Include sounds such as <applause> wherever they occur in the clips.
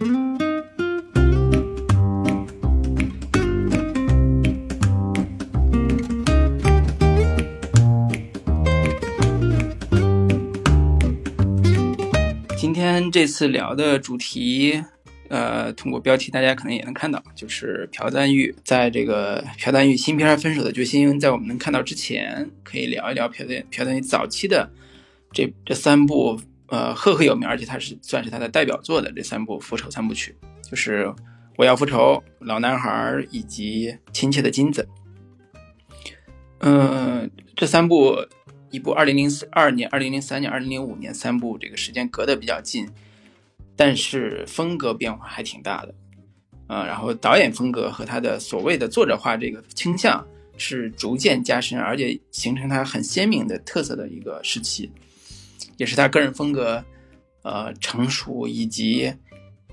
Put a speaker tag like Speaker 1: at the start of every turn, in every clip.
Speaker 1: 今天这次聊的主题，呃，通过标题大家可能也能看到，就是朴赞玉在这个朴赞玉新片《分手的决心》在我们能看到之前，可以聊一聊朴赞朴赞玉早期的这这三部，呃，赫赫有名，而且他是算是他的代表作的这三部复仇三部曲，就是《我要复仇》、《老男孩》以及《亲切的金子》。嗯，这三部。一部二零零二年、二零零三年、二零零五年三部，这个时间隔得比较近，但是风格变化还挺大的，啊，然后导演风格和他的所谓的作者化这个倾向是逐渐加深，而且形成他很鲜明的特色的一个时期，也是他个人风格呃成熟以及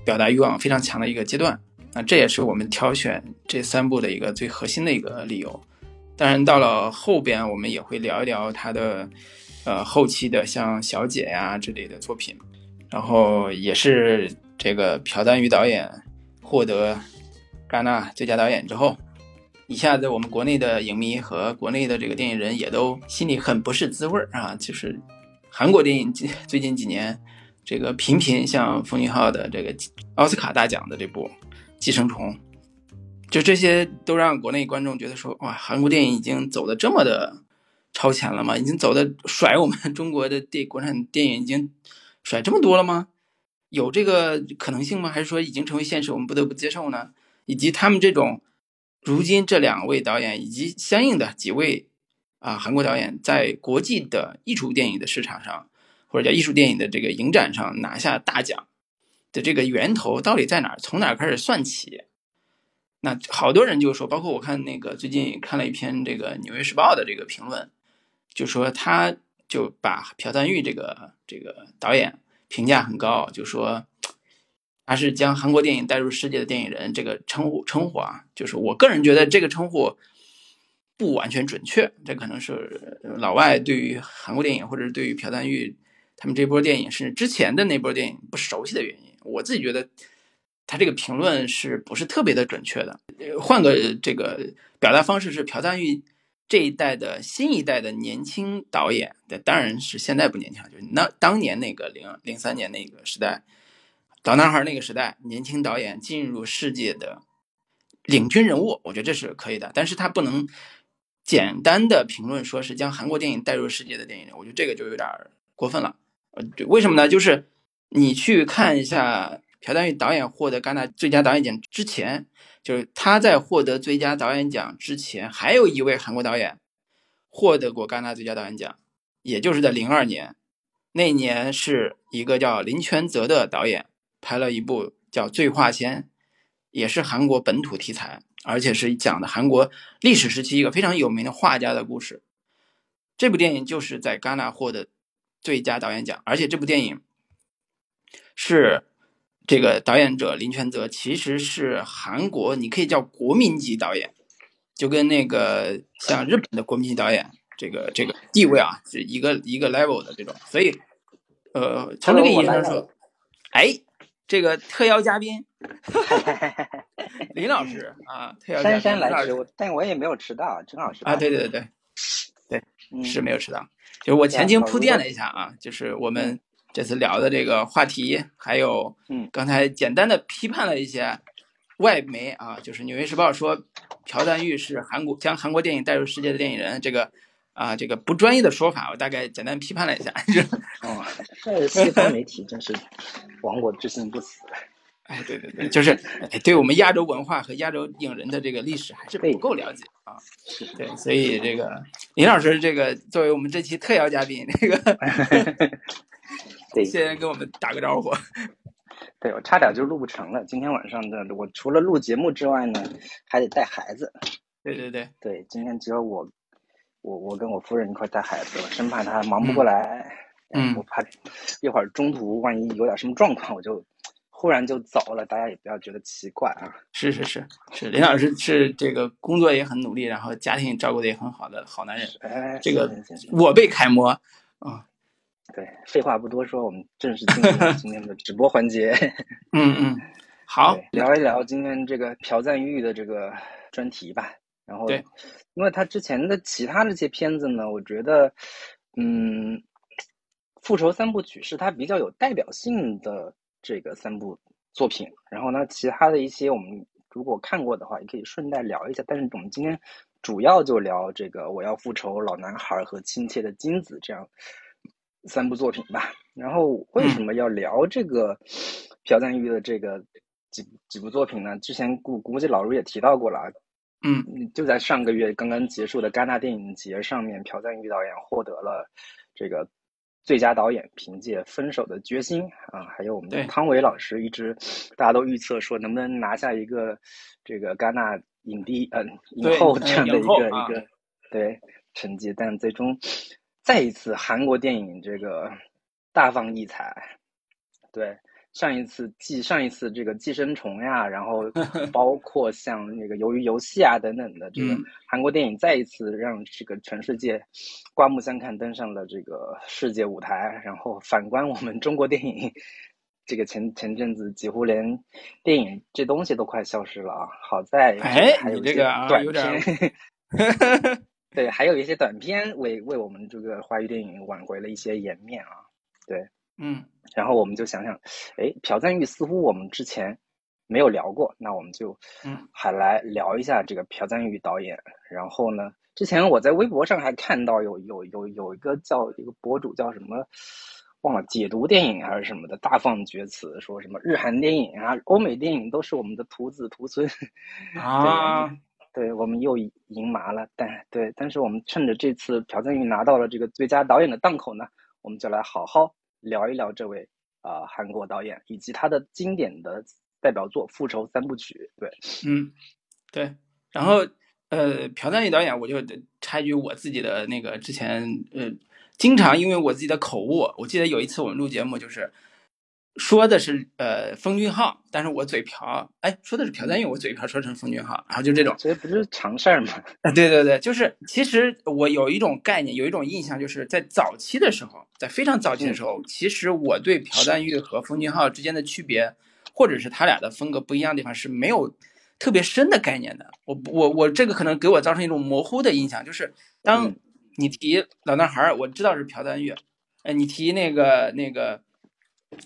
Speaker 1: 表达欲望非常强的一个阶段。那这也是我们挑选这三部的一个最核心的一个理由。当然，到了后边，我们也会聊一聊他的，呃，后期的像《小姐》呀之类的作品，然后也是这个朴赞郁导演获得戛纳最佳导演之后，一下子我们国内的影迷和国内的这个电影人也都心里很不是滋味儿啊。就是韩国电影最近几年这个频频像奉俊昊的这个奥斯卡大奖的这部《寄生虫》。就这些都让国内观众觉得说，哇，韩国电影已经走的这么的超前了吗？已经走的甩我们中国的电国产电影已经甩这么多了吗？有这个可能性吗？还是说已经成为现实，我们不得不接受呢？以及他们这种，如今这两位导演以及相应的几位啊韩国导演在国际的艺术电影的市场上，或者叫艺术电影的这个影展上拿下大奖的这个源头到底在哪儿？从哪儿开始算起？那好多人就说，包括我看那个最近看了一篇这个《纽约时报》的这个评论，就说他就把朴赞玉这个这个导演评价很高，就说他是将韩国电影带入世界的电影人这个称呼称呼啊，就是我个人觉得这个称呼不完全准确，这可能是老外对于韩国电影或者对于朴赞玉他们这波电影甚至之前的那波电影不熟悉的原因，我自己觉得。他这个评论是不是特别的准确的？换个这个表达方式是朴赞玉这一代的新一代的年轻导演，当然是现在不年轻，就是那当年那个零零三年那个时代，老男孩那个时代，年轻导演进入世界的领军人物，我觉得这是可以的。但是他不能简单的评论说是将韩国电影带入世界的电影，我觉得这个就有点过分了。呃，为什么呢？就是你去看一下。朴赞玉导演获得戛纳最佳导演奖之前，就是他在获得最佳导演奖之前，还有一位韩国导演获得过戛纳最佳导演奖，也就是在零二年，那年是一个叫林权泽的导演拍了一部叫《醉画仙》，也是韩国本土题材，而且是讲的韩国历史时期一个非常有名的画家的故事。这部电影就是在戛纳获得最佳导演奖，而且这部电影是。这个导演者林权泽其实是韩国，你可以叫国民级导演，就跟那个像日本的国民级导演，这个这个地位啊是一个一个 level 的这种。所以，呃，从这个意义上说，哎，这个特邀嘉宾 <laughs> 林老师啊，
Speaker 2: 姗姗来迟，但我也没有迟到，正好是
Speaker 1: 啊，对对对对对，是没有迟到，就是我前情铺垫了一下啊，就是我们。这次聊的这个话题，还有，
Speaker 2: 嗯，
Speaker 1: 刚才简单的批判了一些外媒啊，就是《纽约时报》说朴赞玉是韩国将韩国电影带入世界的电影人，这个啊，这个不专业的说法，我大概简单批判了一下。<laughs>
Speaker 2: 哦，这西方媒体真是亡国之心不死。
Speaker 1: 哎，对对对，就是对我们亚洲文化和亚洲影人的这个历史还是不够了解啊。对，所以这个林老师这个作为我们这期特邀嘉宾，这个。<laughs> <laughs> 先跟我们打个招呼。<laughs>
Speaker 2: 对我差点就录不成了。今天晚上的我除了录节目之外呢，还得带孩子。
Speaker 1: 对对对
Speaker 2: 对，今天只有我，我我跟我夫人一块带孩子，我生怕他忙不过来。
Speaker 1: 嗯。
Speaker 2: 我怕一会儿中途万一有点什么状况，我就忽然就走了，大家也不要觉得奇怪啊。
Speaker 1: 是是是是，林老师是这个工作也很努力，然后家庭照顾的也很好的好男人。
Speaker 2: 哎，
Speaker 1: 这个我被楷模啊。
Speaker 2: 对，废话不多说，我们正式进入今天的直播环节。<laughs>
Speaker 1: 嗯嗯，好，
Speaker 2: 聊一聊今天这个朴赞玉的这个专题吧。然后，
Speaker 1: 对，
Speaker 2: 因为他之前的其他这些片子呢，我觉得，嗯，复仇三部曲是他比较有代表性的这个三部作品。然后呢，其他的一些我们如果看过的话，也可以顺带聊一下。但是我们今天主要就聊这个《我要复仇》、《老男孩》和《亲切的金子》这样三部作品吧。然后为什么要聊这个朴赞玉的这个几几部作品呢？之前估估计老卢也提到过了啊。
Speaker 1: 嗯，
Speaker 2: 就在上个月刚刚结束的戛纳电影节上面，朴赞玉导演获得了这个最佳导演，凭借《分手的决心》啊，还有我们的汤唯老师，一直大家都预测说能不能拿下一个这个戛纳影帝嗯影后这样的一个一个对成绩，但最终再一次韩国电影这个大放异彩，对。上一次寄上一次这个寄生虫呀，然后 <laughs> 包括像那个鱿鱼游戏啊等等的这个韩国电影，再一次让这个全世界刮目相看，登上了这个世界舞台。然后反观我们中国电影，这个前前阵子几乎连电影这东西都快消失了啊！好在
Speaker 1: 哎，
Speaker 2: 还有
Speaker 1: 这个
Speaker 2: 短片，<laughs> 对，还有一些短片为为我们这个华语电影挽回了一些颜面啊！对，
Speaker 1: 嗯。
Speaker 2: 然后我们就想想，哎，朴赞玉似乎我们之前没有聊过，那我们就
Speaker 1: 嗯，
Speaker 2: 还来聊一下这个朴赞玉导演。然后呢，之前我在微博上还看到有有有有一个叫一个博主叫什么，忘了解读电影还是什么的，大放厥词，说什么日韩电影啊、欧美电影都是我们的徒子徒孙 <laughs>
Speaker 1: 啊。
Speaker 2: 对，我们又赢麻了。但对，但是我们趁着这次朴赞玉拿到了这个最佳导演的档口呢，我们就来好好。聊一聊这位啊韩国导演以及他的经典的代表作《复仇三部曲》。对，
Speaker 1: 嗯，对。然后呃，朴赞玉导演，我就插一句我自己的那个之前呃，经常因为我自己的口误，我记得有一次我们录节目就是。说的是呃，封俊昊，但是我嘴瓢，哎，说的是朴赞玉，我嘴瓢说成封俊昊，然后就这种，
Speaker 2: 这不是常事儿吗？
Speaker 1: 啊，对对对，就是其实我有一种概念，有一种印象，就是在早期的时候，在非常早期的时候，其实我对朴赞玉和封俊昊之间的区别，或者是他俩的风格不一样的地方是没有特别深的概念的。我我我这个可能给我造成一种模糊的印象，就是当你提老男孩，我知道是朴赞玉，哎，你提那个那个。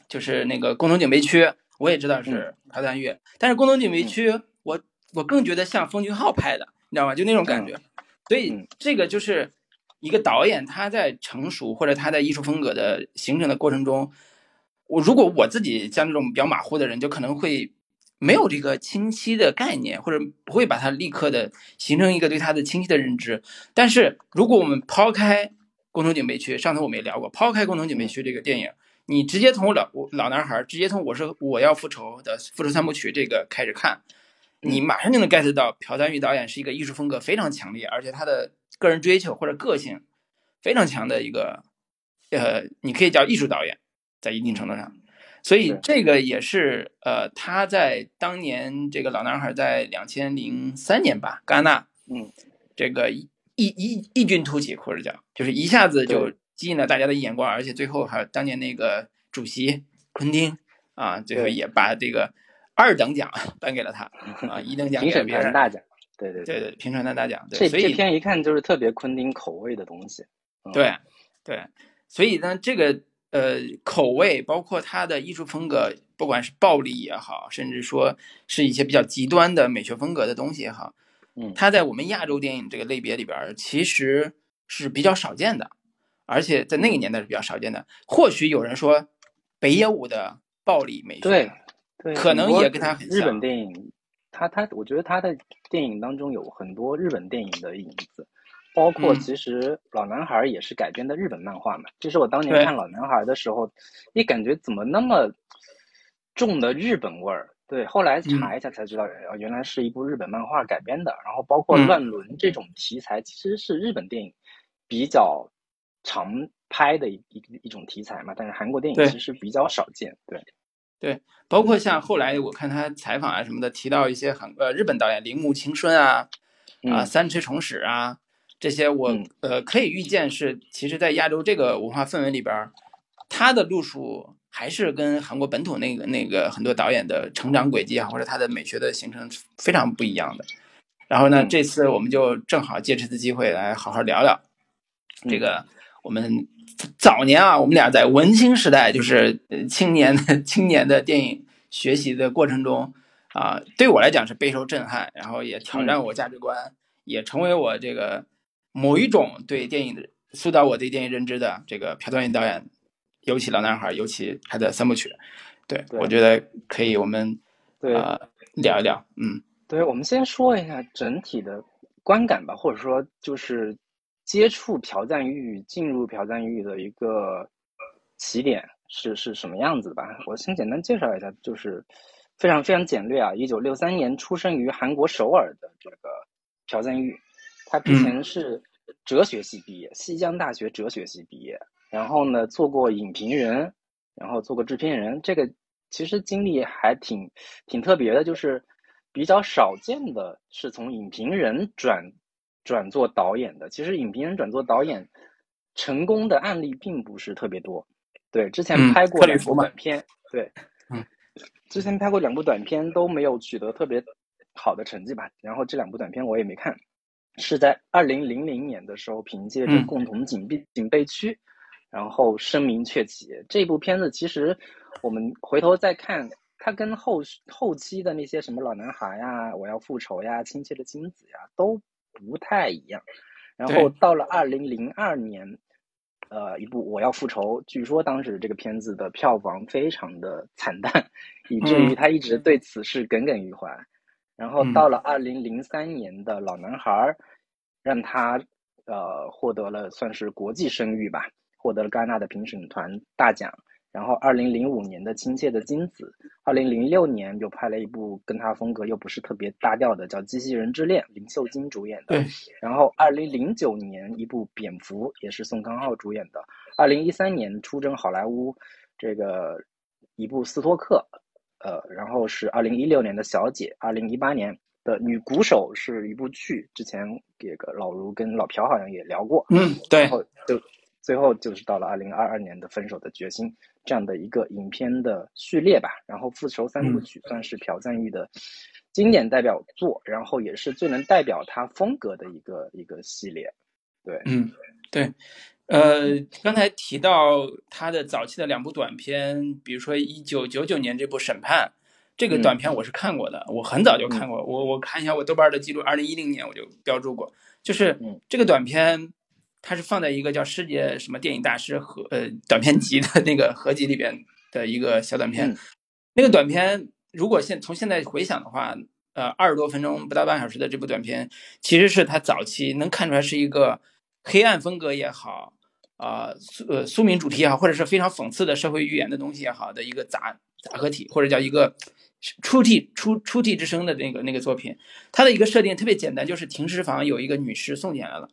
Speaker 1: 就是那个共同警备区，我也知道是朴赞玉，但是共同警备区，我我更觉得像封俊昊拍的，你知道吗？就那种感觉。所以这个就是一个导演他在成熟或者他在艺术风格的形成的过程中，我如果我自己像这种比较马虎的人，就可能会没有这个清晰的概念，或者不会把它立刻的形成一个对它的清晰的认知。但是如果我们抛开共同警备区，上头我们也聊过，抛开共同警备区这个电影。你直接从老老男孩，直接从我是我要复仇的复仇三部曲这个开始看，你马上就能 get 到朴赞玉导演是一个艺术风格非常强烈，而且他的个人追求或者个性非常强的一个，呃，你可以叫艺术导演，在一定程度上，所以这个也是呃他在当年这个老男孩在两千零三年吧，戛纳，
Speaker 2: 嗯，
Speaker 1: 这个异异异军突起或者叫就是一下子就。吸引了大家的眼光，而且最后还有当年那个主席昆汀啊，最后也把这个二等奖 <laughs> 颁给了他啊，一等奖 <laughs>
Speaker 2: 评审团大奖，对
Speaker 1: 对
Speaker 2: 对
Speaker 1: 对，评审团大奖。这
Speaker 2: 这篇一看就是特别昆汀口味的东西。
Speaker 1: 对对，所以呢，这个呃口味，包括他的艺术风格，不管是暴力也好，甚至说是一些比较极端的美学风格的东西也好，
Speaker 2: 嗯，
Speaker 1: 他在我们亚洲电影这个类别里边，其实是比较少见的。而且在那个年代是比较少见的。或许有人说，北野武的暴力美学，
Speaker 2: 对，对，
Speaker 1: 可能也跟他很
Speaker 2: 像。日本电影，他他，我觉得他的电影当中有很多日本电影的影子，包括其实《老男孩》也是改编的日本漫画嘛。这是我当年看《老男孩》的时候，也感觉怎么那么重的日本味儿。对，后来查一下才知道，原来是一部日本漫画改编的。然后包括乱伦这种题材，其实是日本电影比较。常拍的一一一种题材嘛，但是韩国电影其实比较少见。对，
Speaker 1: 对，包括像后来我看他采访啊什么的，提到一些韩呃日本导演铃木清春啊啊三池崇史啊这些，我呃可以预见是，其实在亚洲这个文化氛围里边，他的路数还是跟韩国本土那个那个很多导演的成长轨迹啊，或者他的美学的形成非常不一样的。然后呢，这次我们就正好借这次机会来好好聊聊这个我们早年啊，我们俩在文青时代，就是青年的青年的电影学习的过程中啊，对我来讲是备受震撼，然后也挑战我价值观，也成为我这个某一种对电影的塑造我对电影认知的这个朴赞郁导演，尤其《老男孩》，尤其他的三部曲，对我觉得可以，我们
Speaker 2: 呃
Speaker 1: 聊一聊，嗯。
Speaker 2: 对，我们先说一下整体的观感吧，或者说就是接触朴赞玉、进入朴赞玉的一个起点是是什么样子的吧？我先简单介绍一下，就是非常非常简略啊。一九六三年出生于韩国首尔的这个朴赞玉，他之前是哲学系毕业，西江大学哲学系毕业，然后呢做过影评人，然后做过制片人，这个其实经历还挺挺特别的，就是。比较少见的是从影评人转转做导演的。其实影评人转做导演成功的案例并不是特别多。对，之前拍过两部短片，对，
Speaker 1: 嗯，
Speaker 2: 之前拍过两部短片都没有取得特别好的成绩吧。然后这两部短片我也没看，是在二零零零年的时候凭借着《共同警备警备区》，然后声名鹊起。这部片子其实我们回头再看。他跟后后期的那些什么老男孩呀、我要复仇呀、亲切的金子呀都不太一样。然后到了二零零二年，呃，一部我要复仇，据说当时这个片子的票房非常的惨淡，以至于他一直对此事耿耿于怀。然后到了二零零三年的老男孩，让他呃获得了算是国际声誉吧，获得了戛纳的评审团大奖。然后，二零零五年的《亲切的金子》，二零零六年又拍了一部跟他风格又不是特别搭调的，叫《机器人之恋》，林秀晶主演的。
Speaker 1: 对。
Speaker 2: 然后，二零零九年一部《蝙蝠》，也是宋康昊主演的。二零一三年出征好莱坞，这个一部《斯托克》，呃，然后是二零一六年的《小姐》，二零一八年的《女鼓手》是一部剧，之前这个老卢跟老朴好像也聊过。
Speaker 1: 嗯，对。
Speaker 2: 然后就最后就是到了二零二二年的《分手的决心》。这样的一个影片的序列吧，然后《复仇三部曲》算是朴赞郁的经典代表作，然后也是最能代表他风格的一个一个系列。对，
Speaker 1: 嗯，对，呃，刚才提到他的早期的两部短片，比如说一九九九年这部《审判》，这个短片我是看过的，我很早就看过，我我看一下我豆瓣的记录，二零一零年我就标注过，就是这个短片。它是放在一个叫《世界什么电影大师》和呃短片集的那个合集里边的一个小短片。那个短片如果现从现在回想的话，呃，二十多分钟不到半小时的这部短片，其实是他早期能看出来是一个黑暗风格也好，啊，呃，苏民主题也好，或者是非常讽刺的社会寓言的东西也好的一个杂杂合体，或者叫一个出替出出替之声的那个那个作品。它的一个设定特别简单，就是停尸房有一个女尸送进来了。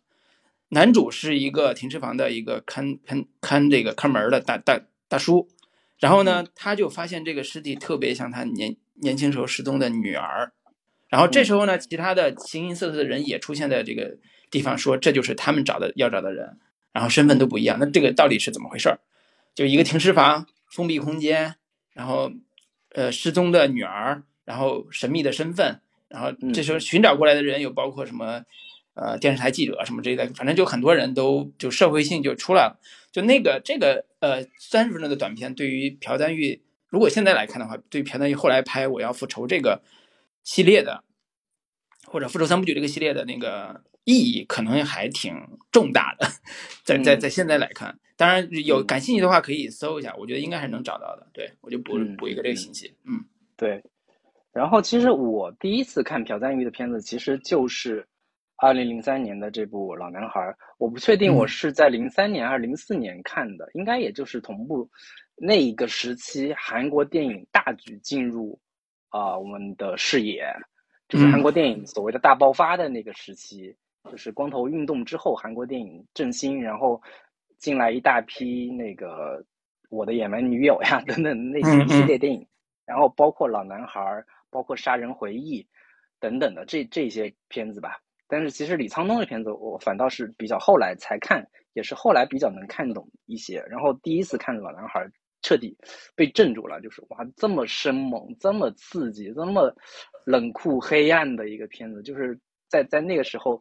Speaker 1: 男主是一个停尸房的一个看看看这个看门的大大大叔，然后呢，他就发现这个尸体特别像他年年轻时候失踪的女儿，然后这时候呢，其他的形形色色的人也出现在这个地方，说这就是他们找的要找的人，然后身份都不一样，那这个到底是怎么回事儿？就一个停尸房封闭空间，然后呃失踪的女儿，然后神秘的身份，然后这时候寻找过来的人有包括什么？呃，电视台记者什么之类的，反正就很多人都就社会性就出来了。就那个这个呃三十分钟的短片，对于朴赞玉，如果现在来看的话，对朴赞玉后来拍《我要复仇》这个系列的，或者《复仇三部曲》这个系列的那个意义，可能还挺重大的。在在在现在来看，当然有感兴趣的话可以搜一下，我觉得应该还是能找到的。对我就补补一个这个信息。嗯，
Speaker 2: 对。然后其实我第一次看朴赞玉的片子，其实就是。二零零三年的这部《老男孩》，我不确定我是在零三年还是零四年看的，应该也就是同步那一个时期，韩国电影大举进入啊我们的视野，就是韩国电影所谓的大爆发的那个时期，就是光头运动之后，韩国电影振兴，然后进来一大批那个《我的野蛮女友》呀等等那些系列电影，然后包括《老男孩》，包括《杀人回忆》等等的这这些片子吧。但是其实李沧东的片子，我反倒是比较后来才看，也是后来比较能看懂一些。然后第一次看《老男孩》，彻底被镇住了，就是哇，这么生猛，这么刺激，这么冷酷黑暗的一个片子，就是在在那个时候，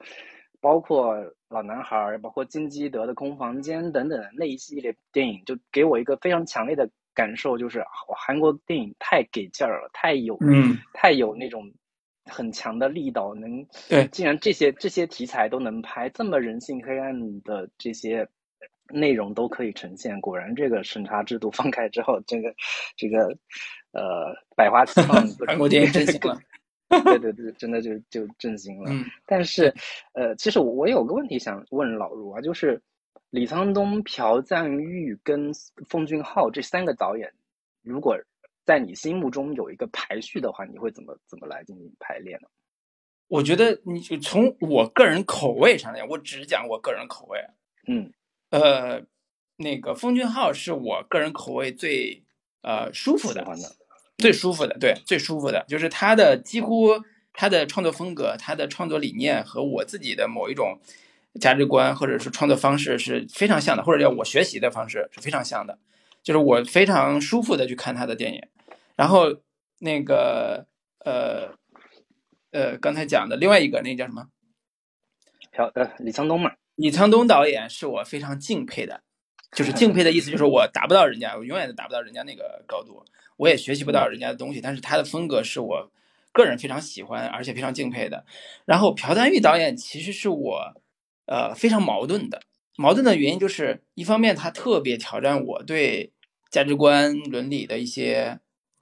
Speaker 2: 包括老男孩，包括金基德的空房间等等那一系列电影，就给我一个非常强烈的感受，就是韩国电影太给劲儿了，太有，
Speaker 1: 嗯，
Speaker 2: 太有那种很强的力道，能
Speaker 1: 对，
Speaker 2: 既然这些这些题材都能拍，这么人性黑暗的这些。内容都可以呈现，果然这个审查制度放开之后，这个这个呃百花齐放，<laughs>
Speaker 1: 韩国电影振兴了。
Speaker 2: 对对对，真的就就震惊了。但是呃，其实我有个问题想问老卢啊，就是李沧东、朴赞玉跟奉俊昊这三个导演，如果在你心目中有一个排序的话，你会怎么怎么来进行排列呢？
Speaker 1: 我觉得你从我个人口味上来讲，我只讲我个人口味。
Speaker 2: 嗯。
Speaker 1: 呃，那个奉俊昊是我个人口味最呃舒服的，最舒服的，对，最舒服的，就是他的几乎他的创作风格、他的创作理念和我自己的某一种价值观或者是创作方式是非常像的，或者叫我学习的方式是非常像的，就是我非常舒服的去看他的电影。然后那个呃呃刚才讲的另外一个那叫什么？
Speaker 2: 朴呃李沧东嘛。
Speaker 1: 李沧东导演是我非常敬佩的，就是敬佩的意思，就是我达不到人家，我永远都达不到人家那个高度，我也学习不到人家的东西。但是他的风格是我个人非常喜欢，而且非常敬佩的。然后朴赞玉导演其实是我呃非常矛盾的，矛盾的原因就是一方面他特别挑战我对价值观伦理的一些，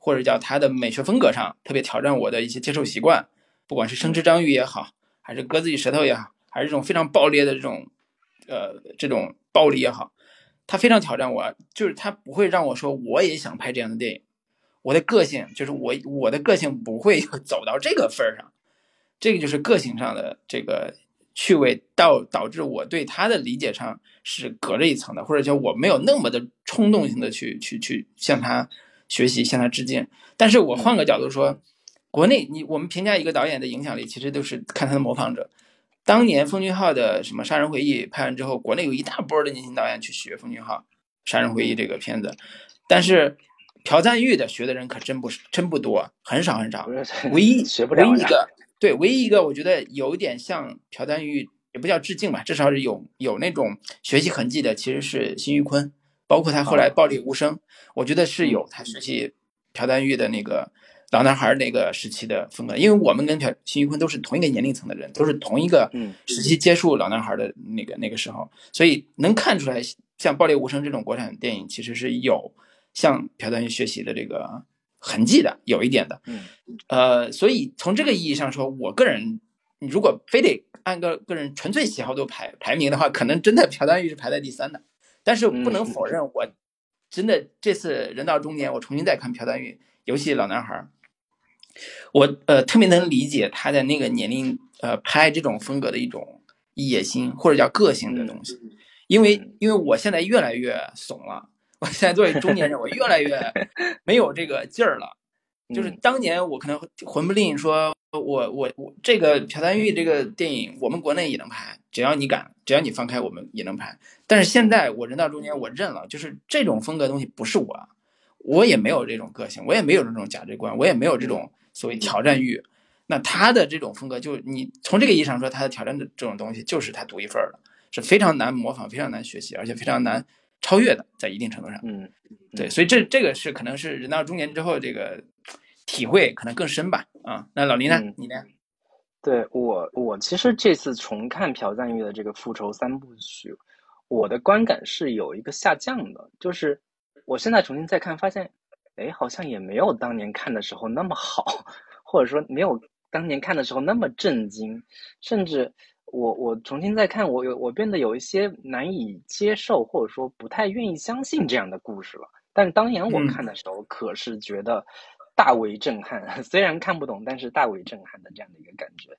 Speaker 1: 或者叫他的美学风格上特别挑战我的一些接受习惯，不管是生吃章鱼也好，还是割自己舌头也好。还是这种非常暴烈的这种，呃，这种暴力也好，他非常挑战我，就是他不会让我说我也想拍这样的电影。我的个性就是我我的个性不会走到这个份儿上，这个就是个性上的这个趣味，导导致我对他的理解上是隔着一层的，或者叫我没有那么的冲动性的去去去向他学习，向他致敬。但是我换个角度说，国内你我们评价一个导演的影响力，其实都是看他的模仿者。当年奉俊昊的什么《杀人回忆》拍完之后，国内有一大波的年轻导演去学奉俊昊《杀人回忆》这个片子，但是朴赞玉的学的人可真不是真不多，很少很少。唯一唯一一个对唯一一个，我觉得有点像朴赞玉，也不叫致敬吧，至少是有有那种学习痕迹的，其实是辛玉坤，包括他后来《暴力无声》，我觉得是有他学习朴丹玉的那个。老男孩那个时期的风格，因为我们跟朴辛玉坤都是同一个年龄层的人，都是同一个时期接触老男孩的那个那个时候，所以能看出来，像《暴力无声》这种国产电影，其实是有向朴丹玉学习的这个痕迹的，有一点的。呃，所以从这个意义上说，我个人，你如果非得按个个人纯粹喜好度排排名的话，可能真的朴丹玉是排在第三的。但是不能否认，我真的这次人到中年，我重新再看朴赞玉，尤其老男孩。我呃特别能理解他在那个年龄呃拍这种风格的一种野心或者叫个性的东西，因为因为我现在越来越怂了，我现在作为中年人，我越来越 <laughs> 没有这个劲儿了。就是当年我可能魂不吝说，我我我这个朴赞玉这个电影，我们国内也能拍，只要你敢，只要你放开，我们也能拍。但是现在我人到中年，我认了，就是这种风格东西不是我，我也没有这种个性，我也没有这种价值观，我也没有这种。所谓挑战欲，那他的这种风格，就你从这个意义上说，他的挑战的这种东西，就是他独一份的，是非常难模仿、非常难学习，而且非常难超越的，在一定程度上。
Speaker 2: 嗯，
Speaker 1: 对，所以这这个是可能是人到中年之后，这个体会可能更深吧。啊，那老林呢？你呢？
Speaker 2: 对我，我其实这次重看朴赞玉的这个复仇三部曲，我的观感是有一个下降的，就是我现在重新再看，发现。哎，好像也没有当年看的时候那么好，或者说没有当年看的时候那么震惊，甚至我我重新再看，我有我变得有一些难以接受，或者说不太愿意相信这样的故事了。但当年我看的时候，可是觉得大为震撼，<laughs> 虽然看不懂，但是大为震撼的这样的一个感觉。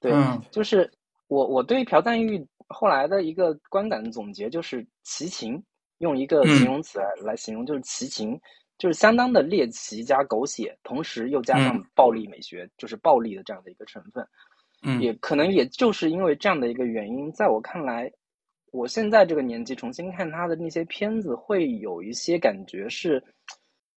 Speaker 2: 对，就是我我对朴赞玉后来的一个观感总结就是奇情，用一个形容词来来形容就是奇情。就是相当的猎奇加狗血，同时又加上暴力美学，就是暴力的这样的一个成分。
Speaker 1: 嗯，
Speaker 2: 也可能也就是因为这样的一个原因，在我看来，我现在这个年纪重新看他的那些片子，会有一些感觉是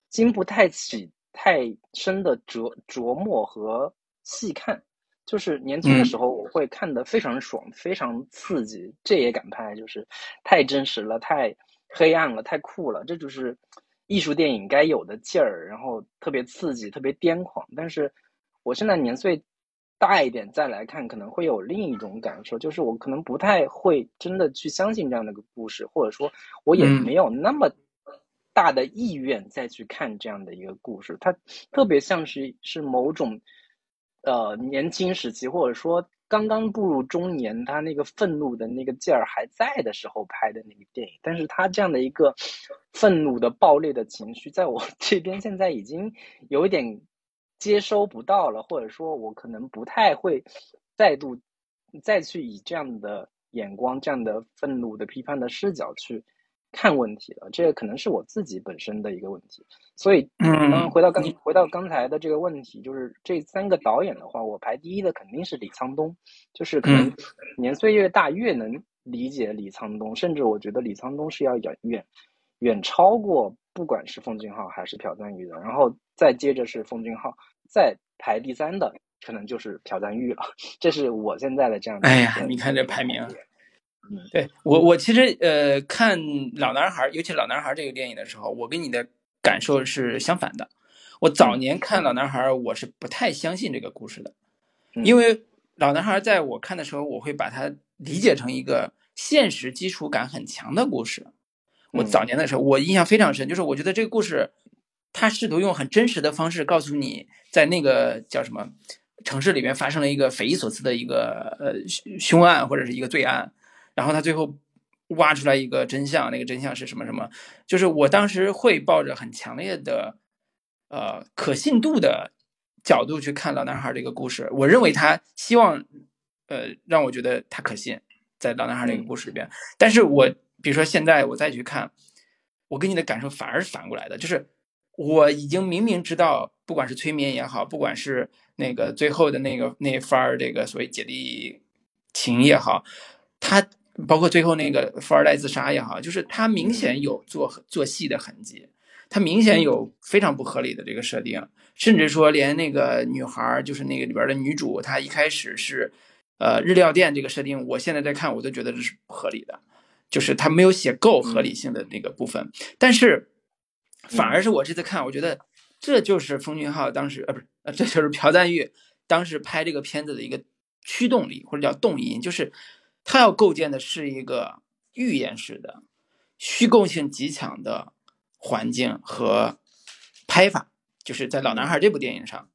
Speaker 2: 经不太起太深的琢琢磨和细看。就是年轻的时候，我会看得非常爽，非常刺激，这也敢拍，就是太真实了，太黑暗了，太酷了，这就是艺术电影该有的劲儿，然后特别刺激，特别癫狂。但是我现在年岁大一点再来看，可能会有另一种感受，就是我可能不太会真的去相信这样的一个故事，或者说我也没有那么大的意愿再去看这样的一个故事。它特别像是是某种。呃，年轻时期，或者说刚刚步入中年，他那个愤怒的那个劲儿还在的时候拍的那个电影，但是他这样的一个愤怒的爆裂的情绪，在我 <laughs> 这边现在已经有一点接收不到了，或者说，我可能不太会再度再去以这样的眼光、这样的愤怒的批判的视角去。看问题了，这个可能是我自己本身的一个问题，所以，嗯，回到刚回到刚才的这个问题，就是这三个导演的话，我排第一的肯定是李沧东，就是可能年岁越大越能理解李沧东，甚至我觉得李沧东是要远远远超过不管是奉俊昊还是朴赞郁的，然后再接着是奉俊昊，再排第三的可能就是朴赞郁了，这是我现在的这样。
Speaker 1: 哎呀，你看这排名。对我，我其实呃看老男孩，尤其老男孩这个电影的时候，我跟你的感受是相反的。我早年看老男孩，我是不太相信这个故事的，因为老男孩在我看的时候，我会把它理解成一个现实基础感很强的故事。我早年的时候，我印象非常深，就是我觉得这个故事，他试图用很真实的方式告诉你，在那个叫什么城市里面发生了一个匪夷所思的一个呃凶案或者是一个罪案。然后他最后挖出来一个真相，那个真相是什么？什么？就是我当时会抱着很强烈的呃可信度的角度去看老男孩这个故事。我认为他希望呃让我觉得他可信，在老男孩这个故事里边。但是我比如说现在我再去看，我跟你的感受反而是反过来的，就是我已经明明知道，不管是催眠也好，不管是那个最后的那个那番儿这个所谓姐弟情也好，他。包括最后那个富二代自杀也好，就是他明显有做做戏的痕迹，他明显有非常不合理的这个设定，甚至说连那个女孩，就是那个里边的女主，她一开始是，呃，日料店这个设定，我现在在看我都觉得这是不合理的，就是他没有写够合理性的那个部分，但是反而是我这次看，我觉得这就是封俊昊当时，呃，不是，呃，这就是朴赞玉当时拍这个片子的一个驱动力或者叫动因，就是。他要构建的是一个预言式的、虚构性极强的环境和拍法，就是在《老男孩》这部电影上。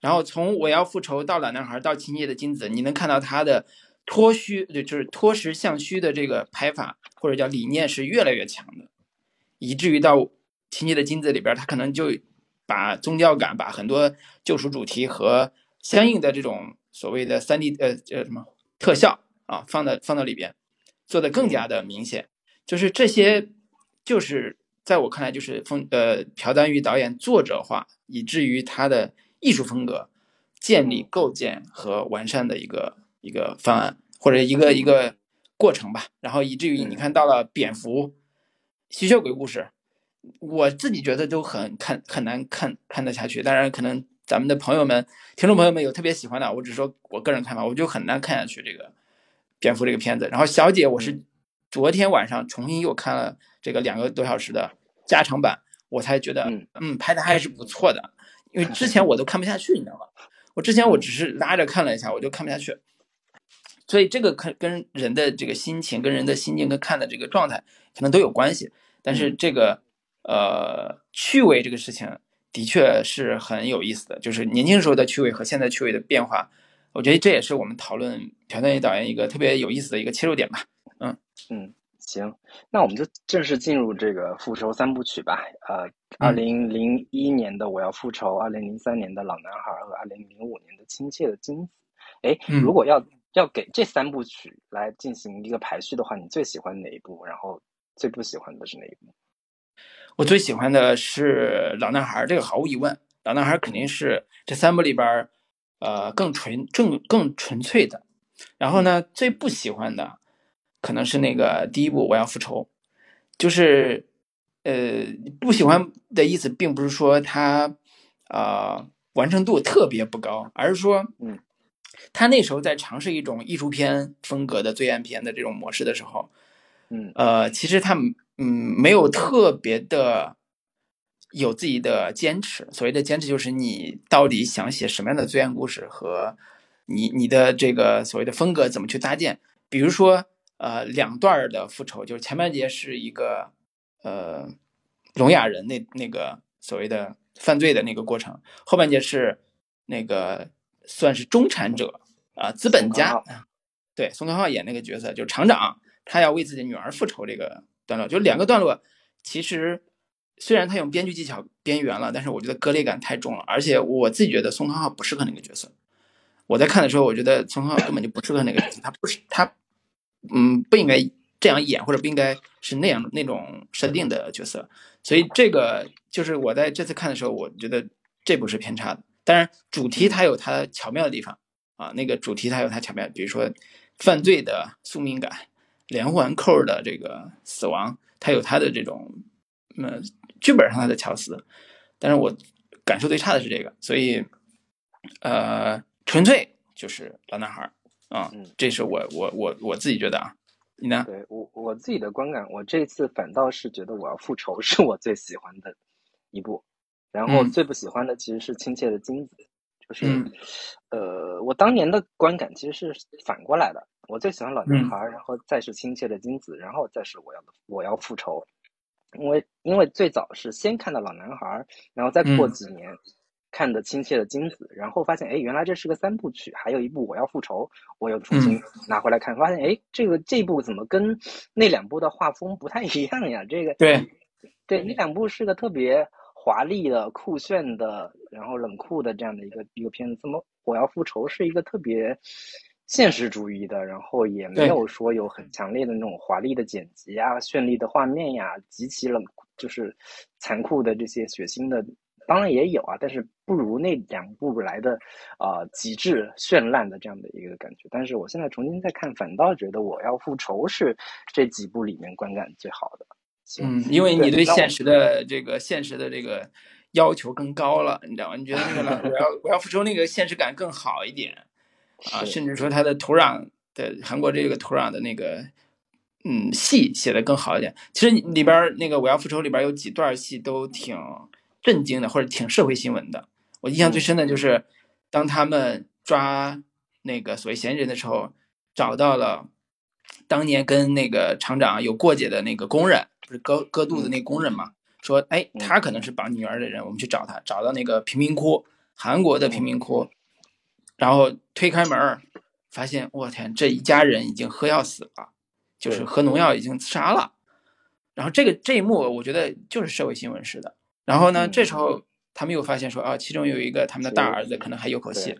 Speaker 1: 然后从《我要复仇》到《老男孩》到《情节的金子》，你能看到他的脱虚，就就是脱实向虚的这个拍法或者叫理念是越来越强的，以至于到《情节的金子》里边，他可能就把宗教感、把很多救赎主题和相应的这种所谓的三 D 呃呃什么特效。啊，放到放到里边，做的更加的明显，就是这些，就是在我看来，就是风呃朴丹玉导演作者化，以至于他的艺术风格建立、构建和完善的一个一个方案或者一个一个过程吧。然后以至于你看到了蝙蝠、吸血鬼故事，我自己觉得都很看很难看看得下去。当然，可能咱们的朋友们、听众朋友们有特别喜欢的，我只说我个人看法，我就很难看下去这个。蝙蝠这个片子，然后小姐，我是昨天晚上重新又看了这个两个多小时的加长版，我才觉得，嗯，拍的还是不错的。因为之前我都看不下去，你知道吗？我之前我只是拉着看了一下，我就看不下去。所以这个看跟人的这个心情、跟人的心境、跟看的这个状态可能都有关系。但是这个呃趣味这个事情的确是很有意思的，就是年轻时候的趣味和现在趣味的变化。我觉得这也是我们讨论朴赞郁导演一个特别有意思的一个切入点吧。
Speaker 2: 嗯嗯，行，那我们就正式进入这个复仇三部曲吧。呃，二零零一年的《我要复仇》，二零零三年的《老男孩》和二零零五年的《亲切的金子》。哎，如果要要给这三部曲来进行一个排序的话，你最喜欢哪一部？然后最不喜欢的是哪一部？
Speaker 1: 我最喜欢的是《老男孩》，这个毫无疑问，《老男孩》肯定是这三部里边。呃，更纯、更更纯粹的。然后呢，最不喜欢的，可能是那个第一部《我要复仇》，就是呃不喜欢的意思，并不是说它啊完成度特别不高，而是说
Speaker 2: 嗯。
Speaker 1: 他那时候在尝试一种艺术片风格的罪案片的这种模式的时候，
Speaker 2: 嗯，
Speaker 1: 呃，其实他嗯没有特别的有自己的坚持。所谓的坚持，就是你到底想写什么样的罪案故事，和你你的这个所谓的风格怎么去搭建。比如说，呃，两段的复仇，就是前半节是一个呃聋哑人那那个所谓的犯罪的那个过程，后半节是那个。算是中产者啊，资本家。对，宋康昊演那个角色就是厂长，他要为自己女儿复仇这个段落，就两个段落。其实虽然他用编剧技巧边缘了，但是我觉得割裂感太重了。而且我自己觉得宋康昊不适合那个角色。我在看的时候，我觉得宋康昊根本就不适合那个角色，他不是他，嗯，不应该这样演，或者不应该是那样那种设定的角色。所以这个就是我在这次看的时候，我觉得这部是偏差的。当然，主题它有它巧妙的地方啊，那个主题它有它巧妙，比如说犯罪的宿命感、连环扣的这个死亡，它有它的这种，呃，剧本上他的巧思。但是我感受最差的是这个，所以，呃，纯粹就是老男孩啊，这是我我我我自己觉得啊，你呢？
Speaker 2: 对我我自己的观感，我这次反倒是觉得我要复仇是我最喜欢的一部。然后最不喜欢的其实是亲切的金子，就是，呃，我当年的观感其实是反过来的，我最喜欢老男孩，然后再是亲切的金子，然后再是我要我要复仇，因为因为最早是先看到老男孩，然后再过几年看的亲切的金子，然后发现哎原来这是个三部曲，还有一部我要复仇，我又重新拿回来看，发现哎这个这部怎么跟那两部的画风不太一样呀？这个
Speaker 1: 对
Speaker 2: 对，那两部是个特别。华丽的、酷炫的，然后冷酷的这样的一个一个片子，怎么我要复仇是一个特别现实主义的，然后也没有说有很强烈的那种华丽的剪辑啊、绚丽的画面呀、极其冷就是残酷的这些血腥的，当然也有啊，但是不如那两部来的啊极致绚烂的这样的一个感觉。但是我现在重新再看，反倒觉得我要复仇是这几部里面观感最好的。
Speaker 1: 嗯，因为你对现实的这个现实的这个要求更高了，你知道吗？你觉得那个 <laughs> 我要我要复仇那个现实感更好一点啊，甚至说它的土壤的韩国这个土壤的那个嗯戏写的更好一点。其实里边那个我要复仇里边有几段戏都挺震惊的，或者挺社会新闻的。我印象最深的就是当他们抓那个所谓嫌疑人的时候，找到了当年跟那个厂长有过节的那个工人。不是割割肚子那工人嘛？说，哎，他可能是绑女儿的人，我们去找他，找到那个贫民窟，韩国的贫民窟，然后推开门，发现，我天，这一家人已经喝药死了，就是喝农药已经自杀了。然后这个这一幕，我觉得就是社会新闻似的。然后呢，这时候他们又发现说，啊，其中有一个他们的大儿子可能还有口气，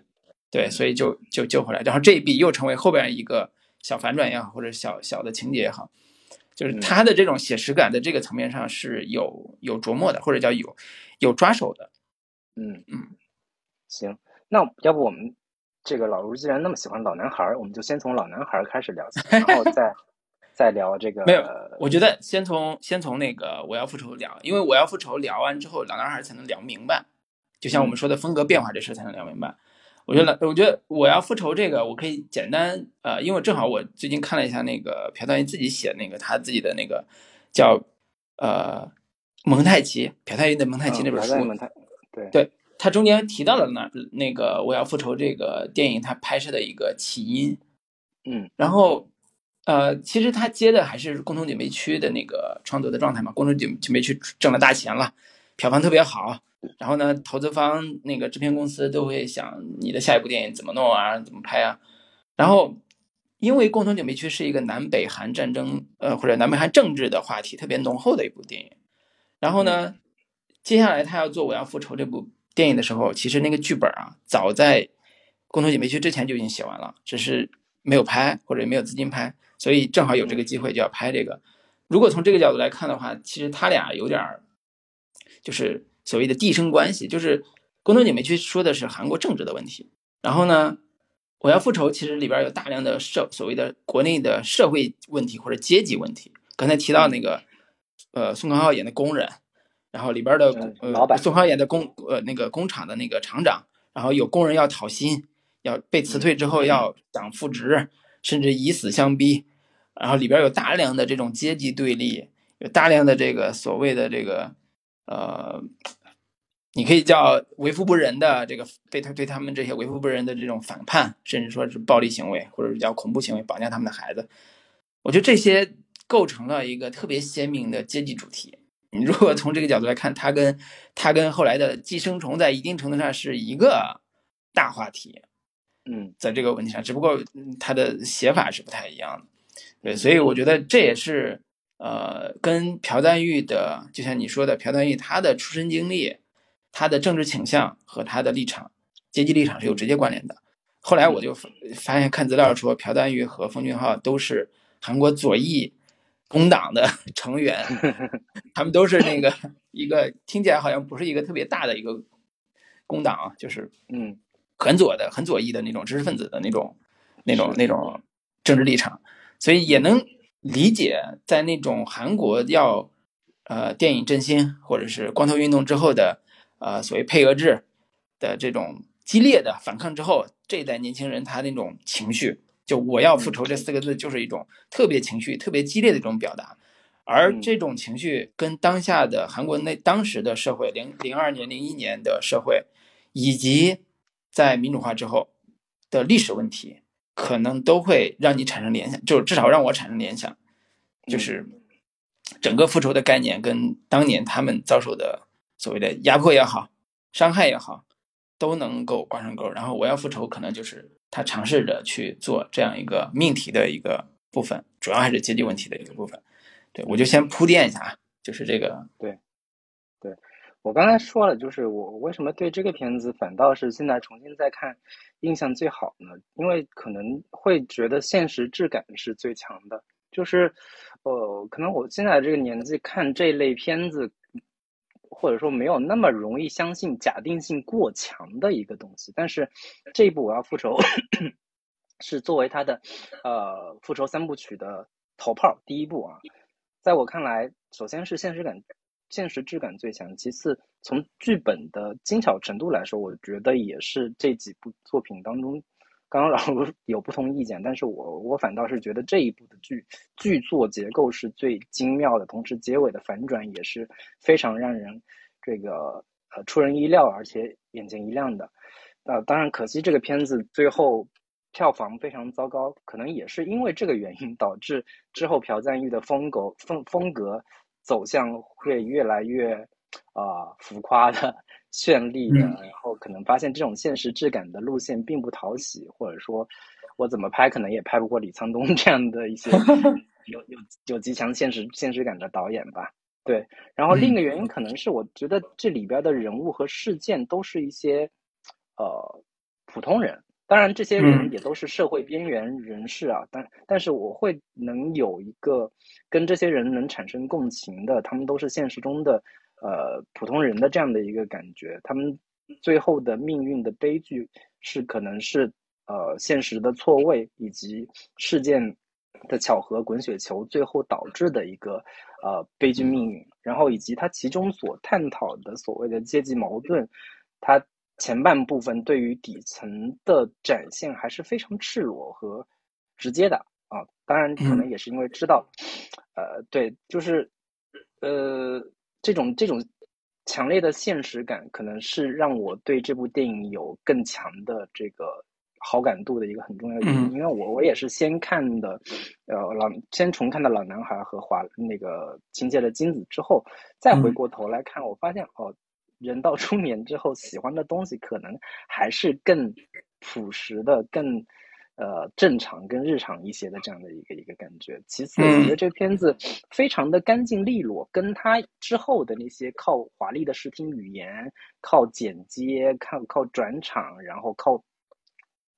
Speaker 1: 对，所以就就救回来。然后这一笔又成为后边一个小反转也好，或者小小的情节也好。就是他的这种写实感的这个层面上是有有琢磨的，或者叫有有抓手的。
Speaker 2: 嗯嗯，行，那要不我们这个老卢既然那么喜欢老男孩，我们就先从老男孩开始聊起，然后再 <laughs> 再聊这个。
Speaker 1: 没有，我觉得先从先从那个我要复仇聊，因为我要复仇聊完之后，老男孩才能聊明白。就像我们说的风格变化这事才能聊明白。我觉得，我觉得我要复仇这个，我可以简单呃，因为正好我最近看了一下那个朴赞郁自己写那个他自己的那个叫呃蒙太奇，朴赞郁的蒙太奇那本书，
Speaker 2: 对
Speaker 1: 对，他中间提到了那那个我要复仇这个电影他拍摄的一个起因，
Speaker 2: 嗯，
Speaker 1: 然后呃，其实他接的还是共同警备区的那个创作的状态嘛，共同姐姐妹区挣了大钱了，票房特别好。然后呢，投资方那个制片公司都会想你的下一部电影怎么弄啊，怎么拍啊？然后，因为《共同警备区》是一个南北韩战争，呃，或者南北韩政治的话题特别浓厚的一部电影。然后呢，接下来他要做《我要复仇》这部电影的时候，其实那个剧本啊，早在《共同姐妹区》之前就已经写完了，只是没有拍或者没有资金拍，所以正好有这个机会就要拍这个。如果从这个角度来看的话，其实他俩有点儿，就是。所谓的递升关系，就是《共同姐妹区》说的是韩国政治的问题。然后呢，我要复仇其实里边有大量的社所谓的国内的社会问题或者阶级问题。刚才提到那个，呃，宋康昊演的工人，然后里边的
Speaker 2: 老板，
Speaker 1: 宋康昊演的工呃那个工厂的那个厂长，然后有工人要讨薪，要被辞退之后要想复职，甚至以死相逼，然后里边有大量的这种阶级对立，有大量的这个所谓的这个呃。你可以叫为富不仁的这个对他对他们这些为富不仁的这种反叛，甚至说是暴力行为，或者是叫恐怖行为，绑架他们的孩子。我觉得这些构成了一个特别鲜明的阶级主题。你如果从这个角度来看，它跟它跟后来的寄生虫在一定程度上是一个大话题。
Speaker 2: 嗯，
Speaker 1: 在这个问题上，只不过它的写法是不太一样的。对，所以我觉得这也是呃，跟朴赞玉的，就像你说的，朴赞玉他的出身经历。他的政治倾向和他的立场、阶级立场是有直接关联的。后来我就发现看资料说，朴赞玉和奉俊昊都是韩国左翼工党的 <laughs> 成员，<laughs> 他们都是那个一个听起来好像不是一个特别大的一个工党啊，就是
Speaker 2: 嗯。
Speaker 1: 很左的、很左翼的那种知识分子的那种、那种、那种政治立场，所以也能理解在那种韩国要呃电影振兴或者是光头运动之后的。呃，所谓配额制的这种激烈的反抗之后，这一代年轻人他那种情绪，就我要复仇这四个字，就是一种特别情绪、特别激烈的一种表达。而这种情绪跟当下的韩国那当时的社会，零零二年、零一年的社会，以及在民主化之后的历史问题，可能都会让你产生联想，就至少让我产生联想，就是整个复仇的概念跟当年他们遭受的。所谓的压迫也好，伤害也好，都能够挂上钩。然后我要复仇，可能就是他尝试着去做这样一个命题的一个部分，主要还是阶级问题的一个部分。对我就先铺垫一下啊，就是这个。
Speaker 2: 对，对我刚才说了，就是我为什么对这个片子反倒是现在重新再看印象最好呢？因为可能会觉得现实质感是最强的。就是，呃，可能我现在这个年纪看这类片子。或者说没有那么容易相信假定性过强的一个东西，但是这一部我要复仇 <coughs> 是作为他的呃复仇三部曲的头炮第一部啊，在我看来，首先是现实感、现实质感最强，其次从剧本的精巧程度来说，我觉得也是这几部作品当中。刚刚老卢有不同意见，但是我我反倒是觉得这一部的剧剧作结构是最精妙的，同时结尾的反转也是非常让人这个呃出人意料，而且眼前一亮的。呃，当然可惜这个片子最后票房非常糟糕，可能也是因为这个原因导致之后朴赞玉的风格风风格走向会越来越啊浮夸的。绚丽的，然后可能发现这种现实质感的路线并不讨喜，或者说，我怎么拍可能也拍不过李沧东这样的一些 <laughs> 有有有极强现实现实感的导演吧。对，然后另一个原因可能是我觉得这里边的人物和事件都是一些呃普通人，当然这些人也都是社会边缘人士啊，但但是我会能有一个跟这些人能产生共情的，他们都是现实中的。呃，普通人的这样的一个感觉，他们最后的命运的悲剧是可能是呃现实的错位以及事件的巧合滚雪球最后导致的一个呃悲剧命运，然后以及它其中所探讨的所谓的阶级矛盾，它前半部分对于底层的展现还是非常赤裸和直接的啊，当然可能也是因为知道，呃，对，就是呃。这种这种强烈的现实感，可能是让我对这部电影有更强的这个好感度的一个很重要的原因。因为我我也是先看的，呃，老先重看的老男孩和华那个情节的金子之后，再回过头来看，我发现哦，人到 <laughs> 中年之后喜欢的东西可能还是更朴实的、更。呃，正常跟日常一些的这样的一个一个感觉。其次，我觉得这片子非常的干净利落，跟他之后的那些靠华丽的视听语言、靠剪接、靠靠转场，然后靠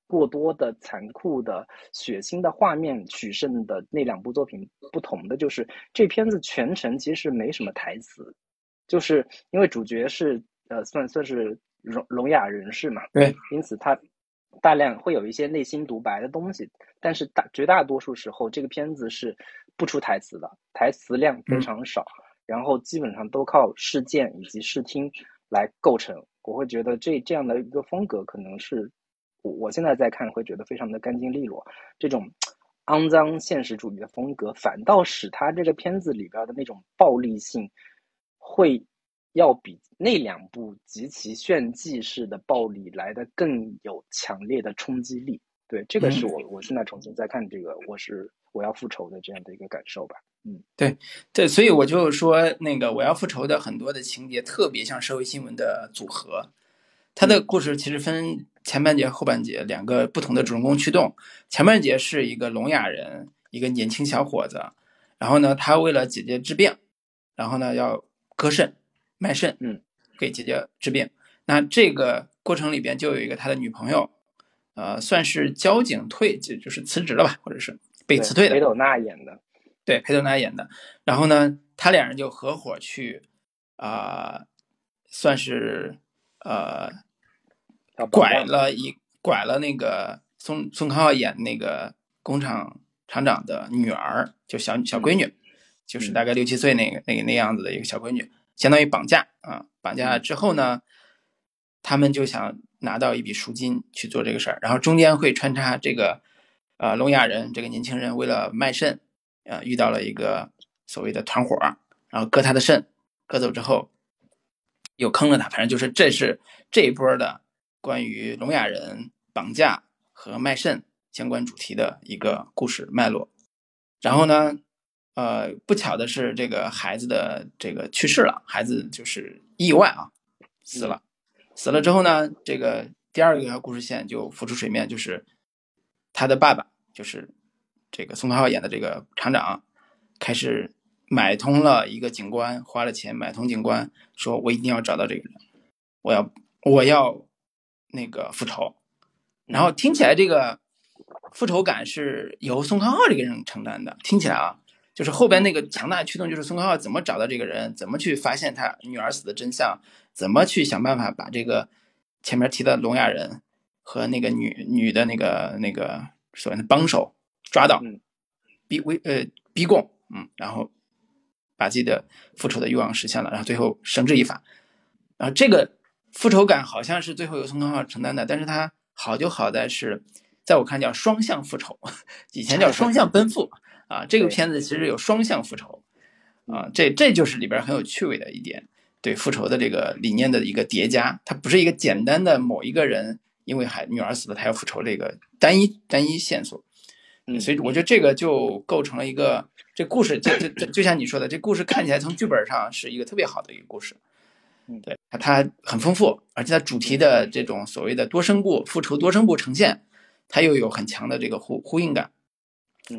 Speaker 2: 过多的残酷的血腥的画面取胜的那两部作品不同的，就是这片子全程其实没什么台词，就是因为主角是呃算算是聋聋哑人士嘛，
Speaker 1: 对，
Speaker 2: 因此他。大量会有一些内心独白的东西，但是大绝大多数时候，这个片子是不出台词的，台词量非常少，然后基本上都靠事件以及视听来构成。我会觉得这这样的一个风格，可能是我我现在在看会觉得非常的干净利落。这种肮脏现实主义的风格，反倒使他这个片子里边的那种暴力性会。要比那两部极其炫技式的暴力来的更有强烈的冲击力。对，这个是我我现在重新再看这个，我是我要复仇的这样的一个感受吧。嗯，
Speaker 1: 对对，所以我就说那个我要复仇的很多的情节特别像社会新闻的组合。他的故事其实分前半节后半节两个不同的主人公驱动。前半节是一个聋哑人，一个年轻小伙子，然后呢，他为了姐姐治病，然后呢要割肾。卖肾，
Speaker 2: 嗯，
Speaker 1: 给姐姐治病。那这个过程里边就有一个他的女朋友，呃，算是交警退，就就是辞职了吧，或者是被辞退的。
Speaker 2: 裴斗娜演的，
Speaker 1: 对，裴斗娜演的。然后呢，他俩人就合伙去，啊，算是呃，拐了一拐了那个宋宋康昊演那个工厂厂长的女儿，就小小闺女，就是大概六七岁那个那个那样子的一个小闺女。相当于绑架啊！绑架之后呢，他们就想拿到一笔赎金去做这个事儿，然后中间会穿插这个，呃，聋哑人这个年轻人为了卖肾，呃，遇到了一个所谓的团伙，然后割他的肾，割走之后又坑了他，反正就是这是这一波的关于聋哑人绑架和卖肾相关主题的一个故事脉络。然后呢？呃，不巧的是，这个孩子的这个去世了，孩子就是意外啊，死了。死了之后呢，这个第二个故事线就浮出水面，就是他的爸爸，就是这个宋康昊演的这个厂长，开始买通了一个警官，花了钱买通警官，说我一定要找到这个人，我要我要那个复仇。然后听起来这个复仇感是由宋康昊这个人承担的，听起来啊。就是后边那个强大的驱动，就是孙康浩怎么找到这个人，怎么去发现他女儿死的真相，怎么去想办法把这个前面提的聋哑人和那个女女的那个那个所谓的帮手抓到，逼威呃逼供，嗯，然后把自己的复仇的欲望实现了，然后最后绳之以法。然后这个复仇感好像是最后由孙康浩承担的，但是他好就好在是，在我看叫双向复仇，<laughs> 以前叫双向奔赴。啊，这个片子其实有双向复仇，啊，这这就是里边很有趣味的一点，对复仇的这个理念的一个叠加，它不是一个简单的某一个人因为孩女儿死了他要复仇这个单一单一线索，嗯，所以我觉得这个就构成了一个这故事，就就就就像你说的，这故事看起来从剧本上是一个特别好的一个故事，
Speaker 2: 嗯，
Speaker 1: 对，它很丰富，而且它主题的这种所谓的多声部复仇多声部呈现，它又有很强的这个呼呼应感，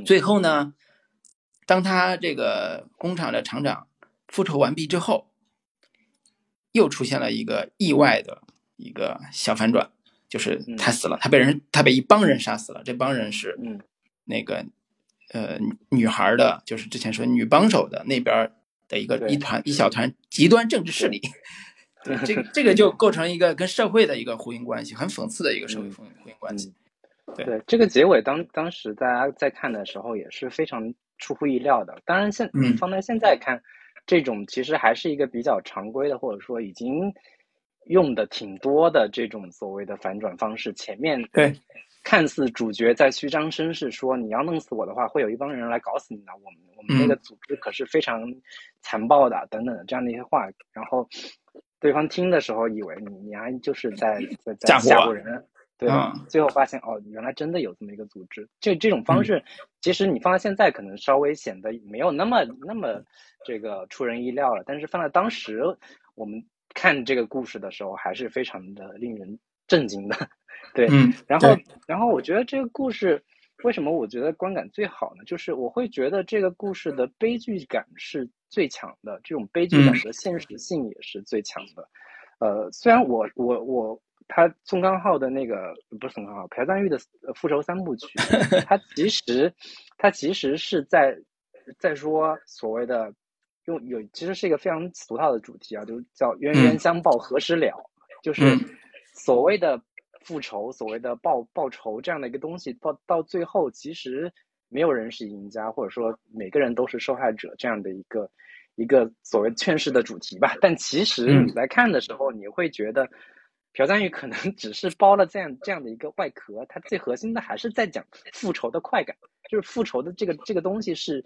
Speaker 1: 最后呢。当他这个工厂的厂长复仇完毕之后，又出现了一个意外的一个小反转，就是他死了，他被人他被一帮人杀死了。这帮人是那个呃女孩的，就是之前说女帮手的那边的一个一团一小团极端政治势力。<laughs> 对，这个这个就构成一个跟社会的一个呼应关系，很讽刺的一个社会呼应呼应关系。
Speaker 2: 对，这个结尾当当时大家在看的时候也是非常。出乎意料的，当然现放在现在看，这种其实还是一个比较常规的，或者说已经用的挺多的这种所谓的反转方式。前面
Speaker 1: 对，
Speaker 2: 看似主角在虚张声势说你要弄死我的话，会有一帮人来搞死你的。我们我们那个组织可是非常残暴的，等等这样的一些话，然后对方听的时候以为你你还就是在在在吓唬人。对，最后发现哦，原来真的有这么一个组织。这这种方式，其实你放在现在可能稍微显得没有那么那么这个出人意料了。但是放在当时，我们看这个故事的时候，还是非常的令人震惊的。对，然后然后我觉得这个故事为什么我觉得观感最好呢？就是我会觉得这个故事的悲剧感是最强的，这种悲剧感的现实性也是最强的。呃，虽然我我我。他宋康昊的那个不是宋康昊，朴赞玉的复仇三部曲，<laughs> 他其实他其实是在在说所谓的用有其实是一个非常俗套的主题啊，就叫冤冤相报何时了，就是所谓的复仇，所谓的报报仇这样的一个东西，到到最后其实没有人是赢家，或者说每个人都是受害者这样的一个一个所谓劝世的主题吧。但其实你在看的时候，你会觉得朴赞玉可能只是包了这样这样的一个外壳，它最核心的还是在讲复仇的快感，就是复仇的这个这个东西是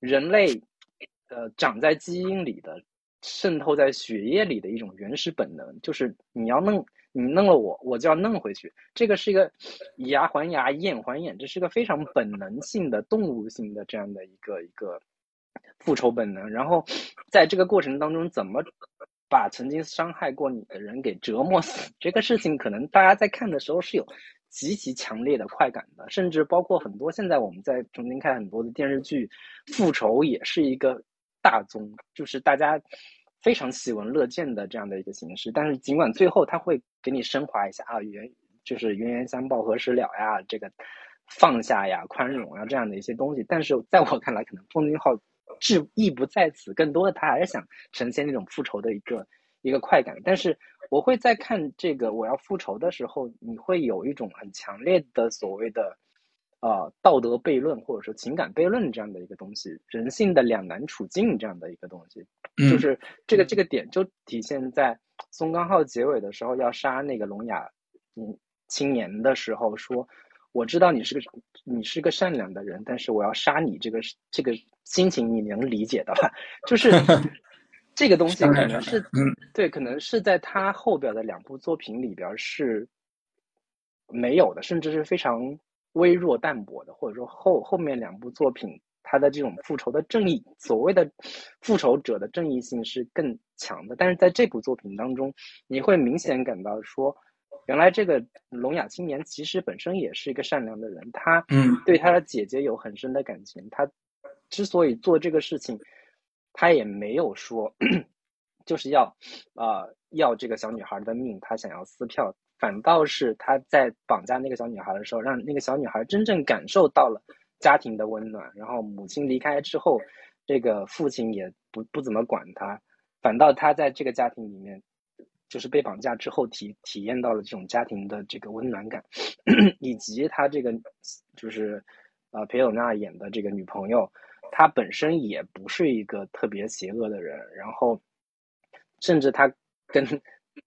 Speaker 2: 人类呃长在基因里的。渗透在血液里的一种原始本能，就是你要弄你弄了我，我就要弄回去。这个是一个以牙还牙、以眼还眼，这是个非常本能性的、动物性的这样的一个一个复仇本能。然后在这个过程当中，怎么把曾经伤害过你的人给折磨死？这个事情可能大家在看的时候是有极其强烈的快感的，甚至包括很多现在我们在重新看很多的电视剧，复仇也是一个。大宗就是大家非常喜闻乐见的这样的一个形式，但是尽管最后他会给你升华一下啊，原就是冤冤相报何时了呀，这个放下呀、宽容啊这样的一些东西，但是在我看来，可能奉俊昊志意不在此，更多的他还是想呈现那种复仇的一个一个快感。但是我会在看这个我要复仇的时候，你会有一种很强烈的所谓的。呃，道德悖论或者说情感悖论这样的一个东西，人性的两难处境这样的一个东西，就是这个这个点就体现在松冈浩结尾的时候要杀那个聋哑嗯青年的时候说，我知道你是个你是个善良的人，但是我要杀你这个这个心情你能理解的吧？就是 <laughs> 这个东西可能是对，可能是在他后边的两部作品里边是没有的，甚至是非常。微弱淡薄的，或者说后后面两部作品，他的这种复仇的正义，所谓的复仇者的正义性是更强的。但是在这部作品当中，你会明显感到说，原来这个聋哑青年其实本身也是一个善良的人，他
Speaker 1: 嗯
Speaker 2: 对他的姐姐有很深的感情。他之所以做这个事情，他也没有说 <clears throat> 就是要啊要这个小女孩的命，他想要撕票。反倒是他在绑架那个小女孩的时候，让那个小女孩真正感受到了家庭的温暖。然后母亲离开之后，这个父亲也不不怎么管他，反倒他在这个家庭里面，就是被绑架之后体体验到了这种家庭的这个温暖感，<coughs> 以及他这个就是呃裴斗娜演的这个女朋友，她本身也不是一个特别邪恶的人。然后甚至他跟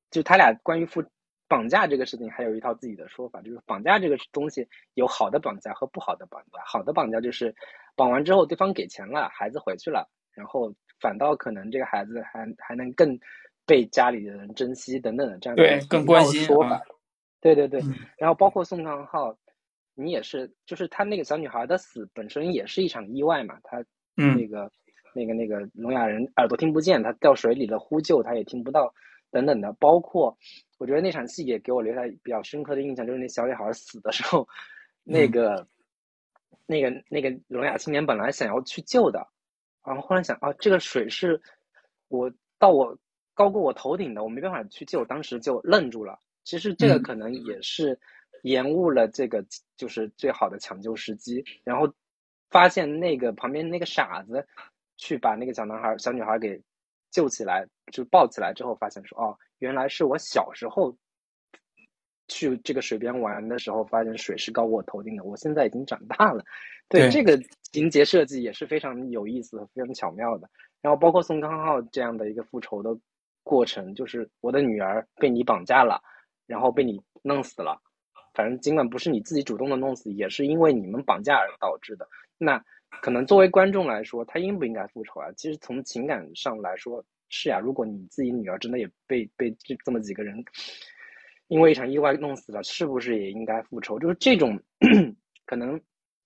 Speaker 2: 就他俩关于父。绑架这个事情还有一套自己的说法，就是绑架这个东西有好的绑架和不好的绑架。好的绑架就是绑完之后对方给钱了，孩子回去了，然后反倒可能这个孩子还还能更被家里的人珍惜等等的这样
Speaker 1: 对更关心
Speaker 2: 说法。对对对，然后包括宋康昊，你也是，就是他那个小女孩的死本身也是一场意外嘛，他那个那个那个聋哑人耳朵听不见，他掉水里了呼救他也听不到。等等的，包括我觉得那场戏也给我留下比较深刻的印象，就是那小女孩死的时候，那个那个那个聋哑青年本来想要去救的，然后忽然想啊，这个水是我到我高过我头顶的，我没办法去救，当时就愣住了。其实这个可能也是延误了这个就是最好的抢救时机，然后发现那个旁边那个傻子去把那个小男孩小女孩给。救起来就抱起来之后，发现说哦，原来是我小时候去这个水边玩的时候，发现水是高过我头顶的。我现在已经长大了，对这个情节设计也是非常有意思、非常巧妙的。然后包括宋康昊这样的一个复仇的过程，就是我的女儿被你绑架了，然后被你弄死了。反正尽管不是你自己主动的弄死，也是因为你们绑架而导致的。那。可能作为观众来说，他应不应该复仇啊？其实从情感上来说，是呀。如果你自己女儿真的也被被这这么几个人因为一场意外弄死了，是不是也应该复仇？就是这种可能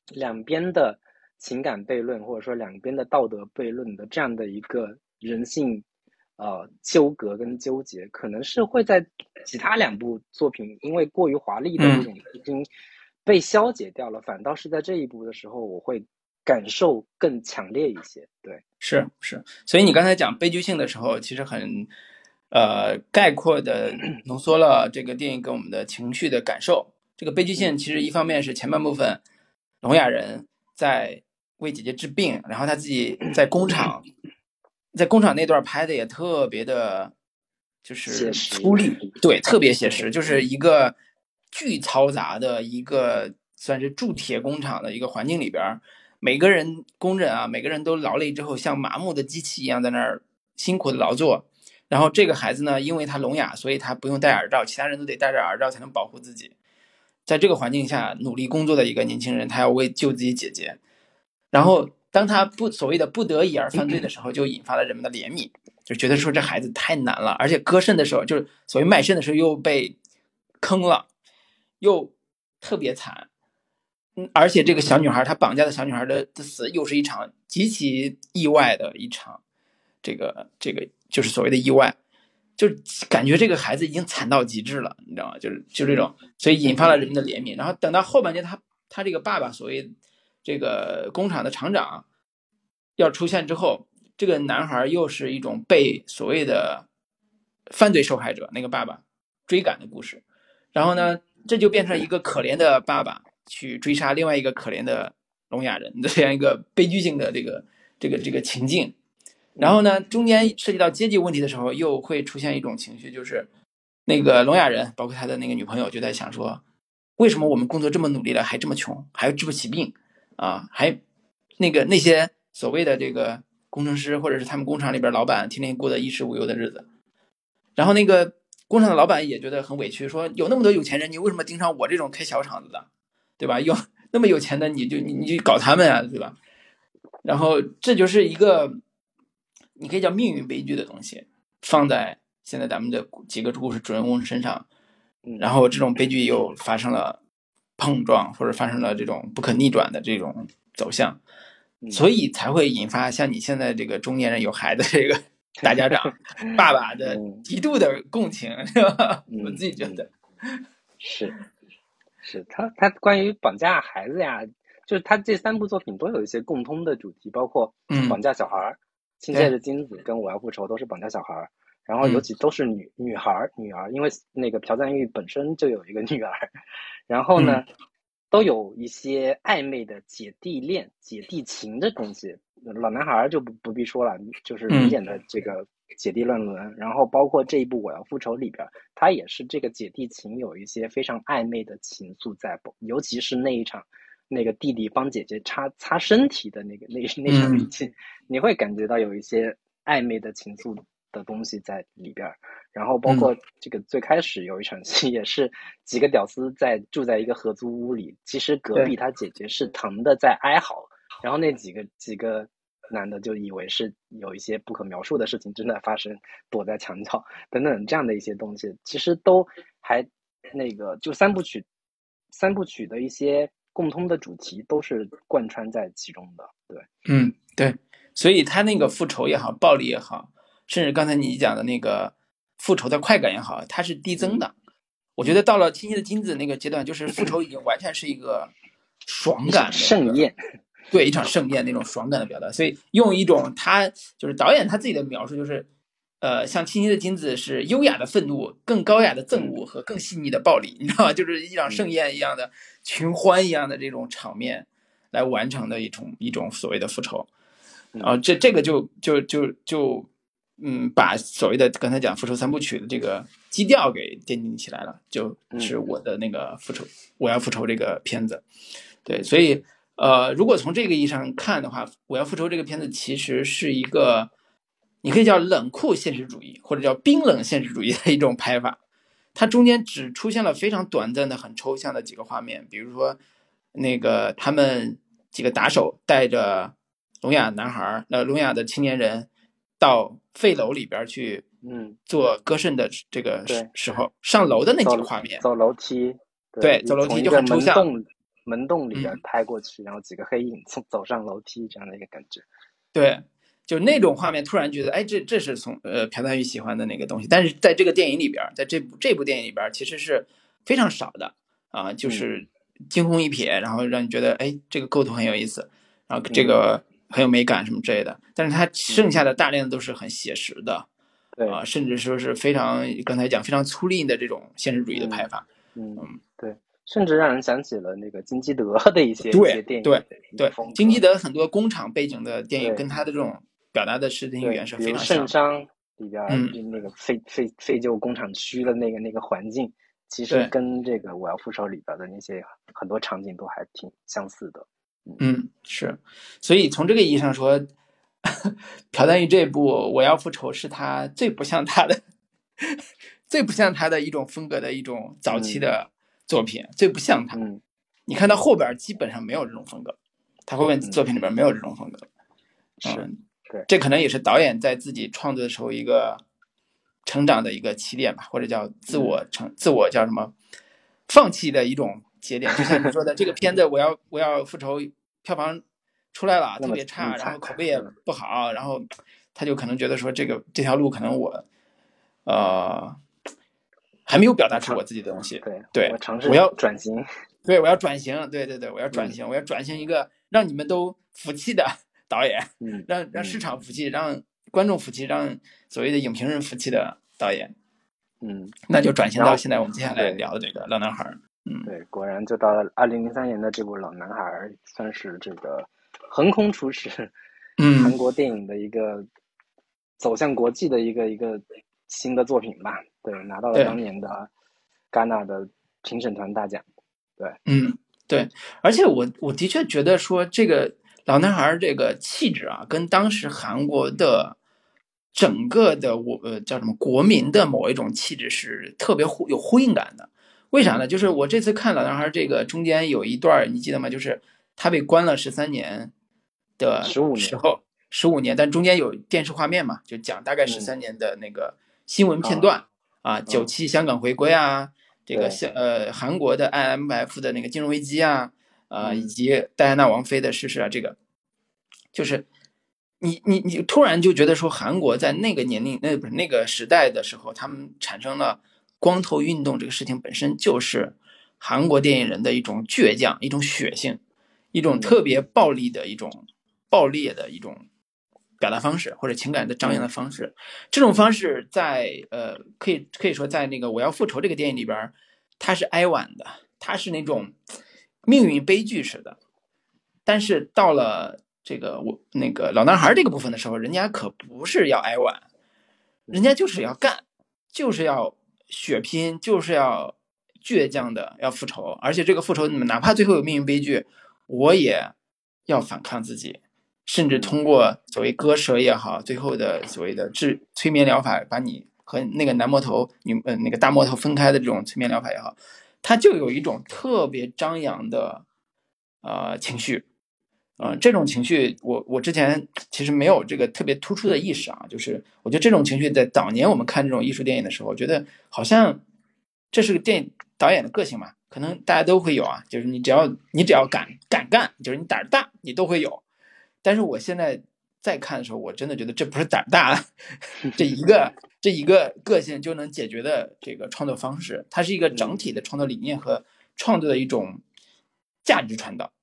Speaker 2: 两边的情感悖论，或者说两边的道德悖论的这样的一个人性呃纠葛跟纠结，可能是会在其他两部作品因为过于华丽的这种已经被消解掉了，反倒是在这一部的时候，我会。感受更强烈一些，对，
Speaker 1: 是是，所以你刚才讲悲剧性的时候，其实很，呃，概括的 <clears throat> 浓缩了这个电影给我们的情绪的感受。这个悲剧性其实一方面是前半部分，聋哑人在为姐姐治病，然后他自己在工厂，在工厂那段拍的也特别的，就是粗粝，对，特别写实，就是一个巨嘈杂的一个算是铸铁工厂的一个环境里边，每个人工人啊，每个人都劳累之后像麻木的机器一样在那儿辛苦的劳作。然后这个孩子呢，因为他聋哑，所以他不用戴耳罩，其他人都得戴着耳罩才能保护自己。在这个环境下努力工作的一个年轻人，他要为救自己姐姐。然后当他不所谓的不得已而犯罪的时候，就引发了人们的怜悯，就觉得说这孩子太难了，而且割肾的时候，就是所谓卖肾的时候又被坑了，又特别惨。嗯，而且这个小女孩，她绑架的小女孩的的死，又是一场极其意外的一场，这个这个。就是所谓的意外，就感觉这个孩子已经惨到极致了，你知道吗？就是就这种，所以引发了人们的怜悯。然后等到后半截，他他这个爸爸，所谓这个工厂的厂长要出现之后，这个男孩又是一种被所谓的犯罪受害者那个爸爸追赶的故事。然后呢，这就变成一个可怜的爸爸去追杀另外一个可怜的聋哑人的这样一个悲剧性的这个这个这个情境。然后呢，中间涉及到阶级问题的时候，又会出现一种情绪，就是那个聋哑人，包括他的那个女朋友，就在想说，为什么我们工作这么努力了，还这么穷，还治不起病啊？还那个那些所谓的这个工程师，或者是他们工厂里边老板，天天过得衣食无忧的日子。然后那个工厂的老板也觉得很委屈，说有那么多有钱人，你为什么盯上我这种开小厂子的，对吧？有那么有钱的，你就你你就搞他们啊，对吧？然后这就是一个。你可以叫命运悲剧的东西，放在现在咱们的几个故事主人公身上，然后这种悲剧又发生了碰撞，或者发生了这种不可逆转的这种走向，所以才会引发像你现在这个中年人有孩子这个 <laughs> 大家长爸爸的极度的共情，是吧？我自己觉得。
Speaker 2: 是，是他他关于绑架孩子呀，就是他这三部作品都有一些共通的主题，包括绑架小孩儿。亲切的金子跟我要复仇都是绑架小孩儿，然后尤其都是女女孩儿女儿，因为那个朴赞玉本身就有一个女儿，然后呢，都有一些暧昧的姐弟恋、姐弟情的东西。老男孩就不不必说了，就是明显的这个姐弟乱伦。然后包括这一部我要复仇里边，他也是这个姐弟情有一些非常暧昧的情愫在，尤其是那一场。那个弟弟帮姐姐擦擦身体的那个那那场语气，你会感觉到有一些暧昧的情愫的东西在里边儿。然后包括这个最开始有一场戏，<laughs> 也是几个屌丝在住在一个合租屋里，其实隔壁他姐姐是疼的在哀嚎，然后那几个几个男的就以为是有一些不可描述的事情正在发生，躲在墙角等等这样的一些东西，其实都还那个就三部曲三部曲的一些。共通的主题都是贯穿在其中的，对，
Speaker 1: 嗯，对，所以他那个复仇也好，暴力也好，甚至刚才你讲的那个复仇的快感也好，它是递增的。我觉得到了《清晰的金子》那个阶段，就是复仇已经完全是一个爽感的
Speaker 2: 盛宴，
Speaker 1: 对，一场盛宴那种爽感的表达。所以用一种他就是导演他自己的描述，就是。呃，像清晰的金子是优雅的愤怒，更高雅的憎恶和更细腻的暴力，你知道吗？就是一场盛宴一样的群欢一样的这种场面来完成的一种一种所谓的复仇，然后这这个就就就就嗯，把所谓的刚才讲复仇三部曲的这个基调给奠定起来了，就是我的那个复仇，我要复仇这个片子，对，所以呃，如果从这个意义上看的话，我要复仇这个片子其实是一个。你可以叫冷酷现实主义，或者叫冰冷现实主义的一种拍法。它中间只出现了非常短暂的、很抽象的几个画面，比如说，那个他们几个打手带着聋哑男孩呃，聋哑的青年人到废楼里边去，
Speaker 2: 嗯，
Speaker 1: 做割肾的这个时候，上楼的那几个画面，
Speaker 2: 走楼梯，
Speaker 1: 对，走楼梯就很抽象。
Speaker 2: 门洞门洞里边拍过去，然后几个黑影从走上楼梯这样的一个感觉，
Speaker 1: 对。就那种画面，突然觉得，哎，这这是从呃朴赞玉喜欢的那个东西，但是在这个电影里边，在这部这部电影里边，其实是非常少的啊，就是惊鸿一瞥，然后让你觉得，哎，这个构图很有意思，然后这个很有美感什么之类的。但是它剩下的大量的都是很写实的，对啊，甚至说是非常刚才讲非常粗粝的这种现实主义的拍法，
Speaker 2: 嗯，对，甚至让人想起了那个金基德的一些
Speaker 1: 对
Speaker 2: 电影，
Speaker 1: 对对，金基德很多工厂背景的电影跟他的这种。表达的视听语言是非常
Speaker 2: 像。圣商里边那个废废废旧工厂区的那个那个环境，其实跟这个《我要复仇》里边的那些很多场景都还挺相似的。
Speaker 1: 嗯，是，所以从这个意义上说，<laughs> 朴赞玉这部《我要复仇》是他最不像他的，<laughs> 最不像他的一种风格的一种早期的作品，最不像他。你看到后边基本上没有这种风格，他后面作品里边没有这种风格。
Speaker 2: 是，对，
Speaker 1: 这可能也是导演在自己创作的时候一个成长的一个起点吧，或者叫自我成自我叫什么放弃的一种。节点，就像你说的，这个片子我要我要复仇，票房出来了特别差，然后口碑也不好，然后他就可能觉得说这个这条路可能我呃还没有表达出我自己的东西。对
Speaker 2: 对，
Speaker 1: 我
Speaker 2: 尝试 <laughs>
Speaker 1: 我要
Speaker 2: 转型，
Speaker 1: 对我要转型，对对对，我要转型，我要转型一个让你们都服气的 <laughs> 导演，让让市场服气，让观众服气，让所谓的影评人服气的导演。
Speaker 2: 嗯，
Speaker 1: 那就转型到现在我们接下来聊的这个老男孩。嗯，
Speaker 2: 对，果然就到了二零零三年的这部《老男孩》，算是这个横空出世，<laughs>
Speaker 1: 嗯，
Speaker 2: 韩国电影的一个走向国际的一个一个新的作品吧。对，拿到了当年的戛纳的评审团大奖。对，
Speaker 1: 嗯，对，而且我我的确觉得说这个老男孩这个气质啊，跟当时韩国的整个的我呃叫什么国民的某一种气质是特别呼有呼应感的。为啥呢？就是我这次看老男孩这个中间有一段你记得吗？就是他被关了十三年的时候，十五年，但中间有电视画面嘛，就讲大概十三年的那个新闻片段啊，九七香港回归啊，这个香呃韩国的 IMF 的那个金融危机啊，啊以及戴安娜王妃的逝世啊，这个就是你你你突然就觉得说韩国在那个年龄那不是那个时代的时候，他们产生了。光头运动这个事情本身就是韩国电影人的一种倔强、一种血性、一种特别暴力的一种暴烈的一种表达方式，或者情感的张扬的方式。这种方式在呃，可以可以说在那个《我要复仇》这个电影里边，它是哀婉的，它是那种命运悲剧式的。但是到了这个我那个老男孩这个部分的时候，人家可不是要哀婉，人家就是要干，就是要。血拼就是要倔强的要复仇，而且这个复仇，你们哪怕最后有命运悲剧，我也要反抗自己，甚至通过所谓割舌也好，最后的所谓的治催眠疗法，把你和那个男魔头女呃那个大魔头分开的这种催眠疗法也好，他就有一种特别张扬的呃情绪。呃，这种情绪，我我之前其实没有这个特别突出的意识啊，就是我觉得这种情绪在早年我们看这种艺术电影的时候，觉得好像这是个电影导演的个性嘛，可能大家都会有啊，就是你只要你只要敢敢干，就是你胆儿大，你都会有。但是我现在再看的时候，我真的觉得这不是胆儿大，<laughs> 这一个这一个个性就能解决的这个创作方式，它是一个整体的创作理念和创作的一种价值传导。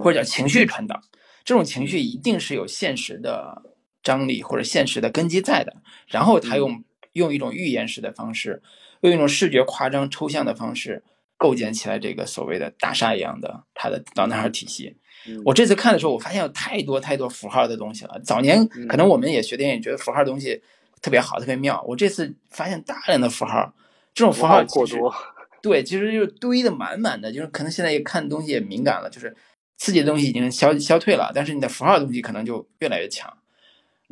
Speaker 1: 或者叫情绪传导，这种情绪一定是有现实的张力或者现实的根基在的。然后他用用一种预言式的方式，用一种视觉夸张抽象的方式构建起来这个所谓的大厦一样的他的老男孩体系。我这次看的时候，我发现有太多太多符号的东西了。早年可能我们也学电影，觉得符号东西特别好、特别妙。我这次发现大量的符号，这种符号
Speaker 2: 过多，
Speaker 1: 对，其实就是堆的满满的，就是可能现在也看东西也敏感了，就是。刺激的东西已经消消退了，但是你的符号的东西可能就越来越强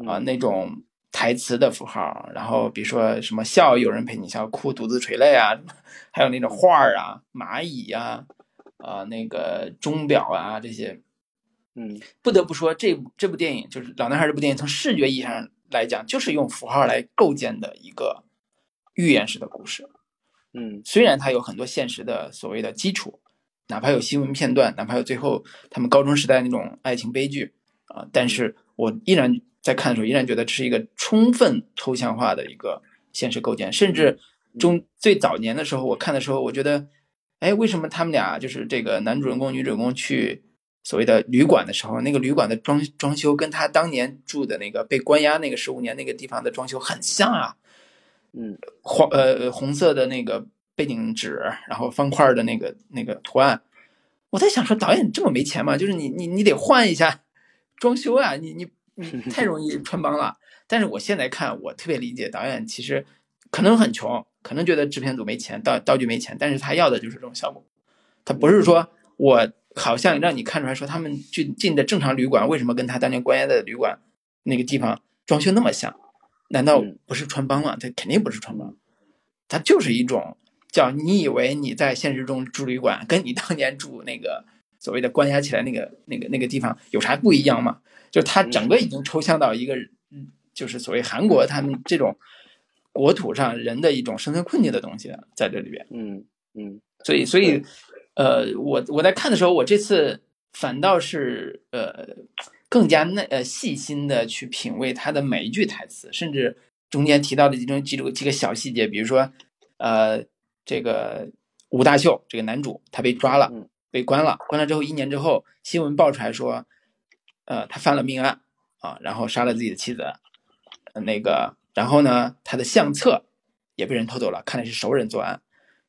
Speaker 1: 啊，那种台词的符号，然后比如说什么笑有人陪你笑，哭独自垂泪啊，<laughs> 还有那种画儿啊、蚂蚁呀、啊那个钟表啊这些，
Speaker 2: 嗯，
Speaker 1: 不得不说这这部电影就是《老男孩》这部电影，从视觉意义上来讲，就是用符号来构建的一个寓言式的故事，
Speaker 2: 嗯，
Speaker 1: 虽然它有很多现实的所谓的基础。哪怕有新闻片段，哪怕有最后他们高中时代那种爱情悲剧啊，但是我依然在看的时候，依然觉得这是一个充分抽象化的一个现实构建。甚至中最早年的时候，我看的时候，我觉得，哎，为什么他们俩就是这个男主人公、女主人公去所谓的旅馆的时候，那个旅馆的装装修跟他当年住的那个被关押那个十五年那个地方的装修很像啊？
Speaker 2: 嗯，
Speaker 1: 黄呃红色的那个。背景纸，然后方块的那个那个图案，我在想说，导演这么没钱吗？就是你你你得换一下装修啊，你你你太容易穿帮了。但是我现在看，我特别理解导演，其实可能很穷，可能觉得制片组没钱，道道具没钱，但是他要的就是这种效果。他不是说我好像让你看出来说他们去进的正常旅馆为什么跟他当年关押的旅馆那个地方装修那么像？难道不是穿帮吗？他肯定不是穿帮，他就是一种叫你以为你在现实中住旅馆，跟你当年住那个所谓的关押起来那个那个那个地方有啥不一样吗？就他整个已经抽象到一个，就是所谓韩国他们这种。国土上人的一种生存困境的东西了在这里边，
Speaker 2: 嗯嗯，
Speaker 1: 所以所以，呃，我我在看的时候，我这次反倒是呃更加那呃细心的去品味他的每一句台词，甚至中间提到的几种几种几个小细节，比如说呃这个吴大秀这个男主他被抓了，被关了，关了之后一年之后新闻爆出来说，呃他犯了命案啊，然后杀了自己的妻子，那个。然后呢，他的相册也被人偷走了，看来是熟人作案，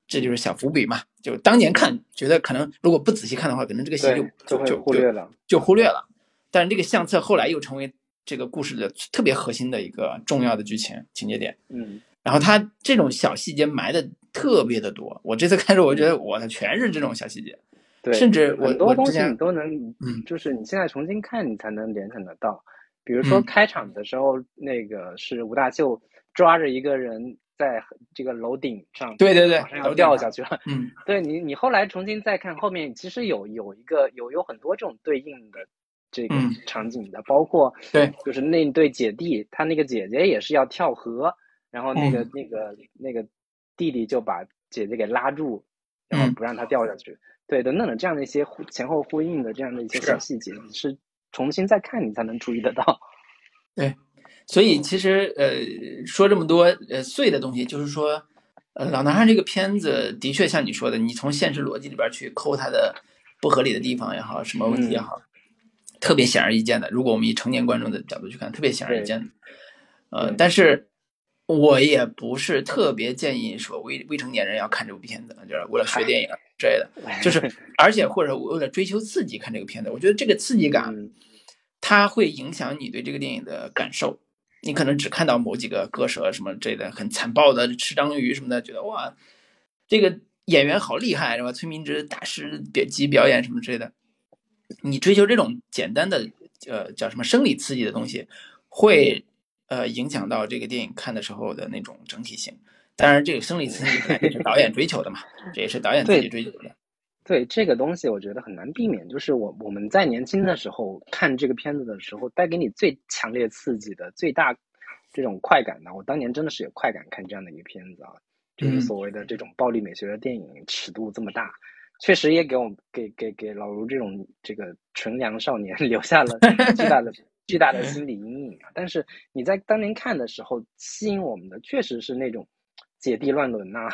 Speaker 1: 这就是小伏笔嘛。就当年看觉得可能如果不仔细看的话，可能这个戏就就就
Speaker 2: 忽略了，
Speaker 1: 就忽略了。但是这个相册后来又成为这个故事的特别核心的一个重要的剧情情节点。
Speaker 2: 嗯，
Speaker 1: 然后他这种小细节埋的特别的多。我这次看着，我觉得我的全是这种小细节。
Speaker 2: 对，
Speaker 1: 甚至
Speaker 2: 很多东西你都能，嗯，就是你现在重新看，你才能联想得到。比如说开场的时候，那个是吴大秀抓着一个人在这个楼顶上，
Speaker 1: 对对对，
Speaker 2: 马上要掉下去了。
Speaker 1: 嗯，
Speaker 2: 对你，你后来重新再看后面，其实有有一个有有很多这种对应的这个场景的，包括
Speaker 1: 对，
Speaker 2: 就是那对姐弟，他那个姐姐也是要跳河，然后那个那个那个弟弟就把姐姐给拉住，然后不让她掉下去。对，等等的这样的一些前后呼应的这样的一些小细节是。重新再看，你才能注意得到。<laughs>
Speaker 1: 对，所以其实呃，说这么多呃碎的东西，就是说，呃，老男孩这个片子的确像你说的，你从现实逻辑里边去抠它的不合理的地方也好，什么问题也好，特别显而易见的。如果我们以成年观众的角度去看，特别显而易见的。呃，但是我也不是特别建议说未未成年人要看这部片子，就是为了学电影。之类的，就是，而且或者为了追求刺激看这个片子，我觉得这个刺激感，它会影响你对这个电影的感受。你可能只看到某几个割舌什么之类的，很残暴的吃章鱼什么的，觉得哇，这个演员好厉害是吧？崔明植大师别级表演什么之类的。你追求这种简单的呃叫什么生理刺激的东西，会呃影响到这个电影看的时候的那种整体性。当然，这个生理刺激也是导演追求的嘛，这也是导演自己追求的。
Speaker 2: 对这个东西，我觉得很难避免。就是我我们在年轻的时候看这个片子的时候，带给你最强烈刺激的、最大这种快感的，我当年真的是有快感看这样的一个片子啊，就是所谓的这种暴力美学的电影，尺度这么大，确实也给我给给给老卢这种这个纯良少年 <laughs> 留下了巨大的巨大的心理阴影啊。但是你在当年看的时候，吸引我们的确实是那种。姐弟乱伦呐，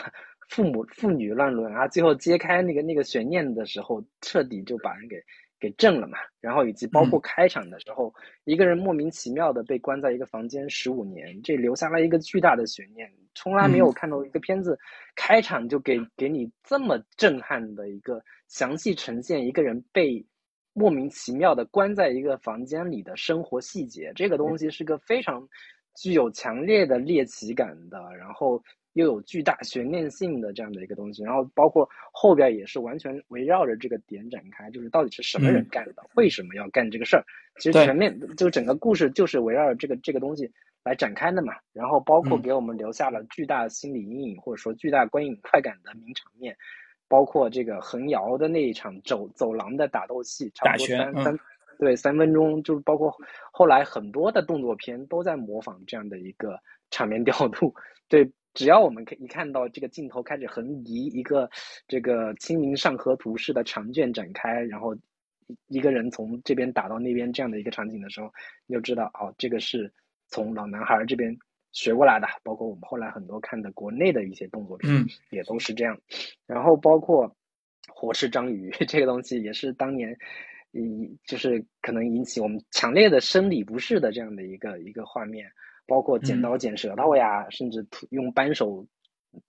Speaker 2: 父母父女乱伦啊，最后揭开那个那个悬念的时候，彻底就把人给给震了嘛。然后以及包括开场的时候，一个人莫名其妙的被关在一个房间十五年，这留下了一个巨大的悬念。从来没有看到一个片子开场就给给你这么震撼的一个详细呈现一个人被莫名其妙的关在一个房间里的生活细节。这个东西是个非常具有强烈的猎奇感的，然后。又有巨大悬念性的这样的一个东西，然后包括后边也是完全围绕着这个点展开，就是到底是什么人干的，为什么要干这个事儿？其实全面就整个故事就是围绕着这个这个东西来展开的嘛。然后包括给我们留下了巨大心理阴影，或者说巨大观影快感的名场面，包括这个横摇的那一场走走廊的打斗戏，差不多三三对三分钟，就是包括后来很多的动作片都在模仿这样的一个场面调度，对。只要我们可一看到这个镜头开始横移，一个这个《清明上河图》式的长卷展开，然后一个人从这边打到那边这样的一个场景的时候，你就知道哦，这个是从老男孩这边学过来的。包括我们后来很多看的国内的一些动作片，也都是这样。然后包括活吃章鱼这个东西，也是当年，嗯，就是可能引起我们强烈的生理不适的这样的一个一个画面。包括剪刀剪舌头呀，甚至用扳手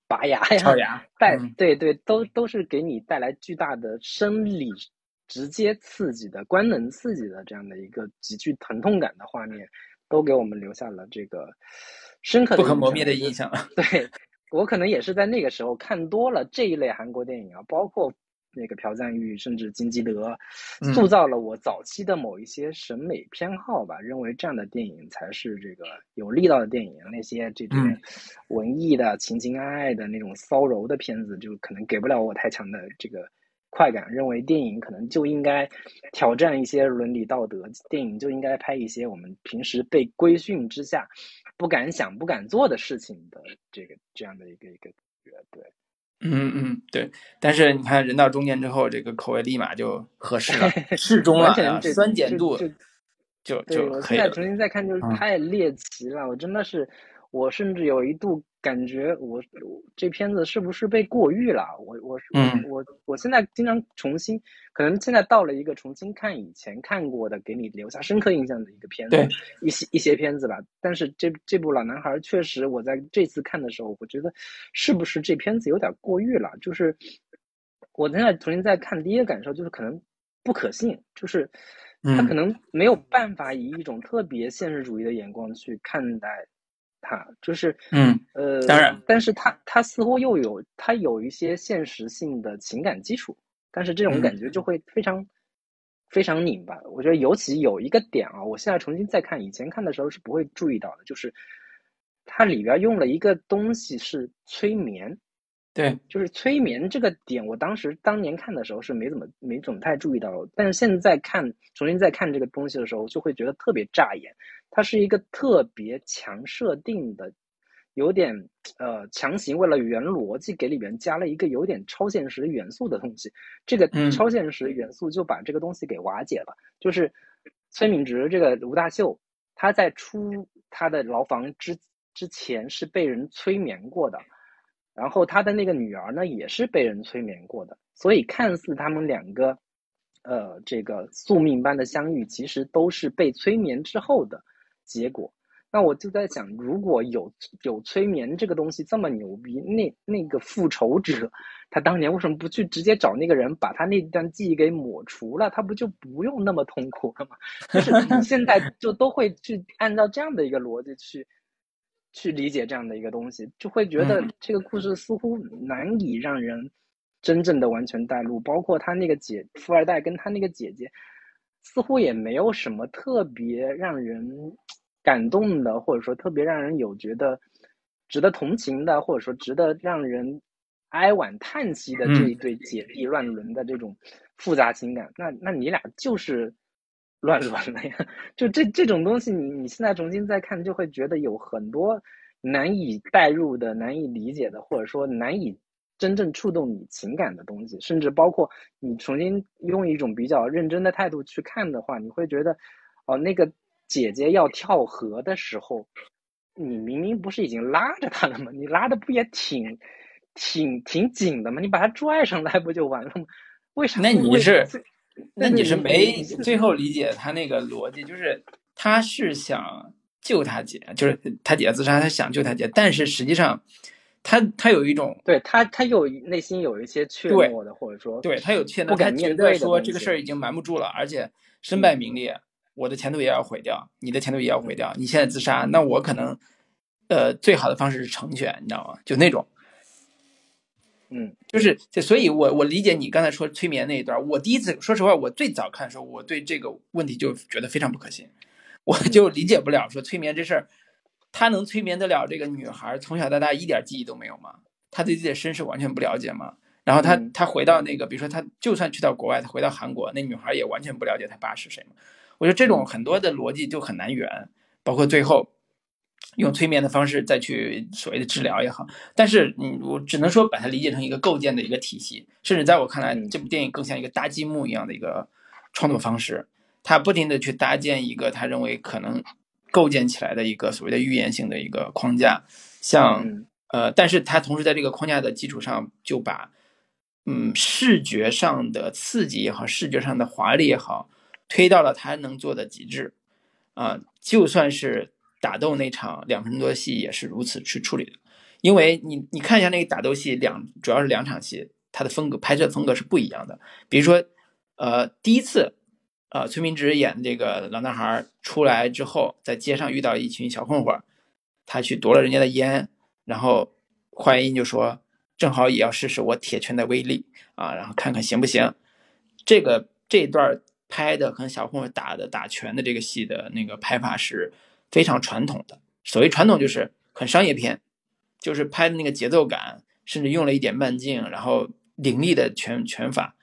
Speaker 2: 拔牙呀，<laughs> 带对对，都都是给你带来巨大的生理直接刺激的、官能刺激的这样的一个极具疼痛感的画面，都给我们留下了这个深刻
Speaker 1: 不可磨灭的印象。
Speaker 2: 对，我可能也是在那个时候看多了这一类韩国电影啊，包括那个朴赞玉，甚至金基德，塑造了我早期的某一些审美偏好吧，认为这样的电影才是这个有力道的电影，那些这种文艺的、情情爱爱的那种骚柔的片子，就可能给不了我太强的这个。快感认为电影可能就应该挑战一些伦理道德，电影就应该拍一些我们平时被规训之下不敢想、不敢做的事情的这个这样的一个一个对，
Speaker 1: 嗯嗯对。但是你看人到中年之后，这个口味立马就合适了，<laughs> 适中了，酸碱度就就
Speaker 2: 我现在重新再看，就是太猎奇了，我真的是。我甚至有一度感觉，我这片子是不是被过誉了？我我我我我现在经常重新，可能现在到了一个重新看以前看过的，给你留下深刻印象的一个片子，一些一些片子吧。但是这这部老男孩确实，我在这次看的时候，我觉得是不是这片子有点过誉了？就是我现在重新再看，第一个感受就是可能不可信，就是他可能没有办法以一种特别现实主义的眼光去看待。他就是，
Speaker 1: 嗯，
Speaker 2: 呃，
Speaker 1: 当然，
Speaker 2: 但是他他似乎又有他有一些现实性的情感基础，但是这种感觉就会非常非常拧巴。我觉得尤其有一个点啊，我现在重新再看，以前看的时候是不会注意到的，就是它里边用了一个东西是催眠。
Speaker 1: 对，
Speaker 2: 就是催眠这个点，我当时当年看的时候是没怎么没怎么太注意到，但是现在看重新再看这个东西的时候，就会觉得特别扎眼。它是一个特别强设定的，有点呃强行为了原逻辑给里面加了一个有点超现实元素的东西。这个超现实元素就把这个东西给瓦解了。就是崔敏植这个吴大秀，他在出他的牢房之之前是被人催眠过的。然后他的那个女儿呢，也是被人催眠过的，所以看似他们两个，呃，这个宿命般的相遇，其实都是被催眠之后的结果。那我就在想，如果有有催眠这个东西这么牛逼，那那个复仇者，他当年为什么不去直接找那个人，把他那段记忆给抹除了？他不就不用那么痛苦了吗？就是现在就都会去按照这样的一个逻辑去。去理解这样的一个东西，就会觉得这个故事似乎难以让人真正的完全带入。包括他那个姐富二代跟他那个姐姐，似乎也没有什么特别让人感动的，或者说特别让人有觉得值得同情的，或者说值得让人哀婉叹息的这一对姐弟乱伦的这种复杂情感。那那你俩就是。乱伦了呀！就这这种东西，你你现在重新再看，就会觉得有很多难以代入的、难以理解的，或者说难以真正触动你情感的东西。甚至包括你重新用一种比较认真的态度去看的话，你会觉得，哦，那个姐姐要跳河的时候，你明明不是已经拉着她了吗？你拉的不也挺挺挺紧的吗？你把她拽上来不就完了吗？为啥？
Speaker 1: 那你是？那你是没最后理解他那个逻辑，就是他是想救他姐，就是他姐自杀，他想救他姐，但是实际上他他有一种
Speaker 2: 对他他有内心有一些怯懦的，或者说
Speaker 1: 对他有怯懦，
Speaker 2: 不敢面对
Speaker 1: 说这个事儿已经瞒不住了，而且身败名裂，我的前途也要毁掉，你的前途也要毁掉，你现在自杀，那我可能呃最好的方式是成全，你知道吗？就那种。
Speaker 2: 嗯，
Speaker 1: 就是，所以，我我理解你刚才说催眠那一段。我第一次，说实话，我最早看的时候，我对这个问题就觉得非常不可信，我就理解不了，说催眠这事儿，他能催眠得了这个女孩从小到大一点记忆都没有吗？他对自己的身世完全不了解吗？然后他他回到那个，比如说他就算去到国外，他回到韩国，那女孩也完全不了解他爸是谁吗？我觉得这种很多的逻辑就很难圆，包括最后。用催眠的方式再去所谓的治疗也好，但是嗯，我只能说把它理解成一个构建的一个体系，甚至在我看来，这部电影更像一个搭积木一样的一个创作方式，他不停的去搭建一个他认为可能构建起来的一个所谓的预言性的一个框架，像呃，但是他同时在这个框架的基础上，就把嗯视觉上的刺激也好，视觉上的华丽也好，推到了他能做的极致。啊，就算是。打斗那场两分多戏也是如此去处理的，因为你你看一下那个打斗戏，两主要是两场戏，它的风格拍摄风格是不一样的。比如说，呃，第一次，呃，崔明植演这个老男孩出来之后，在街上遇到一群小混混，他去夺了人家的烟，然后华英就说，正好也要试试我铁拳的威力啊，然后看看行不行。这个这一段拍的和小混混打的打拳的这个戏的那个拍法是非常传统的。所谓传统就是很商业片，就是拍的那个节奏感，甚至用了一点慢镜，然后凌厉的拳拳法，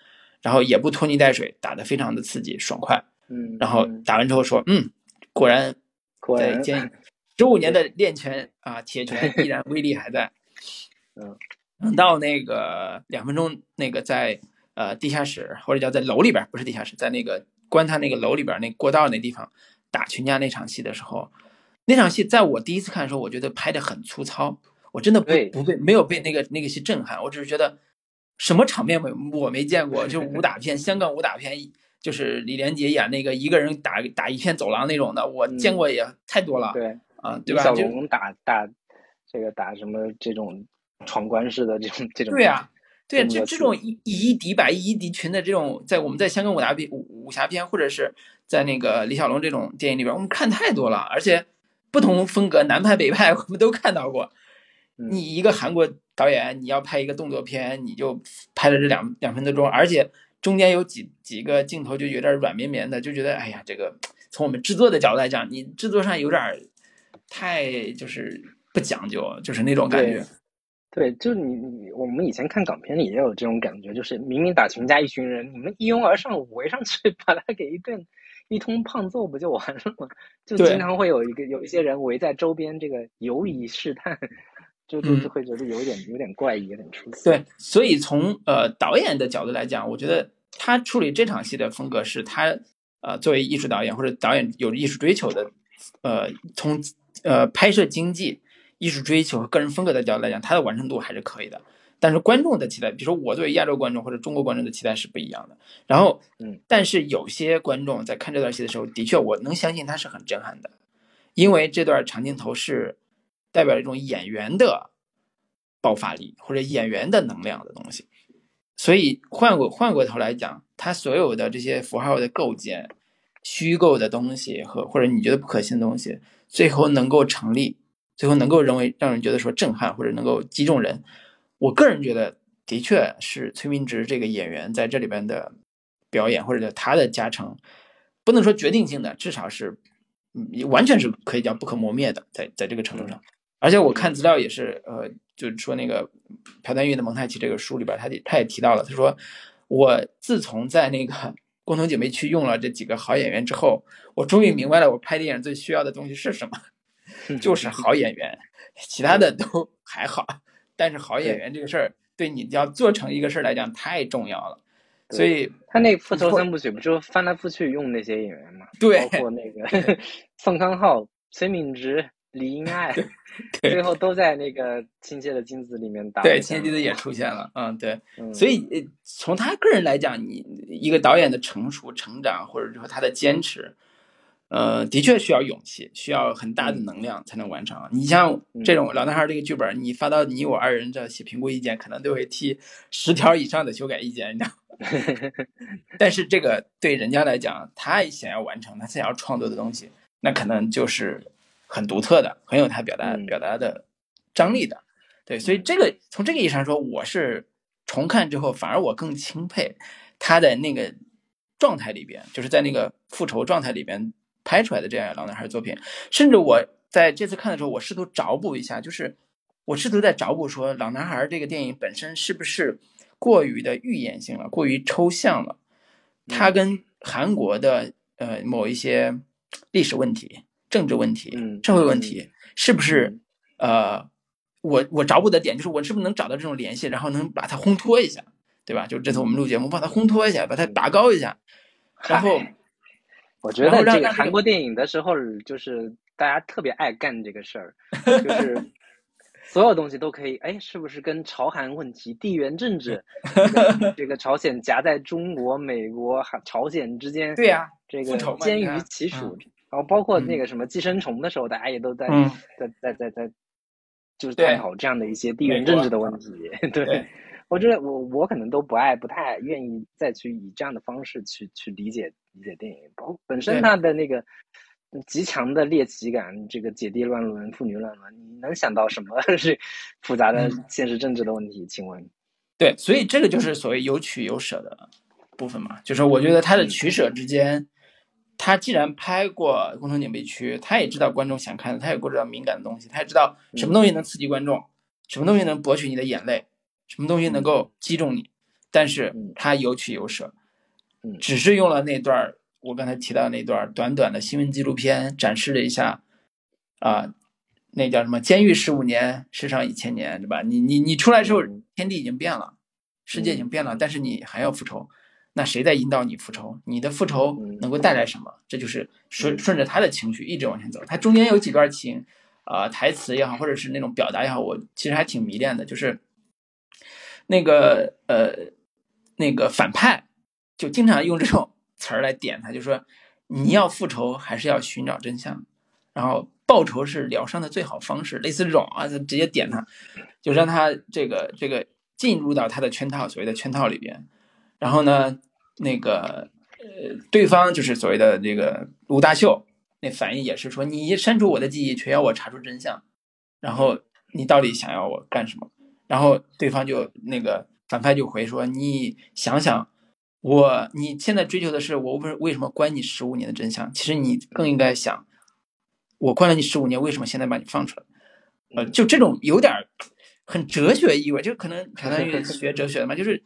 Speaker 1: 然后也不拖泥带水，打得非常的刺激爽快。
Speaker 2: 嗯，
Speaker 1: 然后打完之后说，嗯，果然，
Speaker 2: 果然，
Speaker 1: 十五年的练拳啊，铁拳依然威力还在。<laughs>
Speaker 2: 嗯，
Speaker 1: 等到那个两分钟，那个在呃地下室或者叫在楼里边，不是地下室，在那个关他那个楼里边那过道那地方打群架那场戏的时候，那场戏在我第一次看的时候，我觉得拍的很粗糙，我真的不不被没有被那个那个戏震撼，我只是觉得什么场面没我没见过，就武打片，香港武打片。就是李连杰演那个一个人打打一片走廊那种的，我见过也太多了。
Speaker 2: 对
Speaker 1: 啊，对吧？
Speaker 2: 小龙打打这个打什么这种闯关式的这种这种。
Speaker 1: 对呀，对，这这种以以一敌百、以一敌群的这种，在我们在香港武打片、武武侠片，或者是在那个李小龙这种电影里边，我们看太多了。而且不同风格，南派北派，我们都看到过。你一个韩国导演，你要拍一个动作片，你就拍了这两两分多钟，而且。中间有几几个镜头就有点软绵绵的，就觉得哎呀，这个从我们制作的角度来讲，你制作上有点太就是不讲究，就是那种感觉。
Speaker 2: 对，就你你我们以前看港片里也有这种感觉，就是明明打群架一群人，你们一拥而上围上去，<laughs> 把他给一顿一通胖揍不就完了吗？就经常会有一个有一些人围在周边，这个游移试探。就就就会觉得有点有点怪异，有点出
Speaker 1: 戏。对，所以从呃导演的角度来讲，我觉得他处理这场戏的风格是他呃作为艺术导演或者导演有艺术追求的，呃从呃拍摄经济、艺术追求和个人风格的角度来讲，它的完成度还是可以的。但是观众的期待，比如说我作为亚洲观众或者中国观众的期待是不一样的。然后，
Speaker 2: 嗯，
Speaker 1: 但是有些观众在看这段戏的时候，的确我能相信他是很震撼的，因为这段长镜头是。代表一种演员的爆发力或者演员的能量的东西，所以换过换过头来讲，他所有的这些符号的构建、虚构的东西和或者你觉得不可信的东西，最后能够成立，最后能够认为让人觉得说震撼或者能够击中人。我个人觉得，的确是崔明植这个演员在这里边的表演或者叫他的加成，不能说决定性的，至少是嗯，完全是可以叫不可磨灭的，在在这个程度上。而且我看资料也是，呃，就是说那个朴赞玉的蒙太奇这个书里边，他他也提到了，他说我自从在那个共同姐妹区用了这几个好演员之后，我终于明白了我拍电影最需要的东西是什么，就是好演员，其他的都 <laughs> 还好，但是好演员这个事儿对你要做成一个事儿来讲太重要了。所以
Speaker 2: 他那复仇三部曲不就翻来覆去用那些演员嘛？
Speaker 1: 对，
Speaker 2: 包括那个 <laughs> 宋康昊、崔敏植。李英爱，最后都在那个亲切的金子里面打。
Speaker 1: 对，亲切金子也出现了。嗯，对。所以从他个人来讲，你一个导演的成熟、成长，或者说他的坚持，呃，的确需要勇气，需要很大的能量才能完成。你像这种老男孩这个剧本，你发到你我二人这写评估意见，可能都会提十条以上的修改意见，你知道。<laughs> 但是这个对人家来讲，他想要完成，他想要创作的东西，那可能就是。很独特的，很有他表达表达的张力的，对，所以这个从这个意义上说，我是重看之后，反而我更钦佩他的那个状态里边，就是在那个复仇状态里边拍出来的这样老男孩作品。甚至我在这次看的时候，我试图找补一下，就是我试图在找补说，老男孩这个电影本身是不是过于的预言性了，过于抽象了？他跟韩国的呃某一些历史问题。政治问题、社会问题，是不是？呃，我我找补的点就是，我是不是能找到这种联系，然后能把它烘托一下，对吧？就这次我们录节目，把它烘托一下，把它拔高一下。然后，
Speaker 2: 我觉得这个韩国电影的时候，就是大家特别爱干这个事儿，<laughs> 就是所有东西都可以。哎，是不是跟朝韩问题、地缘政治，<laughs> 这个朝鲜夹在中国、美国、朝鲜之间？
Speaker 1: 对呀，
Speaker 2: 这个兼于其属。然后包括那个什么寄生虫的时候，大家也都在在在在在，就是探讨这样的一些地缘政治的问题。对，我觉得我我可能都不爱，不太愿意再去以这样的方式去去理解理解电影。包本身它的那个极强的猎奇感，这个姐弟乱伦、父女乱伦，你能想到什么？<laughs> 是复杂的现实政治的问题？请问？
Speaker 1: 对，所以这个就是所谓有取有舍的部分嘛，就是我觉得他的取舍之间，他既然拍过《工程警备区》，他也知道观众想看的，他也知道敏感的东西，他也知道什么东西能刺激观众，什么东西能博取你的眼泪，什么东西能够击中你，但是他有取有舍，只是用了那段我刚才提到那段短短的新闻纪录片，展示了一下，啊。那叫什么？监狱十五年，世上一千年，对吧？你你你出来之后，天地已经变了，世界已经变了，但是你还要复仇，那谁在引导你复仇？你的复仇能够带来什么？这就是顺顺着他的情绪一直往前走。他中间有几段情，啊，台词也好，或者是那种表达也好，我其实还挺迷恋的。就是那个呃，那个反派就经常用这种词儿来点他，就说你要复仇还是要寻找真相，然后。报仇是疗伤的最好方式，类似这种啊，直接点他，就让他这个这个进入到他的圈套，所谓的圈套里边。然后呢，那个呃，对方就是所谓的这个卢大秀，那反应也是说，你删除我的记忆，却要我查出真相，然后你到底想要我干什么？然后对方就那个反派就回说，你想想，我你现在追求的是我为为什么关你十五年的真相？其实你更应该想。我关了你十五年，为什么现在把你放出来？呃，就这种有点很哲学意味，就可能朴赞玉学哲学的嘛，就是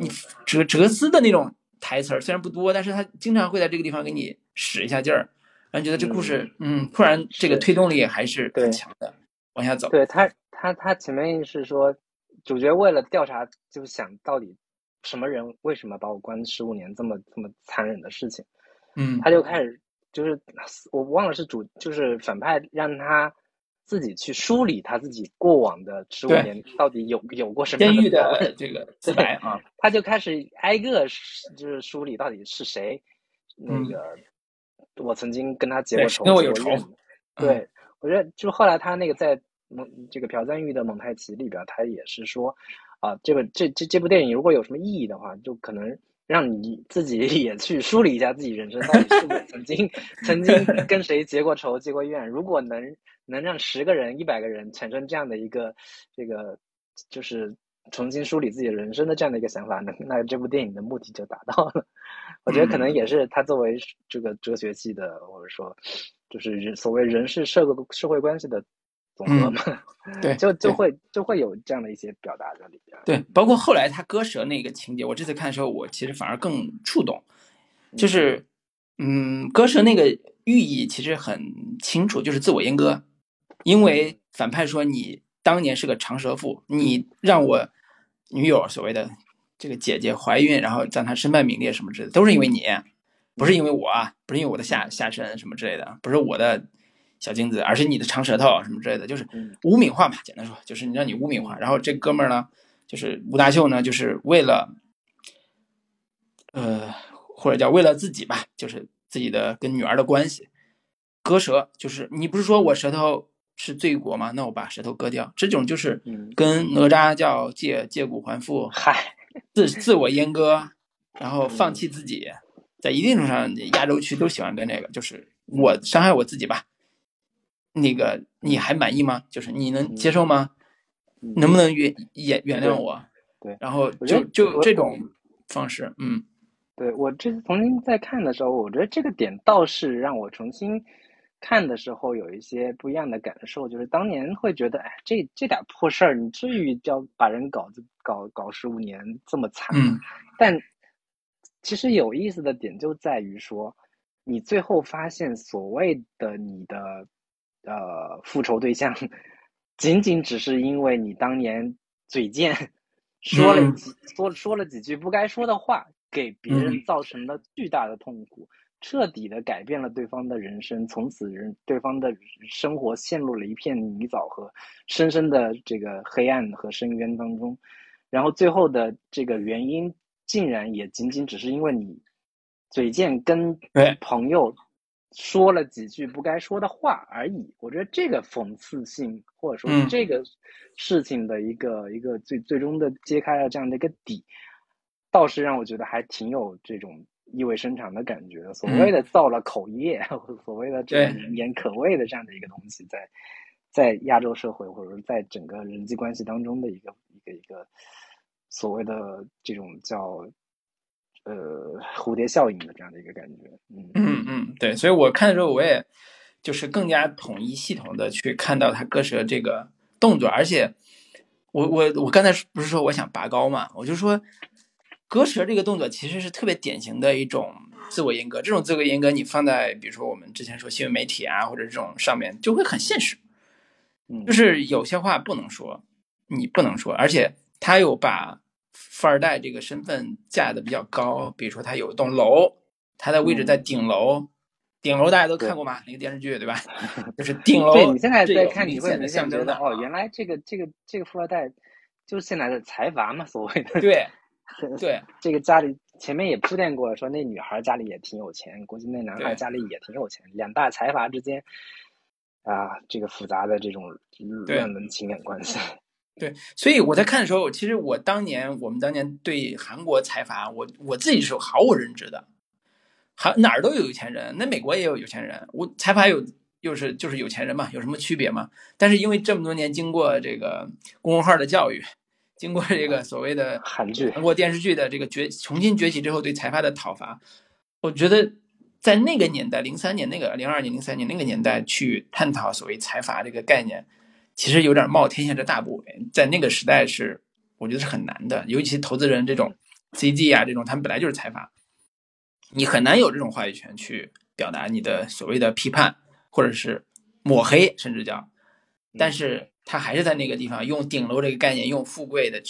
Speaker 1: 你哲哲思的那种台词儿，虽然不多，但是他经常会在这个地方给你使一下劲儿，让你觉得这故事，嗯，突然这个推动力还是很强的，往下走。
Speaker 2: 对他，他他前面是说，主角为了调查，就是想到底什么人为什么把我关十五年，这么这么残忍的事情，
Speaker 1: 嗯，
Speaker 2: 他就开始。就是我忘了是主，就是反派让他自己去梳理他自己过往的十五年到底有有过什么
Speaker 1: 监狱的这个自白啊，
Speaker 2: 他就开始挨个就是梳理到底是谁，那个我曾经跟他结过仇，
Speaker 1: 跟我有仇。
Speaker 2: 对，我觉得就后来他那个在蒙这个朴赞玉的蒙太奇里边，他也是说啊，这个这这这部电影如果有什么意义的话，就可能。让你自己 <laughs> 也去梳理一下自己人生，到底是否曾经曾经跟谁结过仇、结过怨？如果能能让十个人、一百个人产生这样的一个这个，就是重新梳理自己人生的这样的一个想法，那那这部电影的目的就达到了。我觉得可能也是他作为这个哲学系的，或者说就是人所谓人事社会社会关系的。总和嘛，<laughs>
Speaker 1: 对，
Speaker 2: 就就会就会有这样的一些表达在里边。
Speaker 1: 对，包括后来他割舌那个情节，我这次看的时候，我其实反而更触动。就是，嗯，割舌那个寓意其实很清楚，就是自我阉割。因为反派说你当年是个长舌妇，你让我女友所谓的这个姐姐怀孕，然后让她身败名裂什么之类的，都是因为你，不是因为我，不是因为我的下下身什么之类的，不是我的。小精子，而是你的长舌头什么之类的，就是污名化嘛。简单说，就是你让你污名化。然后这哥们儿呢，就是吴大秀呢，就是为了，呃，或者叫为了自己吧，就是自己的跟女儿的关系，割舌。就是你不是说我舌头是罪过吗？那我把舌头割掉。这种就是跟哪吒叫借借骨还父，
Speaker 2: 嗨，
Speaker 1: 自自我阉割，然后放弃自己，在一定程度上，亚洲区都喜欢跟这个，就是我伤害我自己吧。那个你还满意吗？就是你能接受吗？能不能原原原谅我？
Speaker 2: 对，
Speaker 1: 然后就就这种方式，嗯，
Speaker 2: 对我这次重新再看的时候，我觉得这个点倒是让我重新看的时候有一些不一样的感受。就是当年会觉得，哎，这这点破事儿，你至于叫把人搞搞搞十五年这么惨？
Speaker 1: 嗯，
Speaker 2: 但其实有意思的点就在于说，你最后发现所谓的你的。呃，复仇对象仅仅只是因为你当年嘴贱，说了几说说了几句不该说的话，给别人造成了巨大的痛苦，彻底的改变了对方的人生，从此人对方的生活陷入了一片泥沼和深深的这个黑暗和深渊当中，然后最后的这个原因，竟然也仅仅只是因为你嘴贱跟朋友。说了几句不该说的话而已，我觉得这个讽刺性，或者说这个事情的一个一个最最终的揭开了这样的一个底，倒是让我觉得还挺有这种意味深长的感觉，所谓的造了口业，所谓的这个人言可畏的这样的一个东西，在在亚洲社会或者说在整个人际关系当中的一个一个一个所谓的这种叫呃蝴蝶效应的这样的一个感觉，
Speaker 1: 嗯嗯嗯，对，所以我看的时候，我也就是更加统一系统的去看到他割舌这个动作，而且我我我刚才不是说我想拔高嘛，我就说。割舌这个动作其实是特别典型的一种自我阉割，这种自我阉割你放在比如说我们之前说新闻媒体啊或者这种上面就会很现实，就是有些话不能说，你不能说，而且他又把富二代这个身份架的比较高，比如说他有一栋楼，他的位置在顶楼，顶楼大家都看过吗？那个电视剧对吧？<laughs> 就是顶楼。
Speaker 2: 对你现在在看，你会明显觉得哦，原来这个这个这个富二代就是现在的财阀嘛，所谓的
Speaker 1: 对。<laughs> 对，
Speaker 2: 这个家里前面也铺垫过，说那女孩家里也挺有钱，估计那男孩家里也挺有钱，两大财阀之间啊，这个复杂的这种乱伦情感关系。
Speaker 1: 对，所以我在看的时候，其实我当年我们当年对韩国财阀，我我自己是毫无认知的，韩哪儿都有有钱人，那美国也有有钱人，我财阀有又是就是有钱人嘛，有什么区别吗？但是因为这么多年经过这个公众号的教育。经过这个所谓的
Speaker 2: 韩剧、
Speaker 1: 韩国电视剧的这个崛重新崛起之后，对财阀的讨伐，我觉得在那个年代，零三年那个、零二年、零三年那个年代去探讨所谓财阀这个概念，其实有点冒天下之大不韪。在那个时代是，我觉得是很难的。尤其投资人这种 CG 啊，这种他们本来就是财阀，你很难有这种话语权去表达你的所谓的批判，或者是抹黑，甚至叫，但是。他还是在那个地方用顶楼这个概念，用富贵的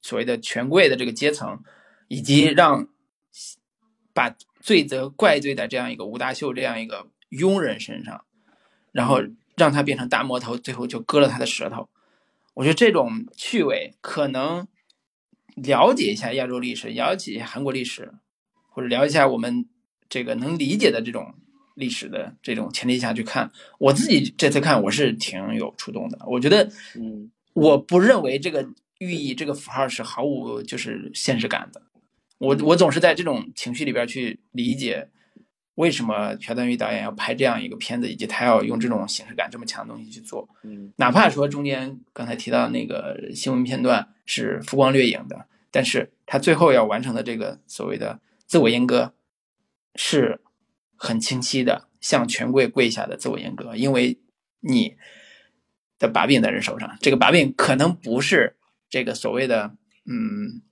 Speaker 1: 所谓的权贵的这个阶层，以及让把罪责怪罪在这样一个吴大秀这样一个庸人身上，然后让他变成大魔头，最后就割了他的舌头。我觉得这种趣味，可能了解一下亚洲历史，了解一下韩国历史，或者了解一下我们这个能理解的这种。历史的这种前提下去看，我自己这次看我是挺有触动的。我觉得，
Speaker 2: 嗯，
Speaker 1: 我不认为这个寓意这个符号是毫无就是现实感的。我我总是在这种情绪里边去理解为什么朴赞玉导演要拍这样一个片子，以及他要用这种形式感这么强的东西去做。
Speaker 2: 嗯，
Speaker 1: 哪怕说中间刚才提到那个新闻片段是浮光掠影的，但是他最后要完成的这个所谓的自我阉割是。很清晰的向权贵跪下的自我阉割，因为你的把柄在人手上，这个把柄可能不是这个所谓的嗯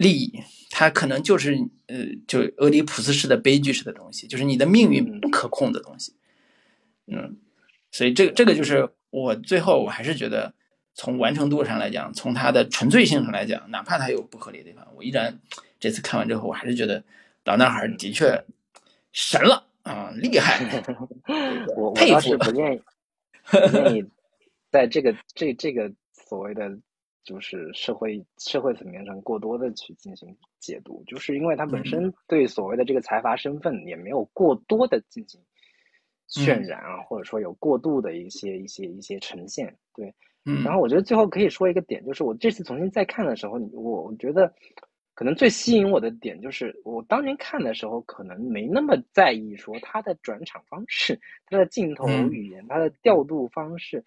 Speaker 1: 利益，它可能就是呃就俄狄浦斯式的悲剧式的东西，就是你的命运不可控的东西。嗯，所以这个这个就是我最后我还是觉得从完成度上来讲，从它的纯粹性上来讲，哪怕它有不合理的地方，我依然这次看完之后，我还是觉得老男孩的确。神了啊，厉害！<laughs>
Speaker 2: 我我倒是不愿意，不愿意在这个这这个所谓的就是社会社会层面上过多的去进行解读，就是因为他本身对所谓的这个财阀身份也没有过多的进行渲染啊，或者说有过度的一些一些一些呈现。对，然后我觉得最后可以说一个点，就是我这次重新再看的时候，我我觉得。可能最吸引我的点就是，我当年看的时候，可能没那么在意说它的转场方式、它的镜头语言、它的调度方式。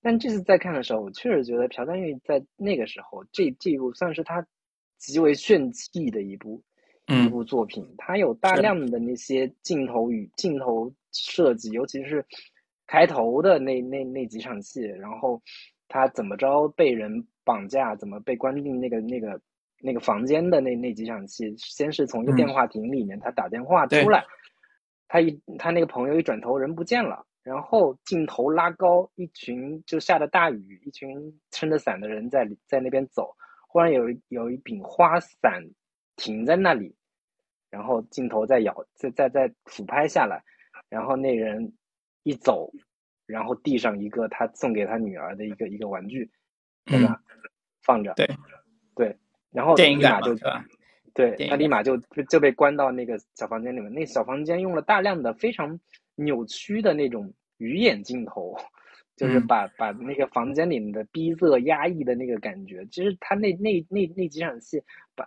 Speaker 2: 但这次再看的时候，我确实觉得朴赞玉在那个时候这这一部算是他极为炫技的一部一部作品。他有大量的那些镜头与镜头设计，尤其是开头的那那那几场戏，然后他怎么着被人绑架，怎么被关进那个那个。那个房间的那那几场戏，先是从一个电话亭里面，他打电话出来，他一他那个朋友一转头人不见了，然后镜头拉高，一群就下着大雨，一群撑着伞的人在在那边走，忽然有有一柄花伞停在那里，然后镜头再摇再再再俯拍下来，然后那人一走，然后地上一个他送给他女儿的一个一个玩具，在那放着，
Speaker 1: 对
Speaker 2: 对。然后立马就，对他立马就就被关到那个小房间里面。那小房间用了大量的非常扭曲的那种鱼眼镜头，就是把把那个房间里面的逼仄压抑的那个感觉。其实他那那那那几场戏，把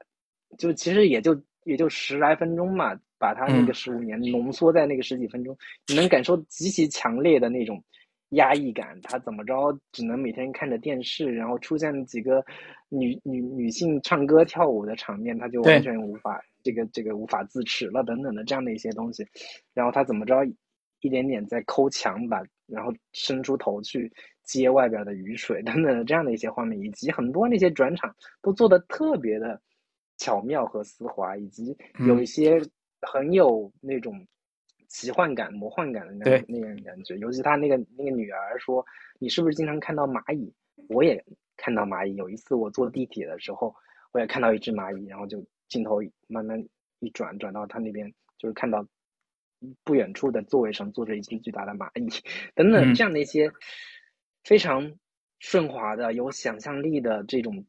Speaker 2: 就其实也就也就十来分钟嘛，把他那个十五年浓缩在那个十几分钟，你能感受极其强烈的那种压抑感。他怎么着，只能每天看着电视，然后出现几个女女女性唱歌跳舞的场面，他就完全无法这个这个无法自持了等等的这样的一些东西。然后他怎么着，一点点在抠墙把，然后伸出头去接外边的雨水 <laughs> 等等的这样的一些画面，以及很多那些转场都做的特别的。巧妙和丝滑，以及有一些很有那种奇幻感、魔幻感的那那种感觉。尤其他那个那个女儿说：“你是不是经常看到蚂蚁？”我也看到蚂蚁。有一次我坐地铁的时候，我也看到一只蚂蚁，然后就镜头慢慢一转，转到他那边，就是看到不远处的座位上坐着一只巨大的蚂蚁，等等这样的一些非常顺滑的、有想象力的这种。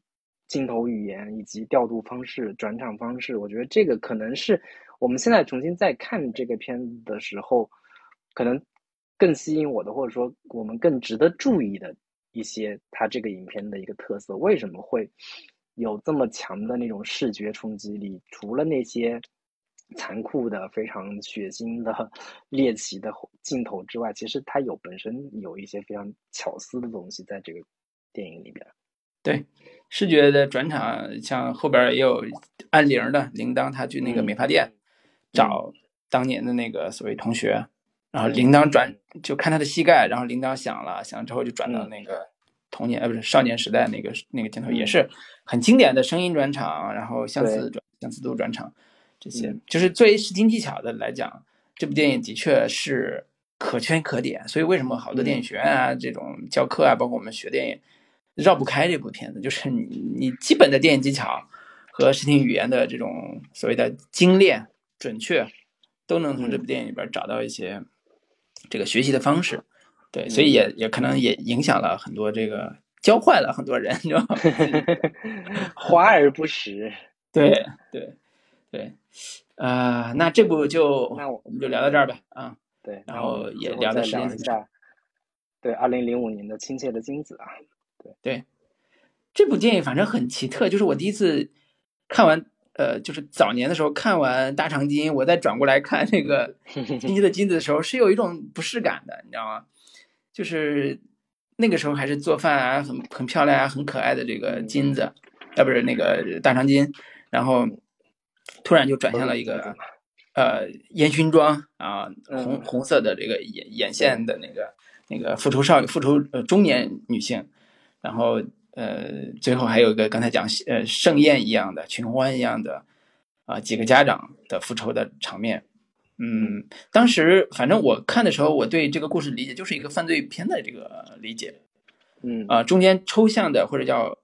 Speaker 2: 镜头语言以及调度方式、转场方式，我觉得这个可能是我们现在重新再看这个片子的时候，可能更吸引我的，或者说我们更值得注意的一些它这个影片的一个特色。为什么会有这么强的那种视觉冲击力？除了那些残酷的、非常血腥的、<laughs> 猎奇的镜头之外，其实它有本身有一些非常巧思的东西在这个电影里边。
Speaker 1: 对，视觉的转场，像后边也有按铃的铃铛，他去那个美发店找当年的那个所谓同学，然后铃铛转就看他的膝盖，然后铃铛响了，响了之后就转到那个童年呃不是少年时代那个那个镜头，也是很经典的声音转场，然后相似转相似度转场，这些就是作为视听技巧的来讲，这部电影的确是可圈可点。所以为什么好多电影学院啊这种教课啊，包括我们学电影。绕不开这部片子，就是你你基本的电影技巧和视听语言的这种所谓的精炼、准确，都能从这部电影里边找到一些这个学习的方式。对，所以也也可能也影响了很多这个，教坏了很多人，你知道吗？<laughs>
Speaker 2: 华而不实。<laughs>
Speaker 1: 对对对，呃，那这部就
Speaker 2: 那
Speaker 1: 我们就聊到这儿吧。啊，
Speaker 2: 对，
Speaker 1: 然后也聊的时间
Speaker 2: 一下。对，二零零五年的《亲切的金子》啊。
Speaker 1: 对，这部电影反正很奇特，就是我第一次看完，呃，就是早年的时候看完《大长今》，我再转过来看那个《金鸡的金子》的时候，是有一种不适感的，你知道吗？就是那个时候还是做饭啊，很很漂亮啊，很可爱的这个金子，啊，不是那个大长今，然后突然就转向了一个呃烟熏妆啊，红红色的这个眼眼线的那个那个复仇少女，复仇呃中年女性。然后，呃，最后还有一个刚才讲，呃，盛宴一样的群欢一样的，啊，几个家长的复仇的场面，嗯，当时反正我看的时候，我对这个故事理解就是一个犯罪片的这个理解，
Speaker 2: 嗯，
Speaker 1: 啊，中间抽象的或者叫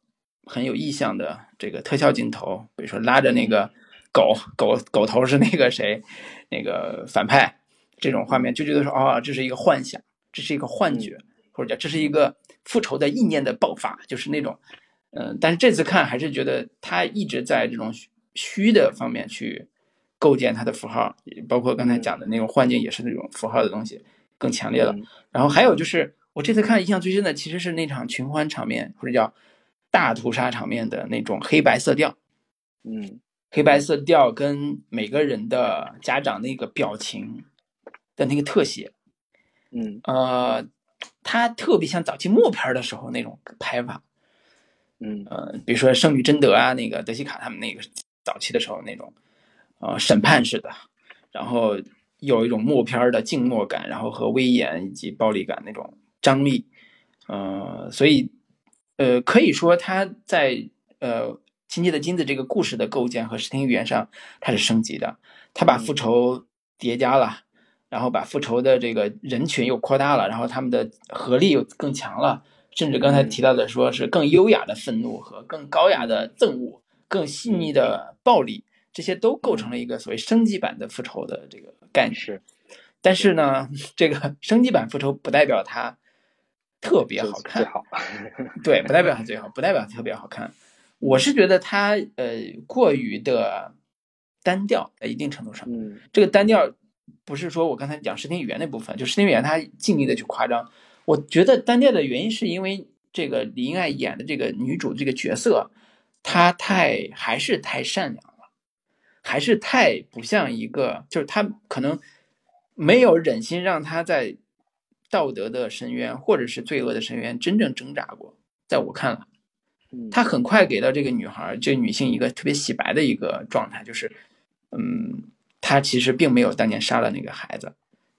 Speaker 1: 很有意象的这个特效镜头，比如说拉着那个狗狗狗头是那个谁，那个反派这种画面，就觉得说，哦，这是一个幻想，这是一个幻觉，或者叫这是一个。复仇的意念的爆发，就是那种，嗯，但是这次看还是觉得他一直在这种虚的方面去构建他的符号，包括刚才讲的那种幻境也是那种符号的东西更强烈了。然后还有就是我这次看印象最深的其实是那场群欢场面或者叫大屠杀场面的那种黑白色调，
Speaker 2: 嗯，
Speaker 1: 黑白色调跟每个人的家长那个表情的那个特写，
Speaker 2: 嗯，
Speaker 1: 呃。他特别像早期默片的时候那种拍法，
Speaker 2: 嗯
Speaker 1: 呃，比如说《圣女贞德》啊，那个德西卡他们那个早期的时候那种，呃，审判式的，然后有一种默片的静默感，然后和威严以及暴力感那种张力，呃，所以呃，可以说他在呃《亲切的金子》这个故事的构建和视听语言上，它是升级的，他把复仇叠加了。然后把复仇的这个人群又扩大了，然后他们的合力又更强了，甚至刚才提到的说是更优雅的愤怒和更高雅的憎恶、更细腻的暴力，这些都构成了一个所谓升级版的复仇的这个概念。
Speaker 2: 是，
Speaker 1: 但是呢，这个升级版复仇不代表它特别好看，
Speaker 2: 好，
Speaker 1: 对，不代表它最好，不代表特别好看。我是觉得他呃过于的单调，在一定程度上，
Speaker 2: 嗯，
Speaker 1: 这个单调。不是说我刚才讲视听语言那部分，就视听语言他尽力的去夸张。我觉得单调的原因是因为这个李英爱演的这个女主这个角色，她太还是太善良了。还是太不像一个，就是她可能没有忍心让她在道德的深渊或者是罪恶的深渊真正挣扎过。在我看来，他很快给到这个女孩，这个女性一个特别洗白的一个状态，就是，嗯，他其实并没有当年杀了那个孩子，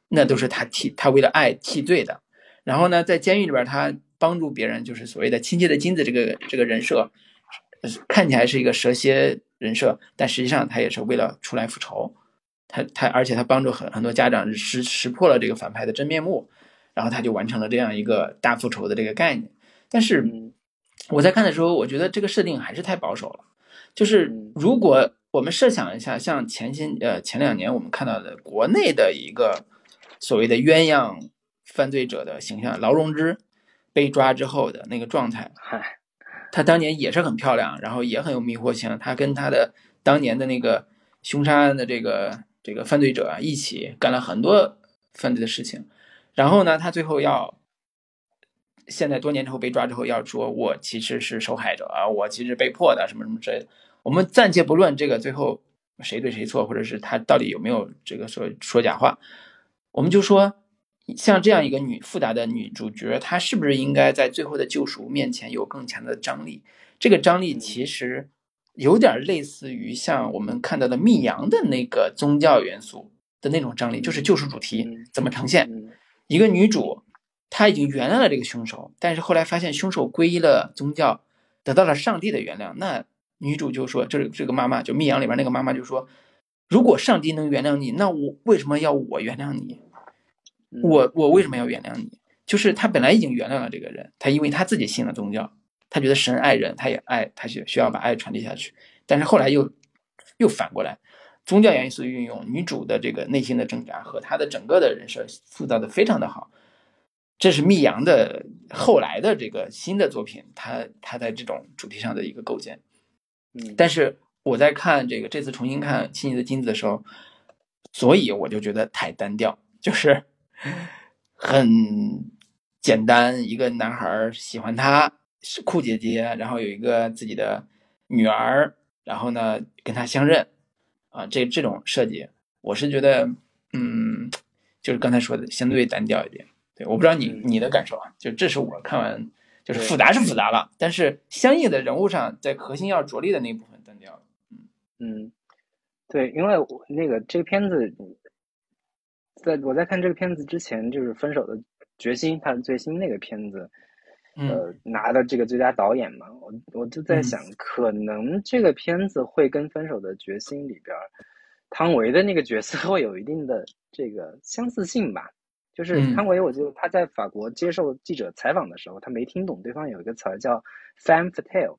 Speaker 1: 那都是他替他为了爱替罪的。然后呢，在监狱里边，他帮助别人，就是所谓的亲切的金子这个这个人设，看起来是一个蛇蝎人设，但实际上他也是为了出来复仇。他他而且他帮助很很多家长识识破了这个反派的真面目，然后他就完成了这样一个大复仇的这个概念。但是我在看的时候，我觉得这个设定还是太保守了。就是如果我们设想一下，像前些呃前两年我们看到的国内的一个所谓的鸳鸯。犯罪者的形象，劳荣枝被抓之后的那个状态，
Speaker 2: 嗨，
Speaker 1: 他当年也是很漂亮，然后也很有迷惑性。他跟他的当年的那个凶杀案的这个这个犯罪者啊，一起干了很多犯罪的事情。然后呢，他最后要现在多年之后被抓之后，要说我其实是受害者啊，我其实被迫的什么什么之类的。我们暂且不论这个最后谁对谁错，或者是他到底有没有这个说说假话，我们就说。像这样一个女复杂的女主角，她是不是应该在最后的救赎面前有更强的张力？这个张力其实有点类似于像我们看到的《密阳》的那个宗教元素的那种张力，就是救赎主题怎么呈现？一个女主她已经原谅了这个凶手，但是后来发现凶手皈依了宗教，得到了上帝的原谅。那女主就说：“这这个妈妈，就《密阳》里边那个妈妈就说，如果上帝能原谅你，那我为什么要我原谅你？”我我为什么要原谅你？就是他本来已经原谅了这个人，他因为他自己信了宗教，他觉得神爱人，他也爱，他需需要把爱传递下去。但是后来又又反过来，宗教元素运用，女主的这个内心的挣扎和她的整个的人设塑造的非常的好。这是密阳的后来的这个新的作品，他他在这种主题上的一个构建。
Speaker 2: 嗯，
Speaker 1: 但是我在看这个这次重新看《亲戚的金子》的时候，所以我就觉得太单调，就是。很简单，一个男孩喜欢她是酷姐姐，然后有一个自己的女儿，然后呢跟他相认，啊，这这种设计，我是觉得，嗯，就是刚才说的相对单调一点。对，我不知道你你的感受啊，就这是我看完，就是复杂是复杂了，但是相应的人物上，在核心要着力的那部分单调了。
Speaker 2: 嗯嗯，对，因为我那个这个片子。在我在看这个片子之前，就是《分手的决心》，他的最新那个片子，呃，拿的这个最佳导演嘛，我我就在想，可能这个片子会跟《分手的决心》里边汤唯的那个角色会有一定的这个相似性吧。就是汤唯，我记得他在法国接受记者采访的时候，他没听懂对方有一个词儿叫 “femme fatale”，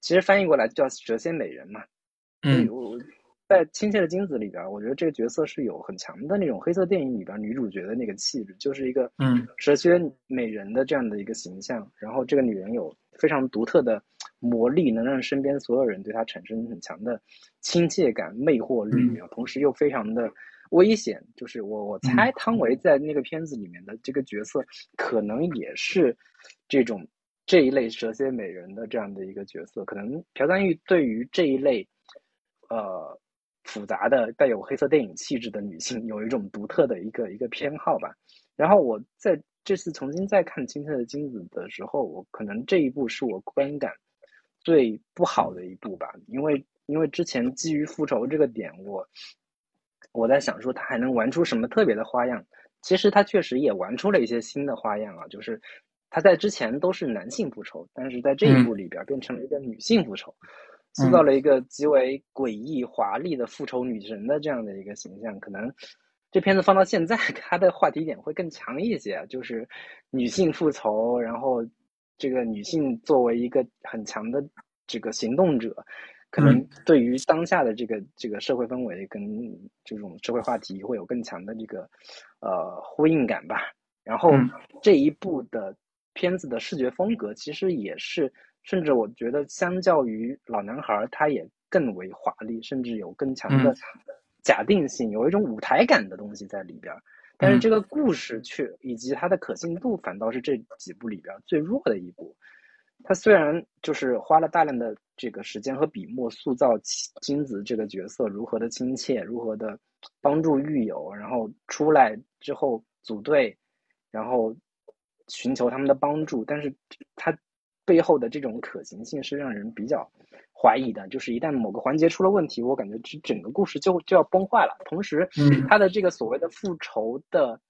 Speaker 2: 其实翻译过来叫“蛇蝎美人”嘛。
Speaker 1: 嗯。
Speaker 2: 我在《亲切的金子》里边，我觉得这个角色是有很强的那种黑色电影里边女主角的那个气质，就是一个
Speaker 1: 嗯
Speaker 2: 蛇蝎美人的这样的一个形象。然后这个女人有非常独特的魔力，能让身边所有人对她产生很强的亲切感、魅惑力，同时又非常的危险。就是我我猜汤唯在那个片子里面的这个角色，可能也是这种这一类蛇蝎美人的这样的一个角色。可能朴赞玉对于这一类，呃。复杂的带有黑色电影气质的女性有一种独特的一个一个偏好吧。然后我在这次重新再看《青色的金子》的时候，我可能这一部是我观感最不好的一部吧。因为因为之前基于复仇这个点，我我在想说他还能玩出什么特别的花样。其实他确实也玩出了一些新的花样啊，就是他在之前都是男性复仇，但是在这一部里边变成了一个女性复仇。塑造了一个极为诡异、华丽的复仇女神的这样的一个形象，可能这片子放到现在，<laughs> 它的话题点会更强一些，就是女性复仇，然后这个女性作为一个很强的这个行动者，可能对于当下的这个这个社会氛围跟这种社会话题会有更强的这个呃呼应感吧。然后这一部的片子的视觉风格其实也是。甚至我觉得，相较于老男孩，它也更为华丽，甚至有更强的假定性，有一种舞台感的东西在里边。但是这个故事却以及它的可信度，反倒是这几部里边最弱的一部。他虽然就是花了大量的这个时间和笔墨塑造金子这个角色如何的亲切，如何的帮助狱友，然后出来之后组队，然后寻求他们的帮助，但是他背后的这种可行性是让人比较怀疑的。就是一旦某个环节出了问题，我感觉这整个故事就就要崩坏了。同时，他的这个所谓的复仇的。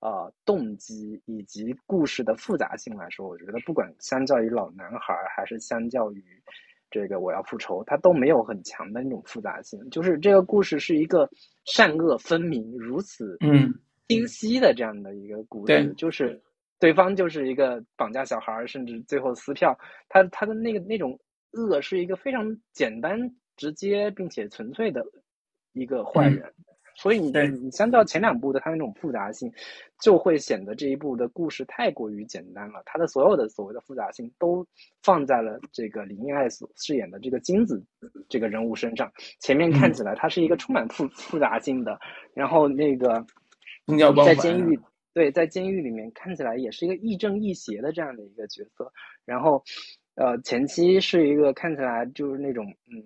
Speaker 2: 呃，动机以及故事的复杂性来说，我觉得不管相较于老男孩，还是相较于这个我要复仇，它都没有很强的那种复杂性。就是这个故事是一个善恶分明、如此
Speaker 1: 嗯
Speaker 2: 清晰的这样的一个故事。就是对方就是一个绑架小孩，甚至最后撕票，他他的那个那种恶是一个非常简单、直接并且纯粹的一个坏人。所以你你相较前两部的它那种复杂性，就会显得这一部的故事太过于简单了。它的所有的所谓的复杂性都放在了这个李英爱所饰演的这个金子这个人物身上。前面看起来他是一个充满复复杂性的，然后那个在监狱对在监狱里面看起来也是一个亦正亦邪的这样的一个角色。然后呃前期是一个看起来就是那种嗯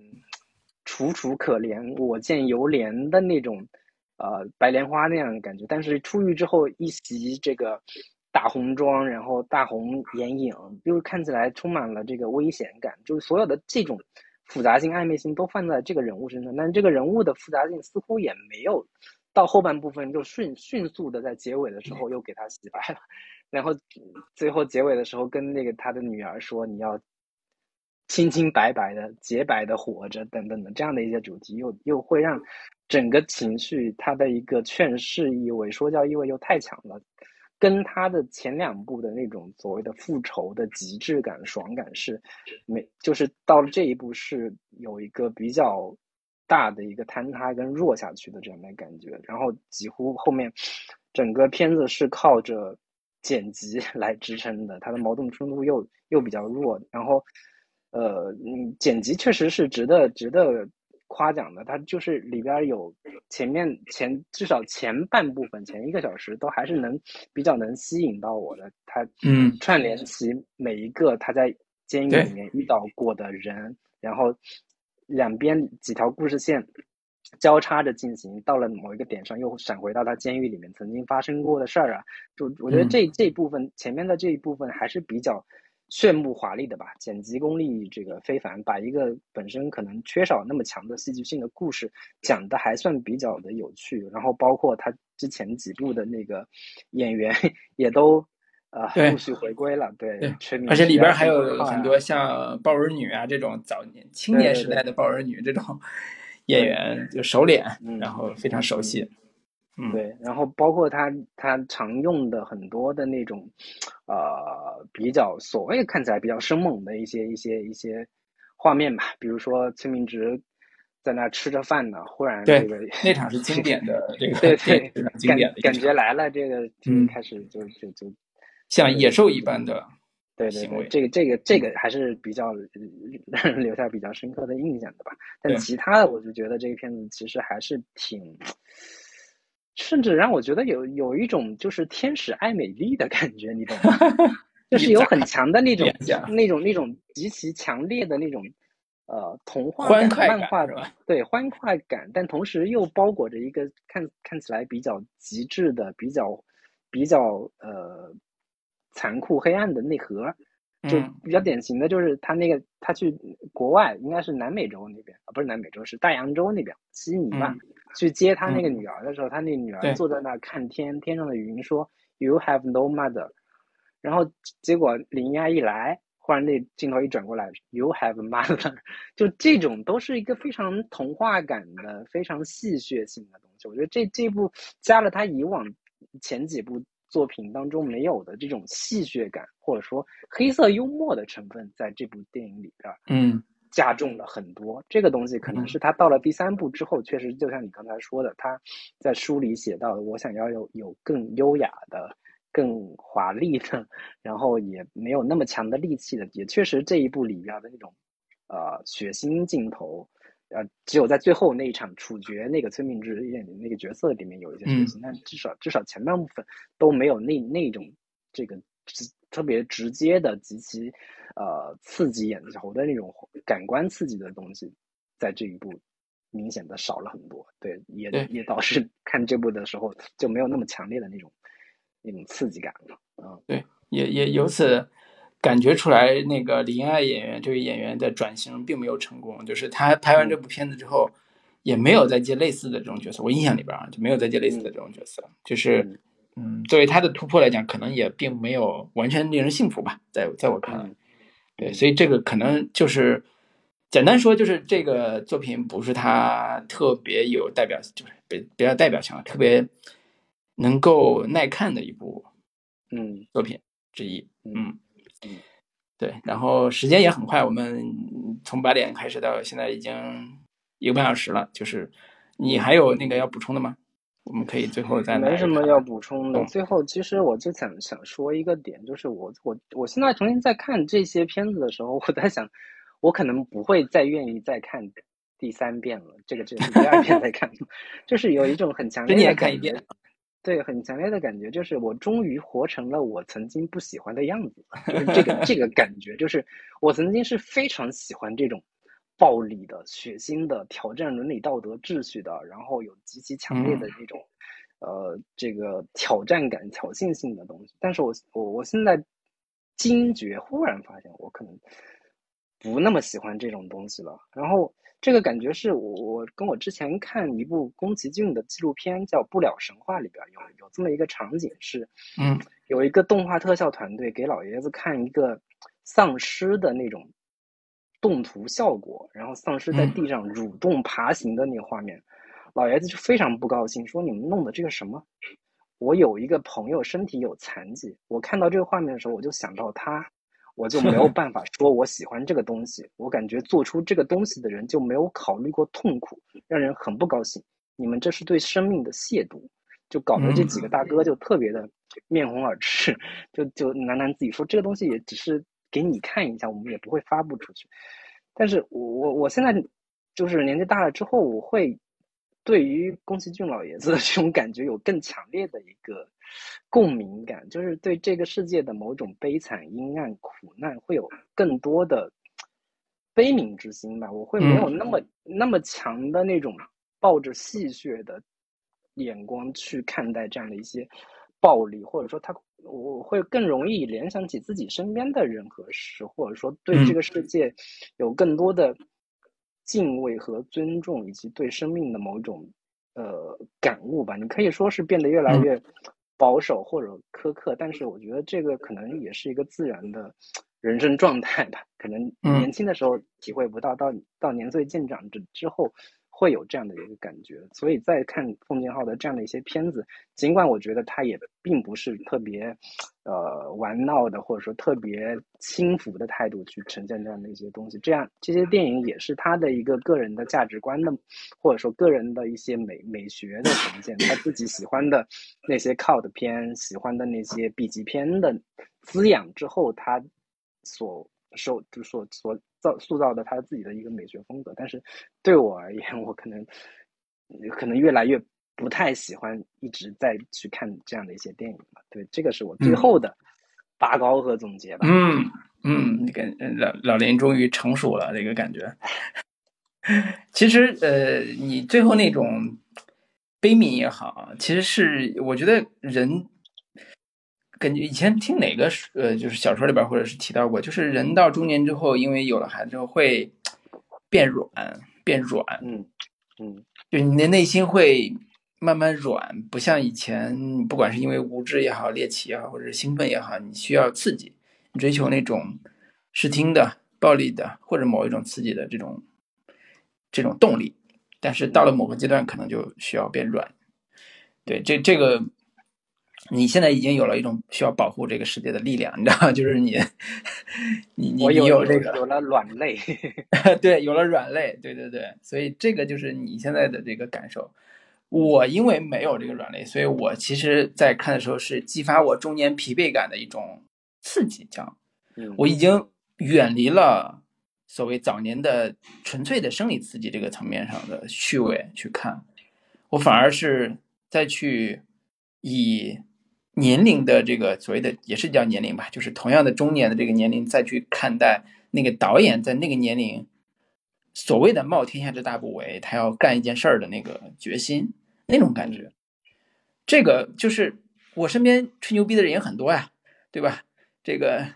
Speaker 2: 楚楚可怜我见犹怜的那种。呃，白莲花那样的感觉，但是出狱之后一袭这个大红妆，然后大红眼影，就是看起来充满了这个危险感，就是所有的这种复杂性、暧昧性都放在这个人物身上，但是这个人物的复杂性似乎也没有到后半部分就迅迅速的在结尾的时候又给他洗白了，<laughs> 然后最后结尾的时候跟那个他的女儿说你要清清白白的、洁白的活着等等的这样的一些主题，又又会让。整个情绪，它的一个劝世意味、说教意味又太强了，跟他的前两部的那种所谓的复仇的极致感、爽感是没，就是到了这一步是有一个比较大的一个坍塌跟弱下去的这样的感觉。然后几乎后面整个片子是靠着剪辑 <laughs> 来支撑的，它的矛盾冲突又又比较弱。然后，呃，嗯，剪辑确实是值得值得。夸奖的，它就是里边有前面前至少前半部分前一个小时都还是能比较能吸引到我的，它
Speaker 1: 嗯
Speaker 2: 串联起每一个他在监狱里面遇到过的人，然后两边几条故事线交叉着进行，到了某一个点上又闪回到他监狱里面曾经发生过的事儿啊，就我觉得这这部分前面的这一部分还是比较。炫目华丽的吧，剪辑功力这个非凡，把一个本身可能缺少那么强的戏剧性的故事讲的还算比较的有趣，然后包括他之前几部的那个演员也都呃陆续回归了，对，
Speaker 1: 而且里边还有很多像豹儿女啊这种早年青年时代的豹儿女这种演员就熟脸，然后非常熟悉。
Speaker 2: 对，然后包括他他常用的很多的那种，呃，比较所谓看起来比较生猛的一些一些一些画面吧，比如说崔明植在那吃着饭呢，忽然这个
Speaker 1: 那场是经典的这个 <laughs>
Speaker 2: 对对
Speaker 1: 经典的
Speaker 2: 感觉来了，这个就开始就就就
Speaker 1: 像野兽一般的
Speaker 2: 对对对，这个这个这个还是比较让人 <laughs> 留下比较深刻的印象的吧。但其他的，我就觉得这个片子其实还是挺。甚至让我觉得有有一种就是天使爱美丽的感觉，你懂吗？<laughs> 就是有很强的那种那种那种极其强烈的那种呃童话
Speaker 1: 感
Speaker 2: 漫画的对欢快感，但同时又包裹着一个看看起来比较极致的、比较比较呃残酷黑暗的内核。就比较典型的就是他那个他去国外，应该是南美洲那边啊，不是南美洲，是大洋洲那边悉尼吧。去接他那个女儿的时候，他那女儿坐在那看天，天上的云说：“You have no mother。”然后结果林亚一来，忽然那镜头一转过来，“You have mother。<laughs> ”就这种都是一个非常童话感的、非常戏谑性的东西。我觉得这这部加了他以往前几部作品当中没有的这种戏谑感，或者说黑色幽默的成分，在这部电影里边，
Speaker 1: 嗯。
Speaker 2: 加重了很多，这个东西可能是他到了第三部之后，确实就像你刚才说的，他在书里写到的，我想要有有更优雅的、更华丽的，然后也没有那么强的力气的，也确实这一部里边的那种呃血腥镜头，呃，只有在最后那一场处决那个崔明植演的那个角色里面有一些血腥，但至少至少前半部分都没有那那种这个。特别直接的、极其呃刺激眼球的那种感官刺激的东西，在这一部明显的少了很多。对，也也导致看这部的时候就没有那么强烈的那种那种刺激感了。嗯，
Speaker 1: 对，也也由此感觉出来，那个李英爱演员这位演员的转型并没有成功，就是他拍完这部片子之后。也没有再接类似的这种角色，我印象里边啊就没有再接类似的这种角色，就是，嗯，作为他的突破来讲，可能也并没有完全令人信服吧，在在我看来，对，所以这个可能就是简单说，就是这个作品不是他特别有代表，就是比比较代表性，特别能够耐看的一部，
Speaker 2: 嗯，
Speaker 1: 作品之一，嗯嗯，对，然后时间也很快，我们从八点开始到现在已经。一个半小时了，就是你还有那个要补充的吗？我们可以最后再
Speaker 2: 没什么要补充的。最后，其实我就想想说一个点，就是我我我现在重新再看这些片子的时候，我在想，我可能不会再愿意再看第三遍了。这个这是第二遍再看，<laughs> 就是有一种很强烈的感觉，对，很强烈的感觉，就是我终于活成了我曾经不喜欢的样子，就是这个这个感觉，就是我曾经是非常喜欢这种。暴力的、血腥的、挑战伦理道德秩序的，然后有极其强烈的这种，呃，这个挑战感、挑衅性的东西。但是我我我现在惊觉，忽然发现我可能不那么喜欢这种东西了。然后这个感觉是我我跟我之前看一部宫崎骏的纪录片叫《不了神话》里边有有这么一个场景是，
Speaker 1: 嗯，
Speaker 2: 有一个动画特效团队给老爷子看一个丧尸的那种。动图效果，然后丧尸在地上蠕动爬行的那个画面，老爷子就非常不高兴，说：“你们弄的这个什么？我有一个朋友身体有残疾，我看到这个画面的时候，我就想到他，我就没有 <laughs> 办法说我喜欢这个东西。我感觉做出这个东西的人就没有考虑过痛苦，让人很不高兴。你们这是对生命的亵渎，就搞得这几个大哥就特别的面红耳赤，就就喃喃自语说这个东西也只是。”给你看一下，我们也不会发布出去。但是我我我现在就是年纪大了之后，我会对于宫崎骏老爷子的这种感觉有更强烈的一个共鸣感，<laughs> 就是对这个世界的某种悲惨、阴暗、苦难会有更多的悲悯之心吧。我会没有那么那么强的那种抱着戏谑的眼光去看待这样的一些暴力，或者说他。我会更容易联想起自己身边的人和事，或者说对这个世界有更多的敬畏和尊重，以及对生命的某种呃感悟吧。你可以说是变得越来越保守或者苛刻，但是我觉得这个可能也是一个自然的人生状态吧。可能年轻的时候体会不到，到到年岁渐长之之后。会有这样的一个感觉，所以在看奉俊昊的这样的一些片子，尽管我觉得他也并不是特别，呃，玩闹的，或者说特别轻浮的态度去呈现这样的一些东西，这样这些电影也是他的一个个人的价值观的，或者说个人的一些美美学的呈现，他自己喜欢的那些 cult 片，喜欢的那些 B 级片的滋养之后，他所受就所所。造塑造的他自己的一个美学风格，但是对我而言，我可能可能越来越不太喜欢一直在去看这样的一些电影了。对，这个是我最后的拔高和总结吧。
Speaker 1: 嗯嗯，那个老老林终于成熟了，这个感觉。<laughs> 其实呃，你最后那种悲悯也好，其实是我觉得人。感觉以前听哪个呃，就是小说里边或者是提到过，就是人到中年之后，因为有了孩子之后会变软，变软，
Speaker 2: 嗯嗯，
Speaker 1: 就你的内心会慢慢软，不像以前，不管是因为无知也好、猎奇也好，或者是兴奋也好，你需要刺激，你追求那种视听的、暴力的或者某一种刺激的这种这种动力，但是到了某个阶段，可能就需要变软。对，这这个。你现在已经有了一种需要保护这个世界的力量，你知道吗？<laughs> 就是你，你你你
Speaker 2: 有
Speaker 1: 这个
Speaker 2: 有了软肋，<laughs> <laughs>
Speaker 1: 对，有了软肋，对对对，所以这个就是你现在的这个感受。我因为没有这个软肋，所以我其实在看的时候是激发我中年疲惫感的一种刺激，这样。我已经远离了所谓早年的纯粹的生理刺激这个层面上的趣味去看，我反而是再去以。年龄的这个所谓的也是叫年龄吧，就是同样的中年的这个年龄再去看待那个导演在那个年龄所谓的冒天下之大不韪，他要干一件事儿的那个决心，那种感觉，这个就是我身边吹牛逼的人也很多呀，对吧？这个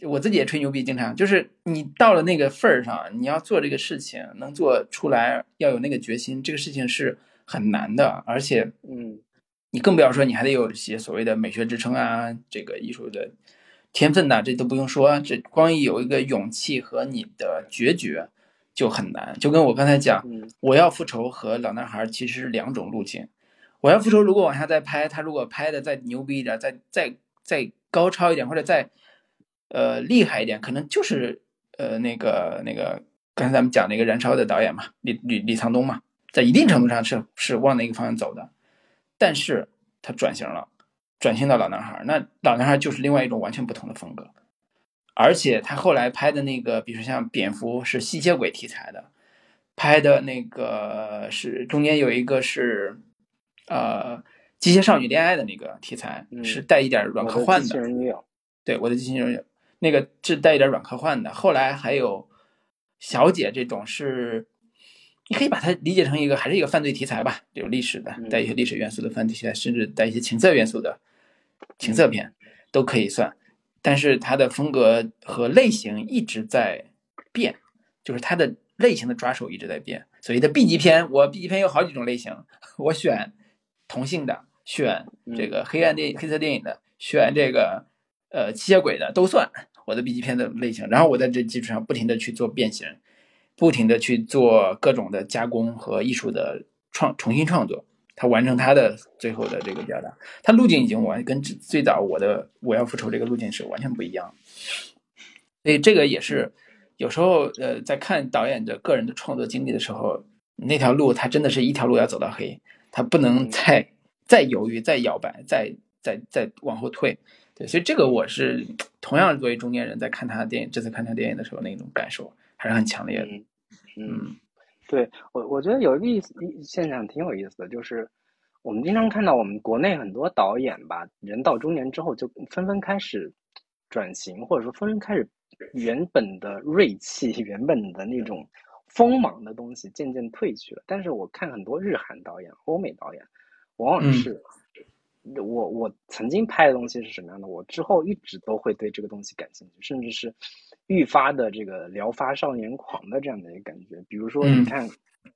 Speaker 1: 我自己也吹牛逼，经常就是你到了那个份儿上，你要做这个事情，能做出来，要有那个决心，这个事情是很难的，而且，
Speaker 2: 嗯。
Speaker 1: 你更不要说，你还得有一些所谓的美学支撑啊，这个艺术的天分呐，这都不用说，这光有一个勇气和你的决绝就很难。就跟我刚才讲，我要复仇和老男孩其实是两种路径。我要复仇，如果往下再拍，他如果拍的再牛逼一点，再再再高超一点，或者再呃厉害一点，可能就是呃那个那个刚才咱们讲那个燃烧的导演嘛，李李李沧东嘛，在一定程度上是是往那个方向走的。但是他转型了，转型到老男孩那老男孩就是另外一种完全不同的风格，而且他后来拍的那个，比如说像蝙蝠是吸血鬼题材的，拍的那个是中间有一个是，呃，机械少女恋爱的那个题材，是带一点软科幻的。对，我的机器人女友，那个是带一点软科幻的。后来还有小姐这种是。你可以把它理解成一个，还是一个犯罪题材吧，有历史的，带一些历史元素的犯罪题材，甚至带一些情色元素的情色片都可以算。但是它的风格和类型一直在变，就是它的类型的抓手一直在变。所谓的 B 级片，我 B 级片有好几种类型，我选同性的，选这个黑暗电黑色电影的，选这个呃吸血鬼的都算我的 B 级片的类型。然后我在这基础上不停的去做变形。不停的去做各种的加工和艺术的创重新创作，他完成他的最后的这个表达，他路径已经完跟最早我的我要复仇这个路径是完全不一样，所以这个也是有时候呃在看导演的个人的创作经历的时候，那条路他真的是一条路要走到黑，他不能再再犹豫、再摇摆、再再再往后退，对，所以这个我是同样作为中间人在看他的电影，这次看他电影的时候那种感受。还是很强烈的，
Speaker 2: 嗯，对我我觉得有一个意思现象挺有意思的，就是我们经常看到我们国内很多导演吧，人到中年之后就纷纷开始转型，或者说纷纷开始原本的锐气、原本的那种锋芒的东西渐渐褪去了。但是我看很多日韩导演、欧美导演，往往是我我曾经拍的东西是什么样的，我之后一直都会对这个东西感兴趣，甚至是。愈发的这个聊发少年狂的这样的一个感觉，比如说你看，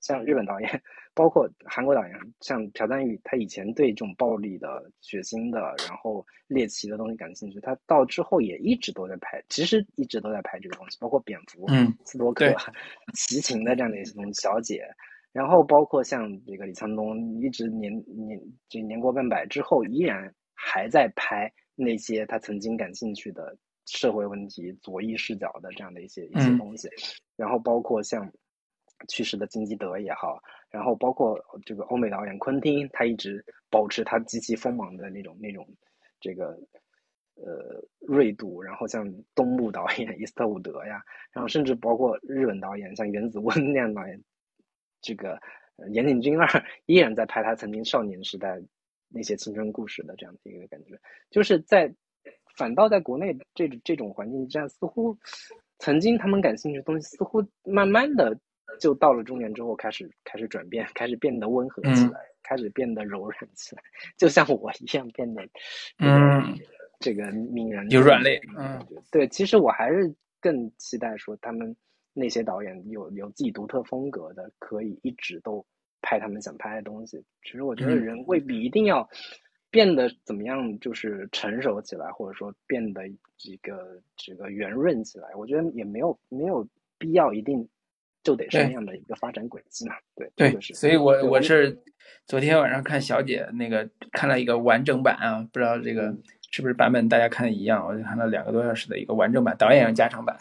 Speaker 2: 像日本导演，包括韩国导演，像朴赞玉，他以前对这种暴力的、血腥的，然后猎奇的东西感兴趣，他到之后也一直都在拍，其实一直都在拍这个东西，包括蝙蝠、斯多克、齐秦的这样的一些东西，小姐，然后包括像这个李沧东，一直年年这年过半百之后，依然还在拍那些他曾经感兴趣的。社会问题、左翼视角的这样的一些一些东西，然后包括像去世的金基德也好，然后包括这个欧美导演昆汀，他一直保持他极其锋芒的那种那种这个呃锐度，然后像东木导演伊斯特伍德呀，然后甚至包括日本导演像原子温那样导演，这个岩井俊二依然在拍他曾经少年时代那些青春故事的这样的一个感觉，就是在。反倒在国内这这种环境之下，似乎曾经他们感兴趣的东西，似乎慢慢的就到了中年之后开始开始转变，开始变得温和起来，开始变得柔软起来，<laughs> 就像我一样变得嗯这个泯然
Speaker 1: 有软肋嗯
Speaker 2: 对，其实我还是更期待说他们那些导演有有自己独特风格的，可以一直都拍他们想拍的东西。其实我觉得人未必一定要。变得怎么样？就是成熟起来，或者说变得这个这个圆润起来，我觉得也没有没有必要一定就得是那样的一个发展轨迹嘛。对
Speaker 1: 对，所以我我是昨天晚上看小姐那个看了一个完整版啊，不知道这个是不是版本大家看的一样？我就看了两个多小时的一个完整版，导演加长版。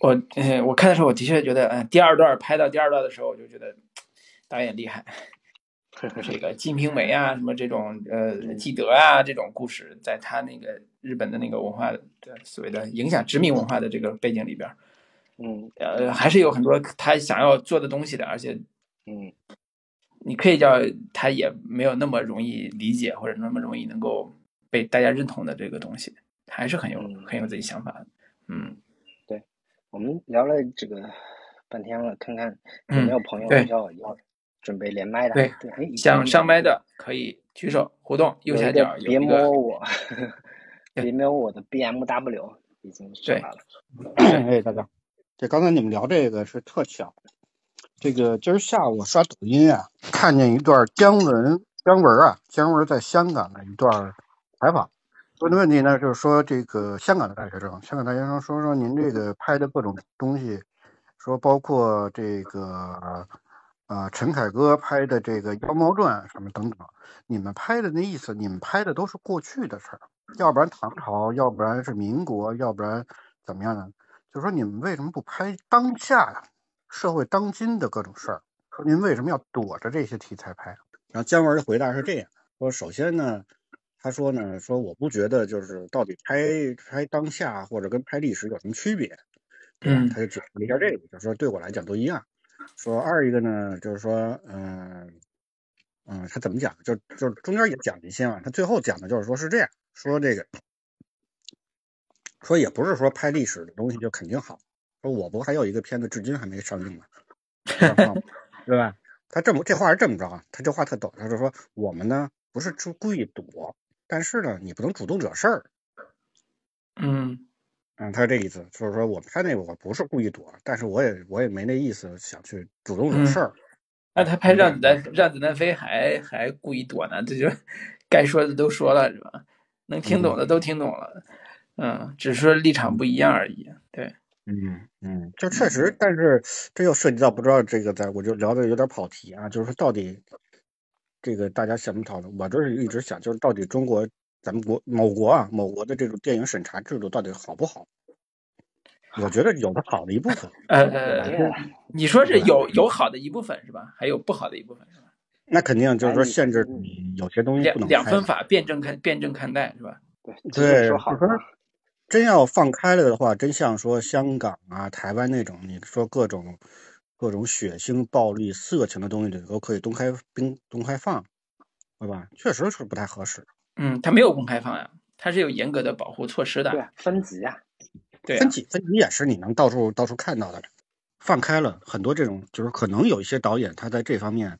Speaker 1: 我我看的时候，我的确觉得，嗯，第二段拍到第二段的时候，我就觉得导演厉害。这 <laughs> 个《金瓶梅》啊，什么这种呃，记得啊，这种故事，在他那个日本的那个文化的所谓的影响殖民文化的这个背景里边，
Speaker 2: 嗯，
Speaker 1: 呃，还是有很多他想要做的东西的，而且，
Speaker 2: 嗯，
Speaker 1: 你可以叫他也没有那么容易理解，或者那么容易能够被大家认同的这个东西，还是很有很有自己想法的。嗯，
Speaker 2: 对，我们聊了这个半天了，看看有没有朋友要要准备连麦的。
Speaker 1: 对，想上麦的可以举手互动，右下角
Speaker 2: 别摸我，别摸我的 BMW 已经上来了。
Speaker 3: 哎，大家，这刚才你们聊这个是特巧。这个今儿下午刷抖音啊，看见一段姜文姜文啊，姜文在香港的一段采访。问的问题呢，就是说这个香港的大学生，香港大学生说说您这个拍的各种东西，说包括这个啊陈凯歌拍的这个《妖猫传》什么等等，你们拍的那意思，你们拍的都是过去的事儿，要不然唐朝，要不然是民国，要不然怎么样呢？就说你们为什么不拍当下？社会当今的各种事儿，说您为什么要躲着这些题材拍？然后姜文的回答是这样说：首先呢，他说呢，说我不觉得就是到底拍拍当下或者跟拍历史有什么区别，
Speaker 1: 嗯，
Speaker 3: 他就解释了一下这个，就说对我来讲都一样。说二一个呢，就是说，嗯嗯，他怎么讲？就就中间也讲了一些嘛，他最后讲的就是说是这样说这个，说也不是说拍历史的东西就肯定好。说我不还有一个片子，至今还没上映呢，<laughs> 对吧？他这么这话是这么着啊？他这话特逗，他就说我们呢不是就故意躲，但是呢你不能主动惹事儿。
Speaker 1: 嗯
Speaker 3: 嗯，他是这意思，就是说我拍那个我不是故意躲，但是我也我也没那意思想去主动惹事儿。
Speaker 1: 那他拍让子弹让子弹飞还还故意躲呢？这就该说的都说了是吧？能听懂的都听懂了，嗯，只是说立场不一样而已。对。
Speaker 3: 嗯嗯，就确实，但是这又涉及到不知道这个，在我就聊的有点跑题啊，就是说到底这个大家想不讨论？我就是一直想，就是到底中国咱们国某国啊，某国的这种电影审查制度到底好不好？我觉得有的好的一部分。
Speaker 1: 呃，你说是有有好的一部分是吧？还有不好的一部分是吧？
Speaker 3: 那肯定就是说限制你有些东西不能
Speaker 1: 两分法，辩证看辩证看待是吧？
Speaker 2: 对
Speaker 3: 对，
Speaker 2: 说好。
Speaker 3: 真要放开了的话，真像说香港啊、台湾那种，你说各种各种血腥、暴力、色情的东西，都可以公开、公公开放，对吧？确实是不太合适。
Speaker 1: 嗯，它没有公开放呀，它是有严格的保护措施的。
Speaker 2: 对，分级呀。
Speaker 1: 对，
Speaker 3: 分级分级也是你能到处到处看到的。放开了很多这种，就是可能有一些导演他在这方面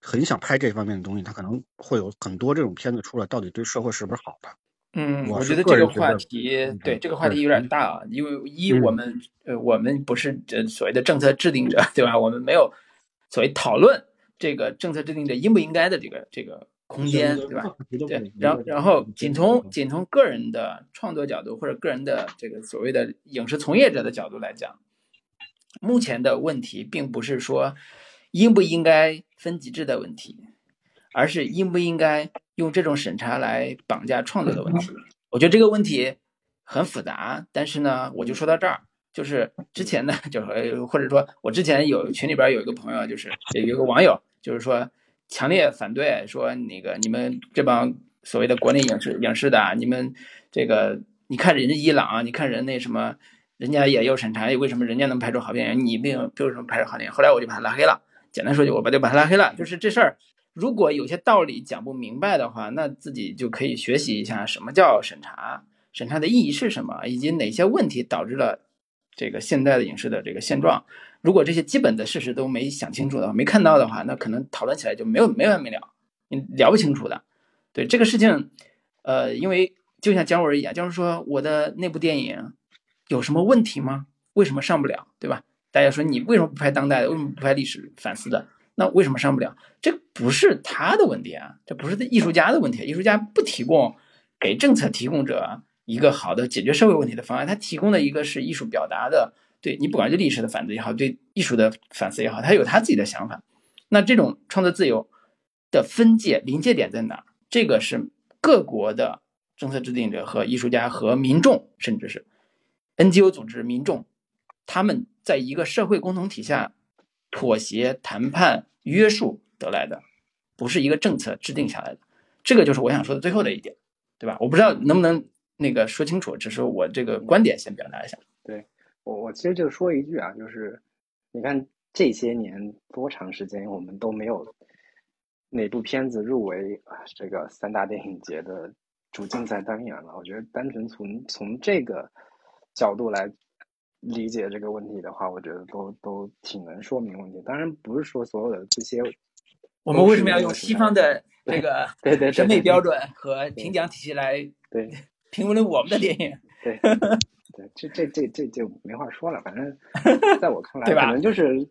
Speaker 3: 很想拍这方面的东西，他可能会有很多这种片子出来，到底对社会是不是好的？
Speaker 1: 嗯，我觉得这个话题，对这个话题有点大啊，因为一我们呃我们不是这所谓的政策制定者，<laughs> 对吧？我们没有所谓讨论这个政策制定者应不应该的这个这个空间，对吧？对，然后然后仅从仅从个人的创作角度或者个人的这个所谓的影视从业者的角度来讲，目前的问题并不是说应不应该分级制的问题，而是应不应该。用这种审查来绑架创作的问题，我觉得这个问题很复杂。但是呢，我就说到这儿，就是之前呢，就是或者说我之前有群里边有一个朋友，就是有一个网友，就是说强烈反对，说那个你们这帮所谓的国内影视影视的，你们这个你看人家伊朗，你看人那什么，人家也有审查，为什么人家能拍出好电影，你没有为什么拍出好电影？后来我就把他拉黑了。简单说句，我把就把他拉黑了。就是这事儿。如果有些道理讲不明白的话，那自己就可以学习一下什么叫审查，审查的意义是什么，以及哪些问题导致了这个现在的影视的这个现状。如果这些基本的事实都没想清楚的话，没看到的话，那可能讨论起来就没有没完没了，你聊不清楚的。对这个事情，呃，因为就像姜文一样，姜文说我的那部电影有什么问题吗？为什么上不了？对吧？大家说你为什么不拍当代的？为什么不拍历史反思的？那为什么上不了？这不是他的问题啊，这不是艺术家的问题。艺术家不提供给政策提供者一个好的解决社会问题的方案，他提供的一个是艺术表达的，对你不管是历史的反思也好，对艺术的反思也好，他有他自己的想法。那这种创作自由的分界临界点在哪？这个是各国的政策制定者和艺术家和民众，甚至是 NGO 组织、民众，他们在一个社会共同体下。妥协、谈判、约束得来的，不是一个政策制定下来的。这个就是我想说的最后的一点，对吧？我不知道能不能那个说清楚，只是我这个观点先表达一下。
Speaker 2: 对我，我其实就说一句啊，就是你看这些年多长时间，我们都没有哪部片子入围啊这个三大电影节的主竞赛单元了。我觉得单纯从从这个角度来理解这个问题的话，我觉得都都挺能说明问题。当然不是说所有的这些，
Speaker 1: 我们为什么要用西方的这个
Speaker 2: 对对
Speaker 1: 审美标准和评奖体系来
Speaker 2: 对
Speaker 1: 评论我们的电影？
Speaker 2: 对 <laughs> 对，这这这这就没话说了。反正 <laughs> 在我看来，可能就是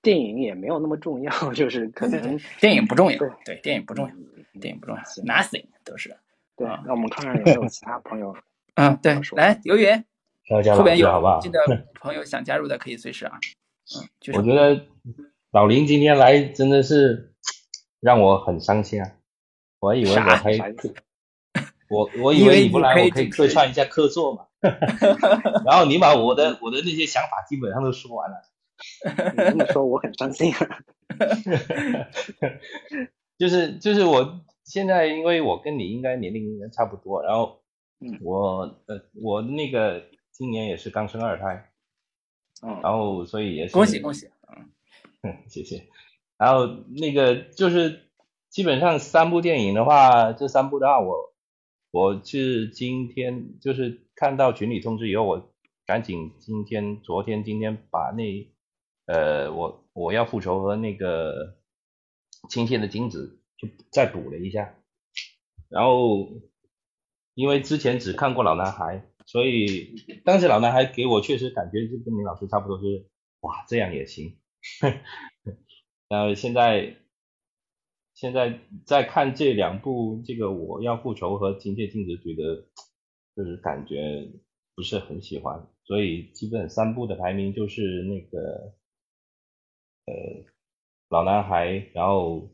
Speaker 2: 电影也没有那么重要，<laughs> 就是可能
Speaker 1: 电影不重要。对，电影不重要，电影不重要，nothing 都是。
Speaker 2: 对，那我们看看有没有其他朋友。<laughs>
Speaker 1: 嗯，对，来游云，后边
Speaker 4: 有
Speaker 1: 记得朋友想加入的可以随时啊。嗯，
Speaker 4: 我觉得老林今天来真的是让我很伤心啊！我以为我还我我以为你不来，我可以客串一下客座嘛。<laughs> 然后你把我的我的那些想法基本上都说完了。
Speaker 2: 你这么说我很伤心。<laughs>
Speaker 4: 就是就是我现在，因为我跟你应该年龄应该差不多，然后我呃我那个今年也是刚生二胎，
Speaker 2: 嗯，
Speaker 4: 然后所以也是
Speaker 1: 恭喜恭喜，
Speaker 4: 嗯，<laughs> 谢谢。然后那个就是基本上三部电影的话，这三部的话我。我是今天就是看到群里通知以后，我赶紧今天、昨天、今天把那呃，我我要复仇和那个亲切的金子就再补了一下。然后因为之前只看过老男孩，所以当时老男孩给我确实感觉就跟林老师差不多，就是哇这样也行。<laughs> 然后现在。现在在看这两部，这个我要复仇和亲切镜子，觉得就是感觉不是很喜欢，所以基本三部的排名就是那个呃老男孩，然后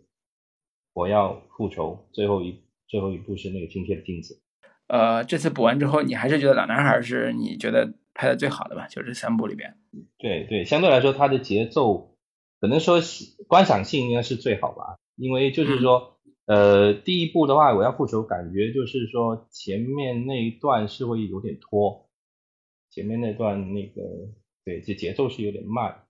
Speaker 4: 我要复仇，最后一最后一部是那个亲切的镜子。
Speaker 1: 呃，这次补完之后，你还是觉得老男孩是你觉得拍的最好的吧？就这三部里边。
Speaker 4: 对对，相对来说，它的节奏可能说观赏性应该是最好吧。因为就是说，呃，第一部的话，我要复仇，感觉就是说前面那一段是会有点拖，前面那段那个，对，这节奏是有点慢，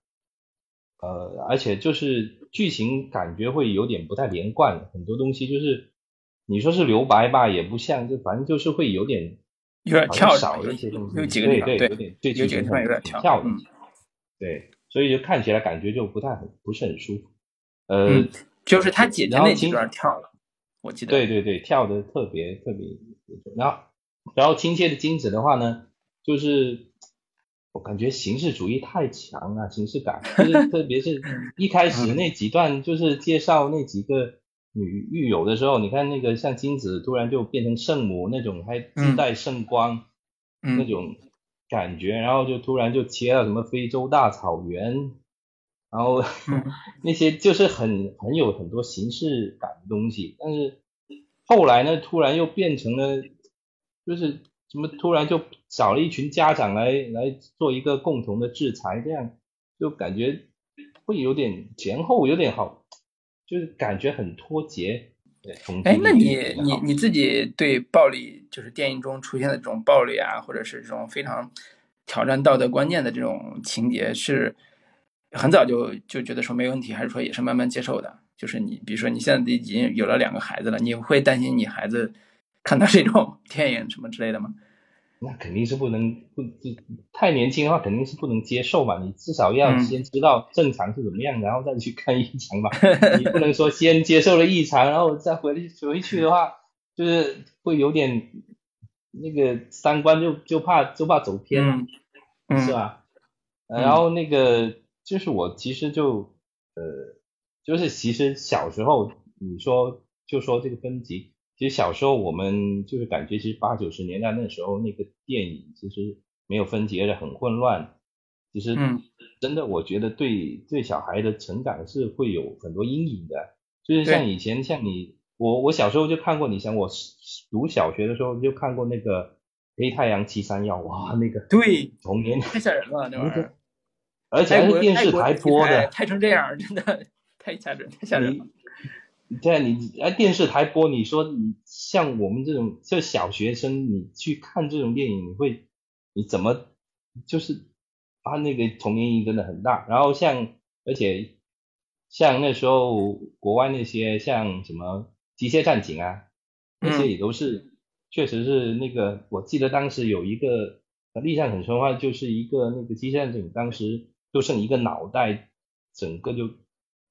Speaker 4: 呃，而且就是剧情感觉会有点不太连贯，很多东西就是你说是留白吧，也不像，就反正就是会有点
Speaker 1: 有点跳
Speaker 4: 少一些东西，
Speaker 1: 有几个地
Speaker 4: 方对有点
Speaker 1: 有几个地方有点
Speaker 4: 跳的，对，所以就看起来感觉就不太很不是很舒服，呃。
Speaker 1: 就是他姐姐那几段跳了，我记得。
Speaker 4: 对对对，跳的特别特别。然后，然后亲切的金子的话呢，就是我感觉形式主义太强了，形式感，就是特别是一开始那几段，就是介绍那几个女狱友的时候，你看那个像金子突然就变成圣母那种，还自带圣光那种感觉，然后就突然就切到什么非洲大草原。然后 <laughs> 那些就是很很有很多形式感的东西，但是后来呢，突然又变成了，就是什么突然就找了一群家长来来做一个共同的制裁，这样就感觉会有点前后有点好，就是感觉很脱节。
Speaker 1: 哎，那你你你自己对暴力，就是电影中出现的这种暴力啊，或者是这种非常挑战道德观念的这种情节是？很早就就觉得说没问题，还是说也是慢慢接受的？就是你，比如说你现在已经有了两个孩子了，你会担心你孩子看到这种 <laughs> 电影什么之类的吗？
Speaker 4: 那肯定是不能不太年轻的话肯定是不能接受嘛。你至少要先知道正常是怎么样，然后再去看异常吧。<laughs> 你不能说先接受了异常，然后再回回去的话，就是会有点那个三观就就怕就怕走偏了，是吧？然后那个。就是我其实就呃，就是其实小时候你说就说这个分级，其实小时候我们就是感觉其实八九十年代那时候那个电影其实没有分级，而且很混乱。其实真的我觉得对对小孩的成长是会有很多阴影的。就是像以前像你我我小时候就看过，你像我读小学的时候就看过那个黑太阳七三幺，哇那个
Speaker 1: 对
Speaker 4: 童年
Speaker 1: 太吓人了那玩意儿。
Speaker 4: 而且还是电视台播的，
Speaker 1: 拍成这样真的太吓人，太吓人了。
Speaker 4: 对，你哎，电视台播，你说你像我们这种就小学生，你去看这种电影，你会你怎么就是他那个童年阴影真的很大。然后像而且像那时候国外那些像什么机械战警啊，那些也都是确实是那个，我记得当时有一个印象很深的话，就是一个那个机械战警当时就剩一个脑袋，整个就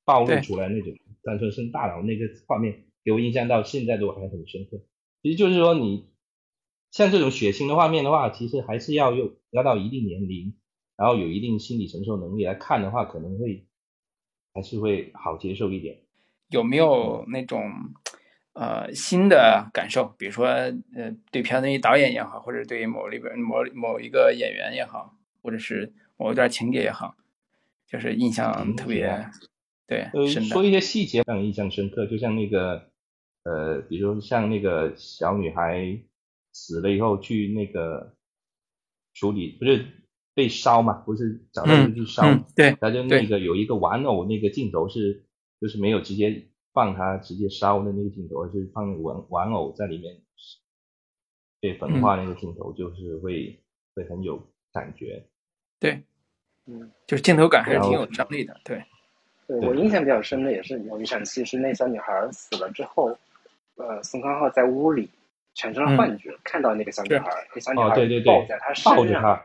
Speaker 4: 暴露出来那种，但是剩大脑那个画面，给我印象到现在都还很深刻。其实就是说，你像这种血腥的画面的话，其实还是要有要到一定年龄，然后有一定心理承受能力来看的话，可能会还是会好接受一点。
Speaker 1: 有没有那种？呃，新的感受，比如说，呃，对片子导演也好，或者对某里边某某一个演员也好，或者是某一段情节也好，就是印象特别，对，深
Speaker 4: 说一些细节让印象深刻，就像那个，呃，比如像那个小女孩死了以后去那个处理，不是被烧嘛，不是找到人去烧，
Speaker 1: 对，
Speaker 4: 他就那个有一个玩偶那个镜头是，就是没有直接。放他直接烧的那个镜头，而是放玩玩偶在里面被焚化那个镜头，就是会会很有感觉。
Speaker 1: 对，嗯，就是镜头感还是挺有张力的。对，
Speaker 2: 对我印象比较深的也是有一场戏，是那小女孩死了之后，呃，宋康昊在屋里产生了幻觉，看到那个小女孩，那小女孩抱在他身上，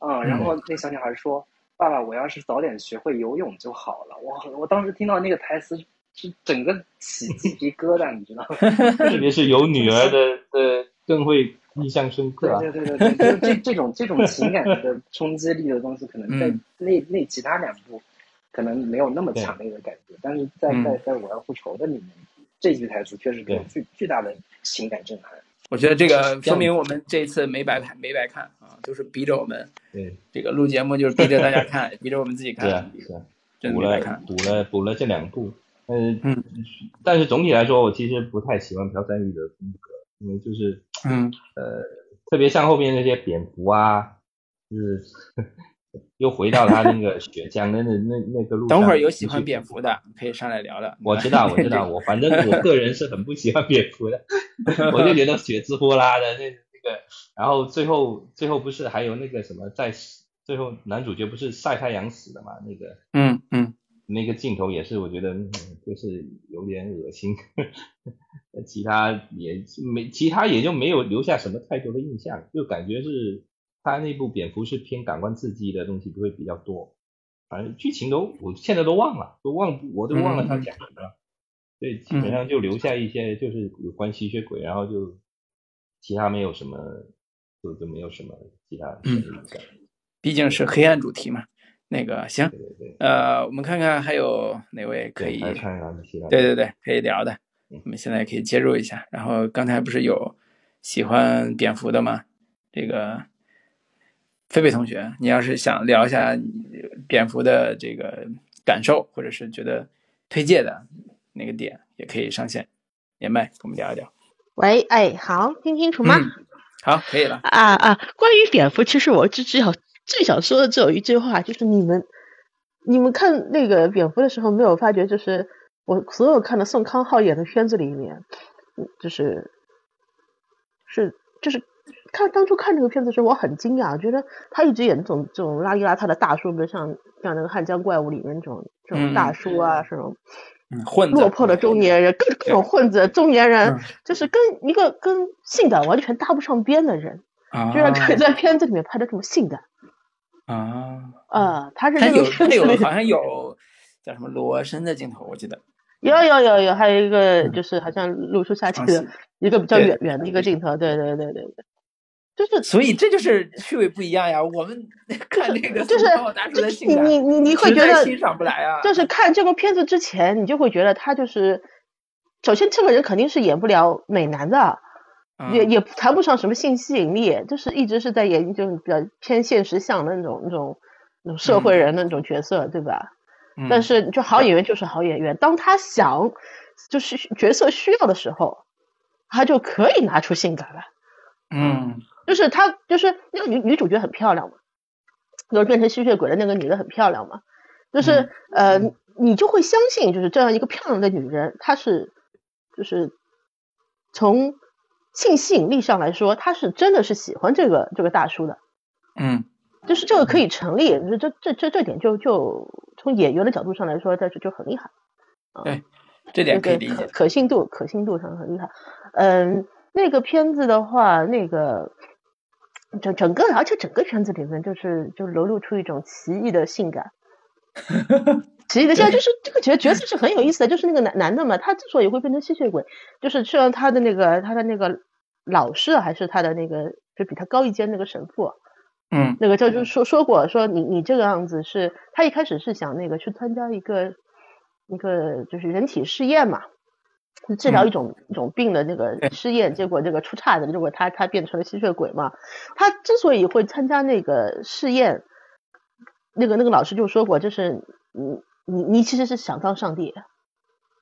Speaker 2: 嗯，然后那小女孩说：“爸爸，我要是早点学会游泳就好了。”我我当时听到那个台词。是整个起鸡皮疙瘩，你知道吗？<laughs>
Speaker 4: 特别是有女儿的，的更会印象深刻。
Speaker 2: 对对对对对，就这这种这种情感的冲击力的东西，可能在那那其他两部可能没有那么强烈的感觉，但是在在在我要复仇的里面，这句台词确实给我巨巨大的情感震撼。
Speaker 1: 我觉得这个说明我们这次没白看，没白看啊，就是逼着我们。
Speaker 4: 对，
Speaker 1: 这个录节目就是逼着大家看，<laughs> 逼着我们自己看。
Speaker 4: 对是，补了补了补了这两部。嗯嗯，但是总体来说，我其实不太喜欢朴赞玉的风格，因为就是
Speaker 1: 嗯
Speaker 4: 呃，特别像后面那些蝙蝠啊，就是 <laughs> 又回到他那个血浆的那那那个路。
Speaker 1: 等会儿有喜欢蝙蝠的可以上来聊聊。
Speaker 4: 我知道，我知道，我反正我个人是很不喜欢蝙蝠的，<laughs> 我就觉得血滋呼啦的那那个，然后最后最后不是还有那个什么在最后男主角不是晒太阳死的嘛？那个
Speaker 1: 嗯嗯。
Speaker 4: 那个镜头也是，我觉得就是有点恶心，<laughs> 其他也没，其他也就没有留下什么太多的印象，就感觉是他那部蝙蝠是偏感官刺激的东西不会比较多，反正剧情都我现在都忘了，都忘我都忘了他讲什么，对，基本上就留下一些就是有关吸血鬼，然后就其他没有什么，就就没有什么其他印象，
Speaker 1: 毕竟是黑暗主题嘛。那个行，呃，我们看看还有哪位可以，对对对，可以聊的，我们现在可以接入一下。然后刚才不是有喜欢蝙蝠的吗？这个菲菲同学，你要是想聊一下蝙蝠的这个感受，或者是觉得推荐的那个点，也可以上线连麦，我们聊一聊。
Speaker 5: 喂，哎，好，听清楚吗？
Speaker 1: 好，可以了。
Speaker 5: 啊啊，关于蝙蝠，其实我只只有。最想说的只有一句话，就是你们，你们看那个蝙蝠的时候，没有发觉，就是我所有看的宋康昊演的片子里面，就是是就是看当初看这个片子的时候，我很惊讶，觉得他一直演这种这种邋里邋遢的大叔，比如像像那个汉江怪物里面这种这种大叔啊，这种
Speaker 1: 混
Speaker 5: 落魄的中年人，各各种混子中年人，就是跟一个跟性感完全搭不上边的人，居然可以在片子里面拍的这么性感。
Speaker 1: 啊
Speaker 5: 啊，他是
Speaker 1: 他有他有好像有叫什么罗生的镜头，我记得
Speaker 5: 有有有有，还有一个就是好像露出下体的一个比较远远的一个镜头，对对对对对，就是
Speaker 1: 所以这就是趣味不一样呀。我们 <laughs> 看这个
Speaker 5: 就是你你你你会觉得
Speaker 1: 欣赏不来啊。
Speaker 5: 就是看这部片子之前，你就会觉得他就是首先这个人肯定是演不了美男的。也也谈不上什么性吸引力，就是一直是在演就是比较偏现实向的那种那种那种社会人的那种角色，对吧？但是就好演员就是好演员，当他想就是角色需要的时候，他就可以拿出性感来。
Speaker 1: 嗯，
Speaker 5: 就是他就是那个女女主角很漂亮嘛，就是变成吸血鬼的那个女的很漂亮嘛，就是呃你就会相信就是这样一个漂亮的女人，她是就是从。性吸引力上来说，他是真的是喜欢这个这个大叔的，
Speaker 1: 嗯，
Speaker 5: 就是这个可以成立，这这这这点就就从演员的角度上来说，这就很厉害，
Speaker 1: 对，这点可以理解，
Speaker 5: 可信度可信度上很厉害，嗯，那个片子的话，那个整整个，而且整个片子里面就是就流露出一种奇异的性感。<laughs> 奇异的，现在就是这个角角色是很有意思的，就是那个男男的嘛，他之所以会变成吸血鬼，就是虽然他的那个他的那个老师还是他的那个就比他高一阶那个神父，
Speaker 1: 嗯，
Speaker 5: 那个就就说说过说你你这个样子是，他一开始是想那个去参加一个一个就是人体试验嘛，治疗一种。一种病的那个试验，结果这个出岔子，结果他他变成了吸血鬼嘛，他之所以会参加那个试验，那个那个老师就说过，就是你。你你其实是想当上帝，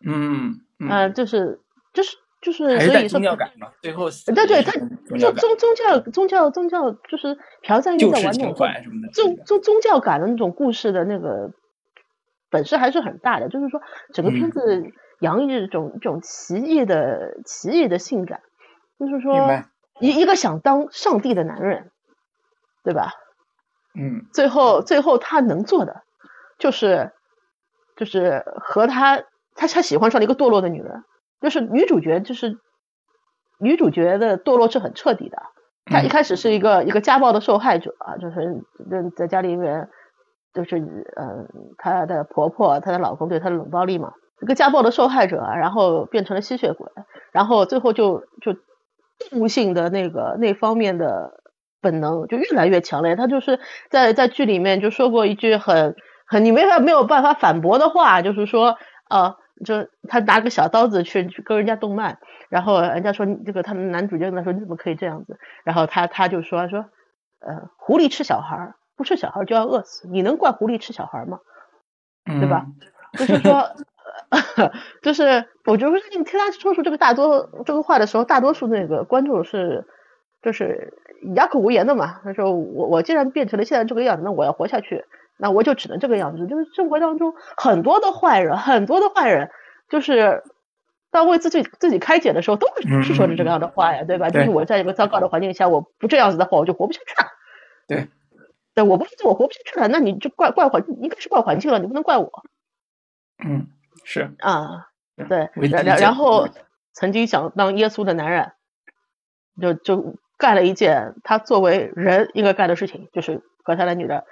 Speaker 1: 嗯
Speaker 5: 嗯，就是就是就是，所以
Speaker 1: 宗教感嘛，最后
Speaker 5: 对对，他宗宗宗教宗教宗教就是朴赞玉在玩那种宗宗宗教感的那种故事的那个本事还是很大的，就是说整个片子洋溢着一种一种奇异的奇异的性感，就是说一一个想当上帝的男人，对吧？
Speaker 1: 嗯，
Speaker 5: 最后最后他能做的就是。就是和他，他他喜欢上了一个堕落的女人，就是女主角，就是女主角的堕落是很彻底的。她一开始是一个一个家暴的受害者啊，就是在在家里面，就是嗯，她的婆婆、她的老公对她的冷暴力嘛，一个家暴的受害者，然后变成了吸血鬼，然后最后就就动物性的那个那方面的本能就越来越强烈。她就是在在剧里面就说过一句很。很你没法没有办法反驳的话，就是说，呃，就他拿个小刀子去去割人家动脉，然后人家说这个他们男主角跟他说你怎么可以这样子，然后他他就说说，呃，狐狸吃小孩不吃小孩就要饿死，你能怪狐狸吃小孩吗？对吧？<laughs> 就是说，就是我觉得你听他说出这个大多这个话的时候，大多数那个观众是就是哑口无言的嘛。他说我我既然变成了现在这个样子，那我要活下去。那我就只能这个样子，就是生活当中很多的坏人，很多的坏人，就是当为自己自己开解的时候，都是说着这个样的话呀，对吧？就是我在一个糟糕的环境下，我不这样子的话，我就活不下去了。
Speaker 1: 对，
Speaker 5: 对，我不我活不下去了，那你就怪怪环，应该是怪环境了，你不能怪我。
Speaker 1: 嗯，是
Speaker 5: 啊，对，然然然后曾经想当耶稣的男人，就就干了一件他作为人应该干的事情，就是和他的女的。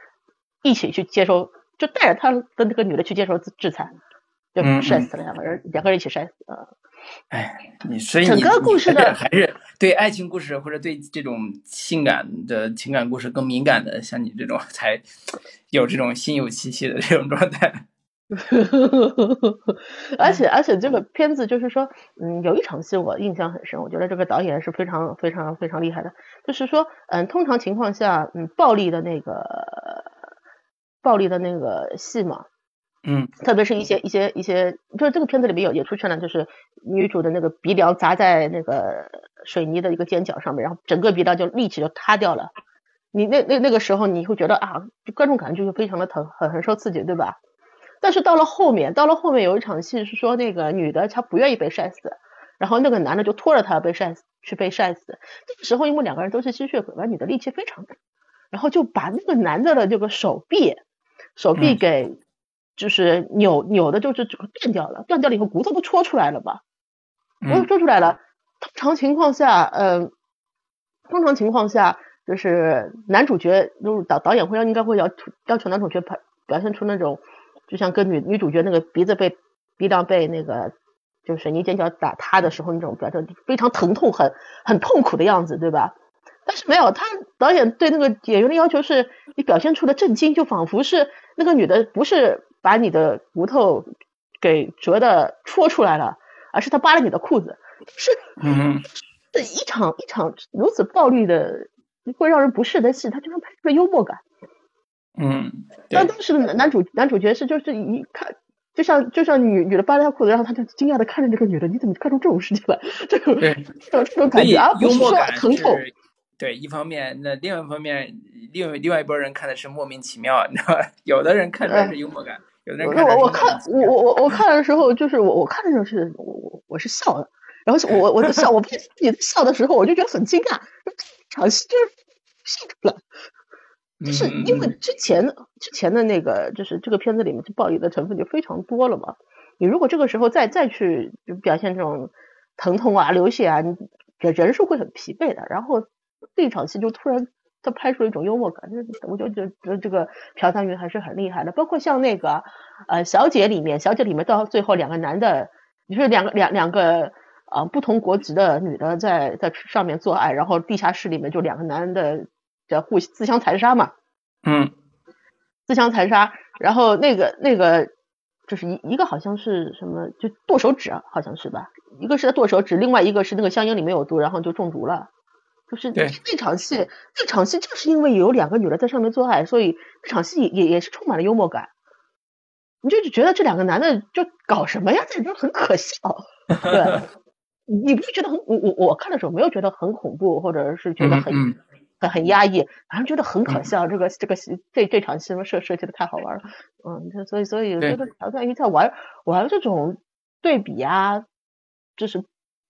Speaker 5: 一起去接受，就带着他跟那个女的去接受制裁，就摔死了两个人，两个人一起摔死。
Speaker 1: 哎，你所以
Speaker 5: 整个故事的 <laughs>
Speaker 1: 还是对爱情故事或者对这种性感的情感故事更敏感的，像你这种才有这种心有戚戚的这种状态。<laughs>
Speaker 5: 而且而且这个片子就是说，嗯，有一场戏我印象很深，我觉得这个导演是非常非常非常厉害的，就是说，嗯，通常情况下，嗯，暴力的那个。暴力的那个戏嘛，
Speaker 1: 嗯，
Speaker 5: 特别是一些一些一些，就是这个片子里面有也出现了，就是女主的那个鼻梁砸在那个水泥的一个尖角上面，然后整个鼻梁就立起就塌掉了。你那那那个时候你会觉得啊，观众感觉就是非常的疼，很很受刺激，对吧？但是到了后面，到了后面有一场戏是说那个女的她不愿意被晒死，然后那个男的就拖着她被晒死去被晒死。这个时候因为两个人都是吸血鬼嘛，女的力气非常大，然后就把那个男的的这个手臂。手臂给就是扭扭的，就是整个断掉了，断掉了以后骨头都戳出来了吧？骨头戳出来了。通常情况下，嗯，通常情况下就是男主角，就是导导演会要应该会要要求男主角表表现出那种，就像跟女女主角那个鼻子被鼻梁被那个就是水泥尖角打塌的时候那种表现非常疼痛、很很痛苦的样子，对吧？但是没有，他导演对那个演员的要求是，你表现出的震惊，就仿佛是那个女的不是把你的骨头给折的戳出来了，而是她扒了你的裤子，<laughs> 是，
Speaker 1: 嗯，
Speaker 5: 这一场一场如此暴力的会让人不适的戏，他居然拍出了幽默感，
Speaker 1: 嗯，
Speaker 5: 但当时的男男主男主角是就是一看，就像就像女女的扒了他裤子，然后他就惊讶的看着这个女的，你怎么看出这种事情来？<laughs> 这种这种这种感觉，啊不是说疼痛。
Speaker 1: 对，一方面，那另外一方面，另另外一拨人看的是莫名其妙，你知道吧？有的人看出来是幽默感，有的人看。
Speaker 5: 我我看我我 <laughs> 我我看的时候，就是我我看的时候是我我我是笑的，然后我我在笑，我自己笑的时候，我就觉得很惊讶，场戏就是笑出来，就是因为之前之前的那个就是这个片子里面就暴力的成分就非常多了嘛，你如果这个时候再再去就表现这种疼痛啊、流血啊，你。人人是会很疲惫的。然后这场戏就突然他拍出了一种幽默感，就是我就觉得这个朴赞云还是很厉害的。包括像那个呃小姐里面，小姐里面到最后两个男的，就是两个两两个呃不同国籍的女的在在上面做爱，然后地下室里面就两个男的在互自相残杀嘛。
Speaker 1: 嗯。
Speaker 5: 自相残杀，然后那个那个就是一一个好像是什么，就剁手指，好像是吧？一个是在剁手指，另外一个是那个香烟里面有毒，然后就中毒了。就是那场戏，那场戏就是因为有两个女的在上面做爱，所以那场戏也也是充满了幽默感。你就觉得这两个男的就搞什么呀？这就很可笑。<laughs> 对，你不会觉得很我我我看的时候没有觉得很恐怖，或者是觉得很。很很压抑，反正觉得很可笑。这个这个戏，这这场戏设设计的太好玩了。嗯，所以所以我觉得朴赞郁在玩玩这种对比啊，就是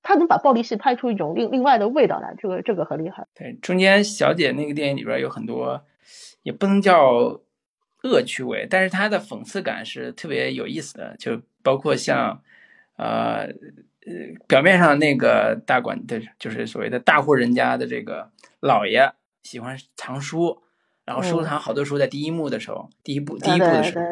Speaker 5: 他能把暴力戏拍出一种另另外的味道来，这个这个很厉害。
Speaker 1: 对，中间小姐那个电影里边有很多，也不能叫恶趣味，但是他的讽刺感是特别有意思的。就包括像呃呃，表面上那个大管的，就是所谓的大户人家的这个老爷。喜欢藏书，然后收藏好多书。在第一幕的时候，第一部第一部的时候，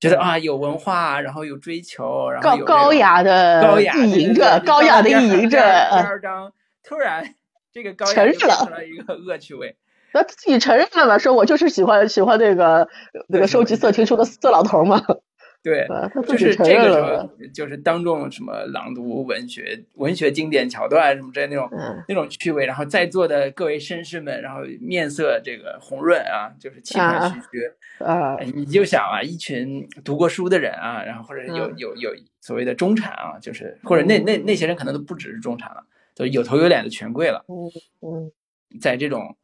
Speaker 1: 觉得啊有文化，然后有追求，然后
Speaker 5: 高高雅的
Speaker 1: 高雅
Speaker 5: 意淫着，高雅的意淫着。
Speaker 1: 第二章突然这个高雅
Speaker 5: 承认
Speaker 1: 了一个恶趣味，
Speaker 5: 那自己承认了嘛？说我就是喜欢喜欢那个那个收集色情书的色老头嘛。
Speaker 1: 对，就是这个时候，就是当众什么朗读文学、文学经典桥段什么之类那种那种趣味，然后在座的各位绅士们，然后面色这个红润啊，就是气喘吁吁
Speaker 5: 啊。
Speaker 1: 你就想啊，一群读过书的人啊，然后或者有有有所谓的中产啊，就是或者那那那些人可能都不只是中产了，都有头有脸的权贵了。
Speaker 5: 嗯嗯，
Speaker 1: 在这种。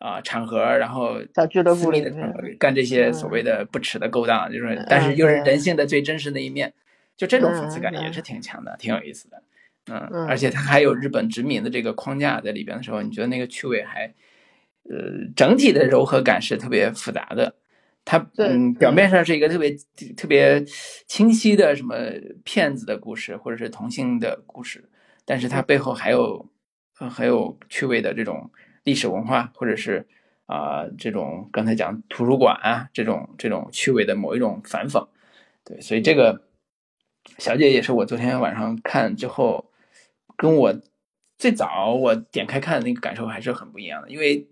Speaker 1: 啊，场合，然后
Speaker 5: 小俱乐部
Speaker 1: 里干这些所谓的不耻的勾当，就是，但是又是人性的最真实的一面，就这种讽刺感也是挺强的，挺有意思的。嗯，而且它还有日本殖民的这个框架在里边的时候，你觉得那个趣味还，呃，整体的柔和感是特别复杂的。它嗯，表面上是一个特别特别清晰的什么骗子的故事，或者是同性的故事，但是它背后还有很有趣味的这种。历史文化，或者是啊这种刚才讲图书馆啊这种这种趣味的某一种反讽，对，所以这个小姐也是我昨天晚上看之后，跟我最早我点开看的那个感受还是很不一样的，因为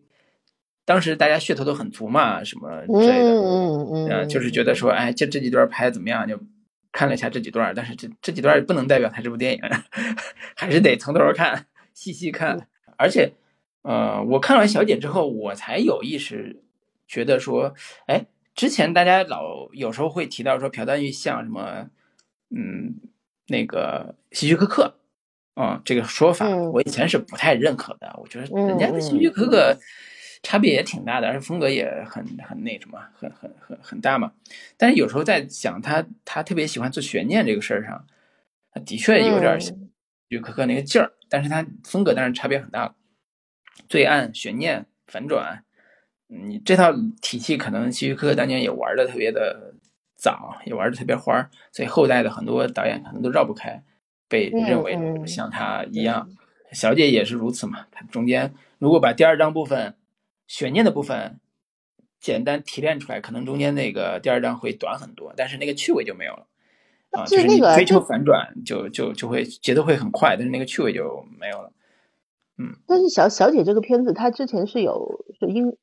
Speaker 1: 当时大家噱头都很足嘛，什么之类的，
Speaker 5: 嗯
Speaker 1: 嗯嗯，就是觉得说，哎，这这几段拍的怎么样？就看了一下这几段，但是这这几段不能代表他这部电影，<laughs> 还是得从头看，细细看，而且。呃，我看完小姐之后，我才有意识觉得说，哎，之前大家老有时候会提到说朴赞郁像什么，嗯，那个希区柯克，嗯，这个说法，我以前是不太认可的。我觉得人家的希区柯克差别也挺大的，而且风格也很很那什么，很很很很大嘛。但是有时候在想他他特别喜欢做悬念这个事儿上，他的确有点希区柯克那个劲儿，但是他风格当然差别很大。罪案、悬念、反转，你这套体系可能希区柯克当年也玩的特别的早，也玩的特别花所以后代的很多导演可能都绕不开，被认为像他一样。小姐也是如此嘛，它中间如果把第二章部分悬念的部分简单提炼出来，可能中间那个第二章会短很多，但是那个趣味就没有了啊，就是你追求反转就就就会节奏会很快，但是那个趣味就没有了。嗯，
Speaker 5: 但是小小姐这个片子，它之前是有是英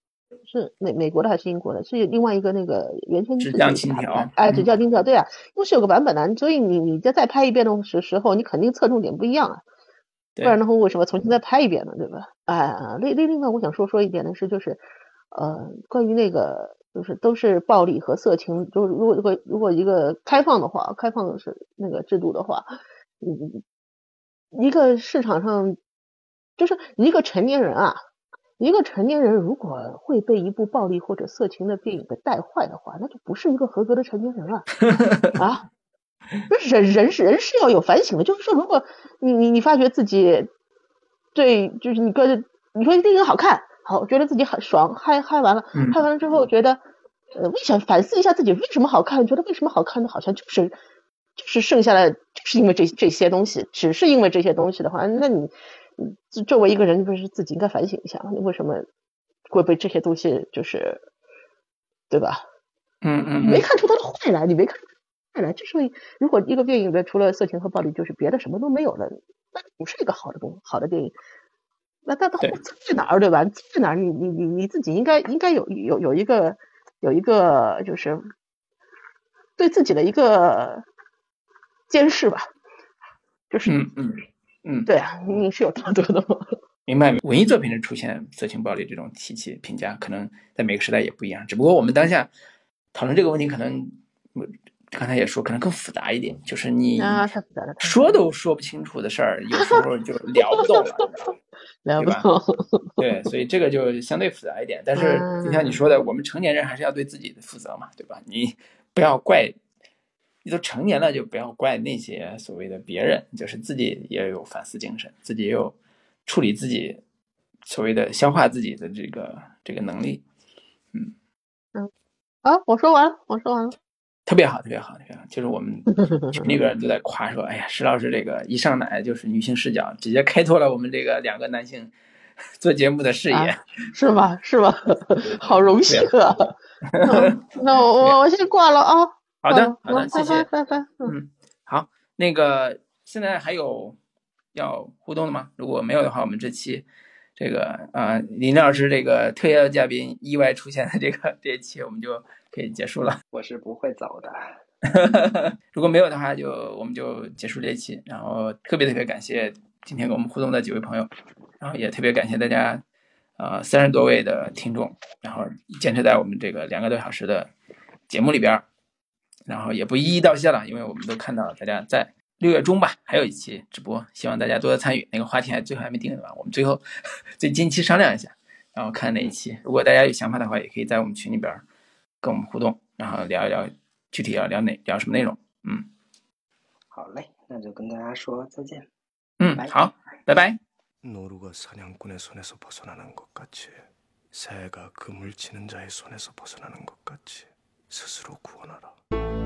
Speaker 5: 是美美国的还是英国的？是另外一个那个原先
Speaker 1: 纸浆金条，
Speaker 5: 哎，纸浆金条，对啊，因为是有个版本的，所以你你再再拍一遍的时时候，你肯定侧重点不一样啊，不然的话为什么重新再拍一遍呢？对吧？哎，另另另外我想说说一点的是，就是呃，关于那个就是都是暴力和色情，就是如果如果如果一个开放的话，开放的是那个制度的话，嗯，一个市场上。就是一个成年人啊，一个成年人如果会被一部暴力或者色情的电影给带坏的话，那就不是一个合格的成年人了 <laughs> 啊！人人是人是要有反省的，就是说，如果你你你发觉自己对，就是你跟你说电影好看，好，觉得自己很爽，嗨嗨完了，嗨完了之后觉得呃，为什么反思一下自己为什么好看？觉得为什么好看的，好像就是就是剩下的就是因为这这些东西，只是因为这些东西的话，那你。作为一个人，不是自己应该反省一下，你为什么会被这些东西就是，对吧？
Speaker 1: 嗯嗯，
Speaker 5: 没看出他的坏来，你没看出坏来，就是如果一个电影的除了色情和暴力，就是别的什么都没有了，那不是一个好的东好的电影。那它的坏在哪儿，对吧？在哪儿？你你你你自己应该应该有有有一个有一个就是对自己的一个监视吧，就是
Speaker 1: 嗯嗯嗯，
Speaker 5: 对啊，你是有道德的吗？<laughs>
Speaker 1: 明白。文艺作品的出现色情暴力这种提起评价，可能在每个时代也不一样。只不过我们当下讨论这个问题，可能刚才也说，可能更复杂一点。就是你说都说不清楚的事儿，有时候就聊不动了。
Speaker 5: 聊不动，
Speaker 1: 对，所以这个就相对复杂一点。但是就像你说的，我们成年人还是要对自己的负责嘛，对吧？你不要怪，你都成年了，就不要怪那些所谓的别人，就是自己也有反思精神，自己也有处理自己所谓的消化自己的这个这个能力。
Speaker 5: 嗯嗯，啊，我说完了，我说完了。
Speaker 1: 特别好，特别好，特别好。就是我们 <laughs> 群里边都在夸说：“哎呀，石老师这个一上来就是女性视角，直接开拓了我们这个两个男性 <laughs> 做节目的视野，
Speaker 5: 是吗？是吗？<laughs> 好荣幸啊！那我我我先挂了啊。
Speaker 1: 好的，好的，谢谢，
Speaker 5: 拜拜。
Speaker 1: 嗯，好，那个现在还有要互动的吗？如果没有的话，我们这期这个啊林老师这个特邀嘉宾意外出现的这个这一期，我们就。可以结束了，
Speaker 2: 我是不会走的。<laughs>
Speaker 1: 如果没有的话，就我们就结束这一期。然后特别特别感谢今天跟我们互动的几位朋友，然后也特别感谢大家，呃，三十多位的听众，然后坚持在我们这个两个多小时的节目里边，然后也不一一道谢了，因为我们都看到大家在六月中吧，还有一期直播，希望大家多多参与。那个话题还最后还没定吧？我们最后最近期商量一下，然后看哪一期。如果大家有想法的话，也可以在我们群里边。跟我们互动，然后聊一聊具体要聊哪聊什么内容。嗯，
Speaker 2: 好嘞，那就跟大家说再见。
Speaker 1: 嗯，好，拜拜。노루가사냥꾼의손에서벗어나는것같이새가그물치는자의손에서벗어나는것같이 스스로 구원하라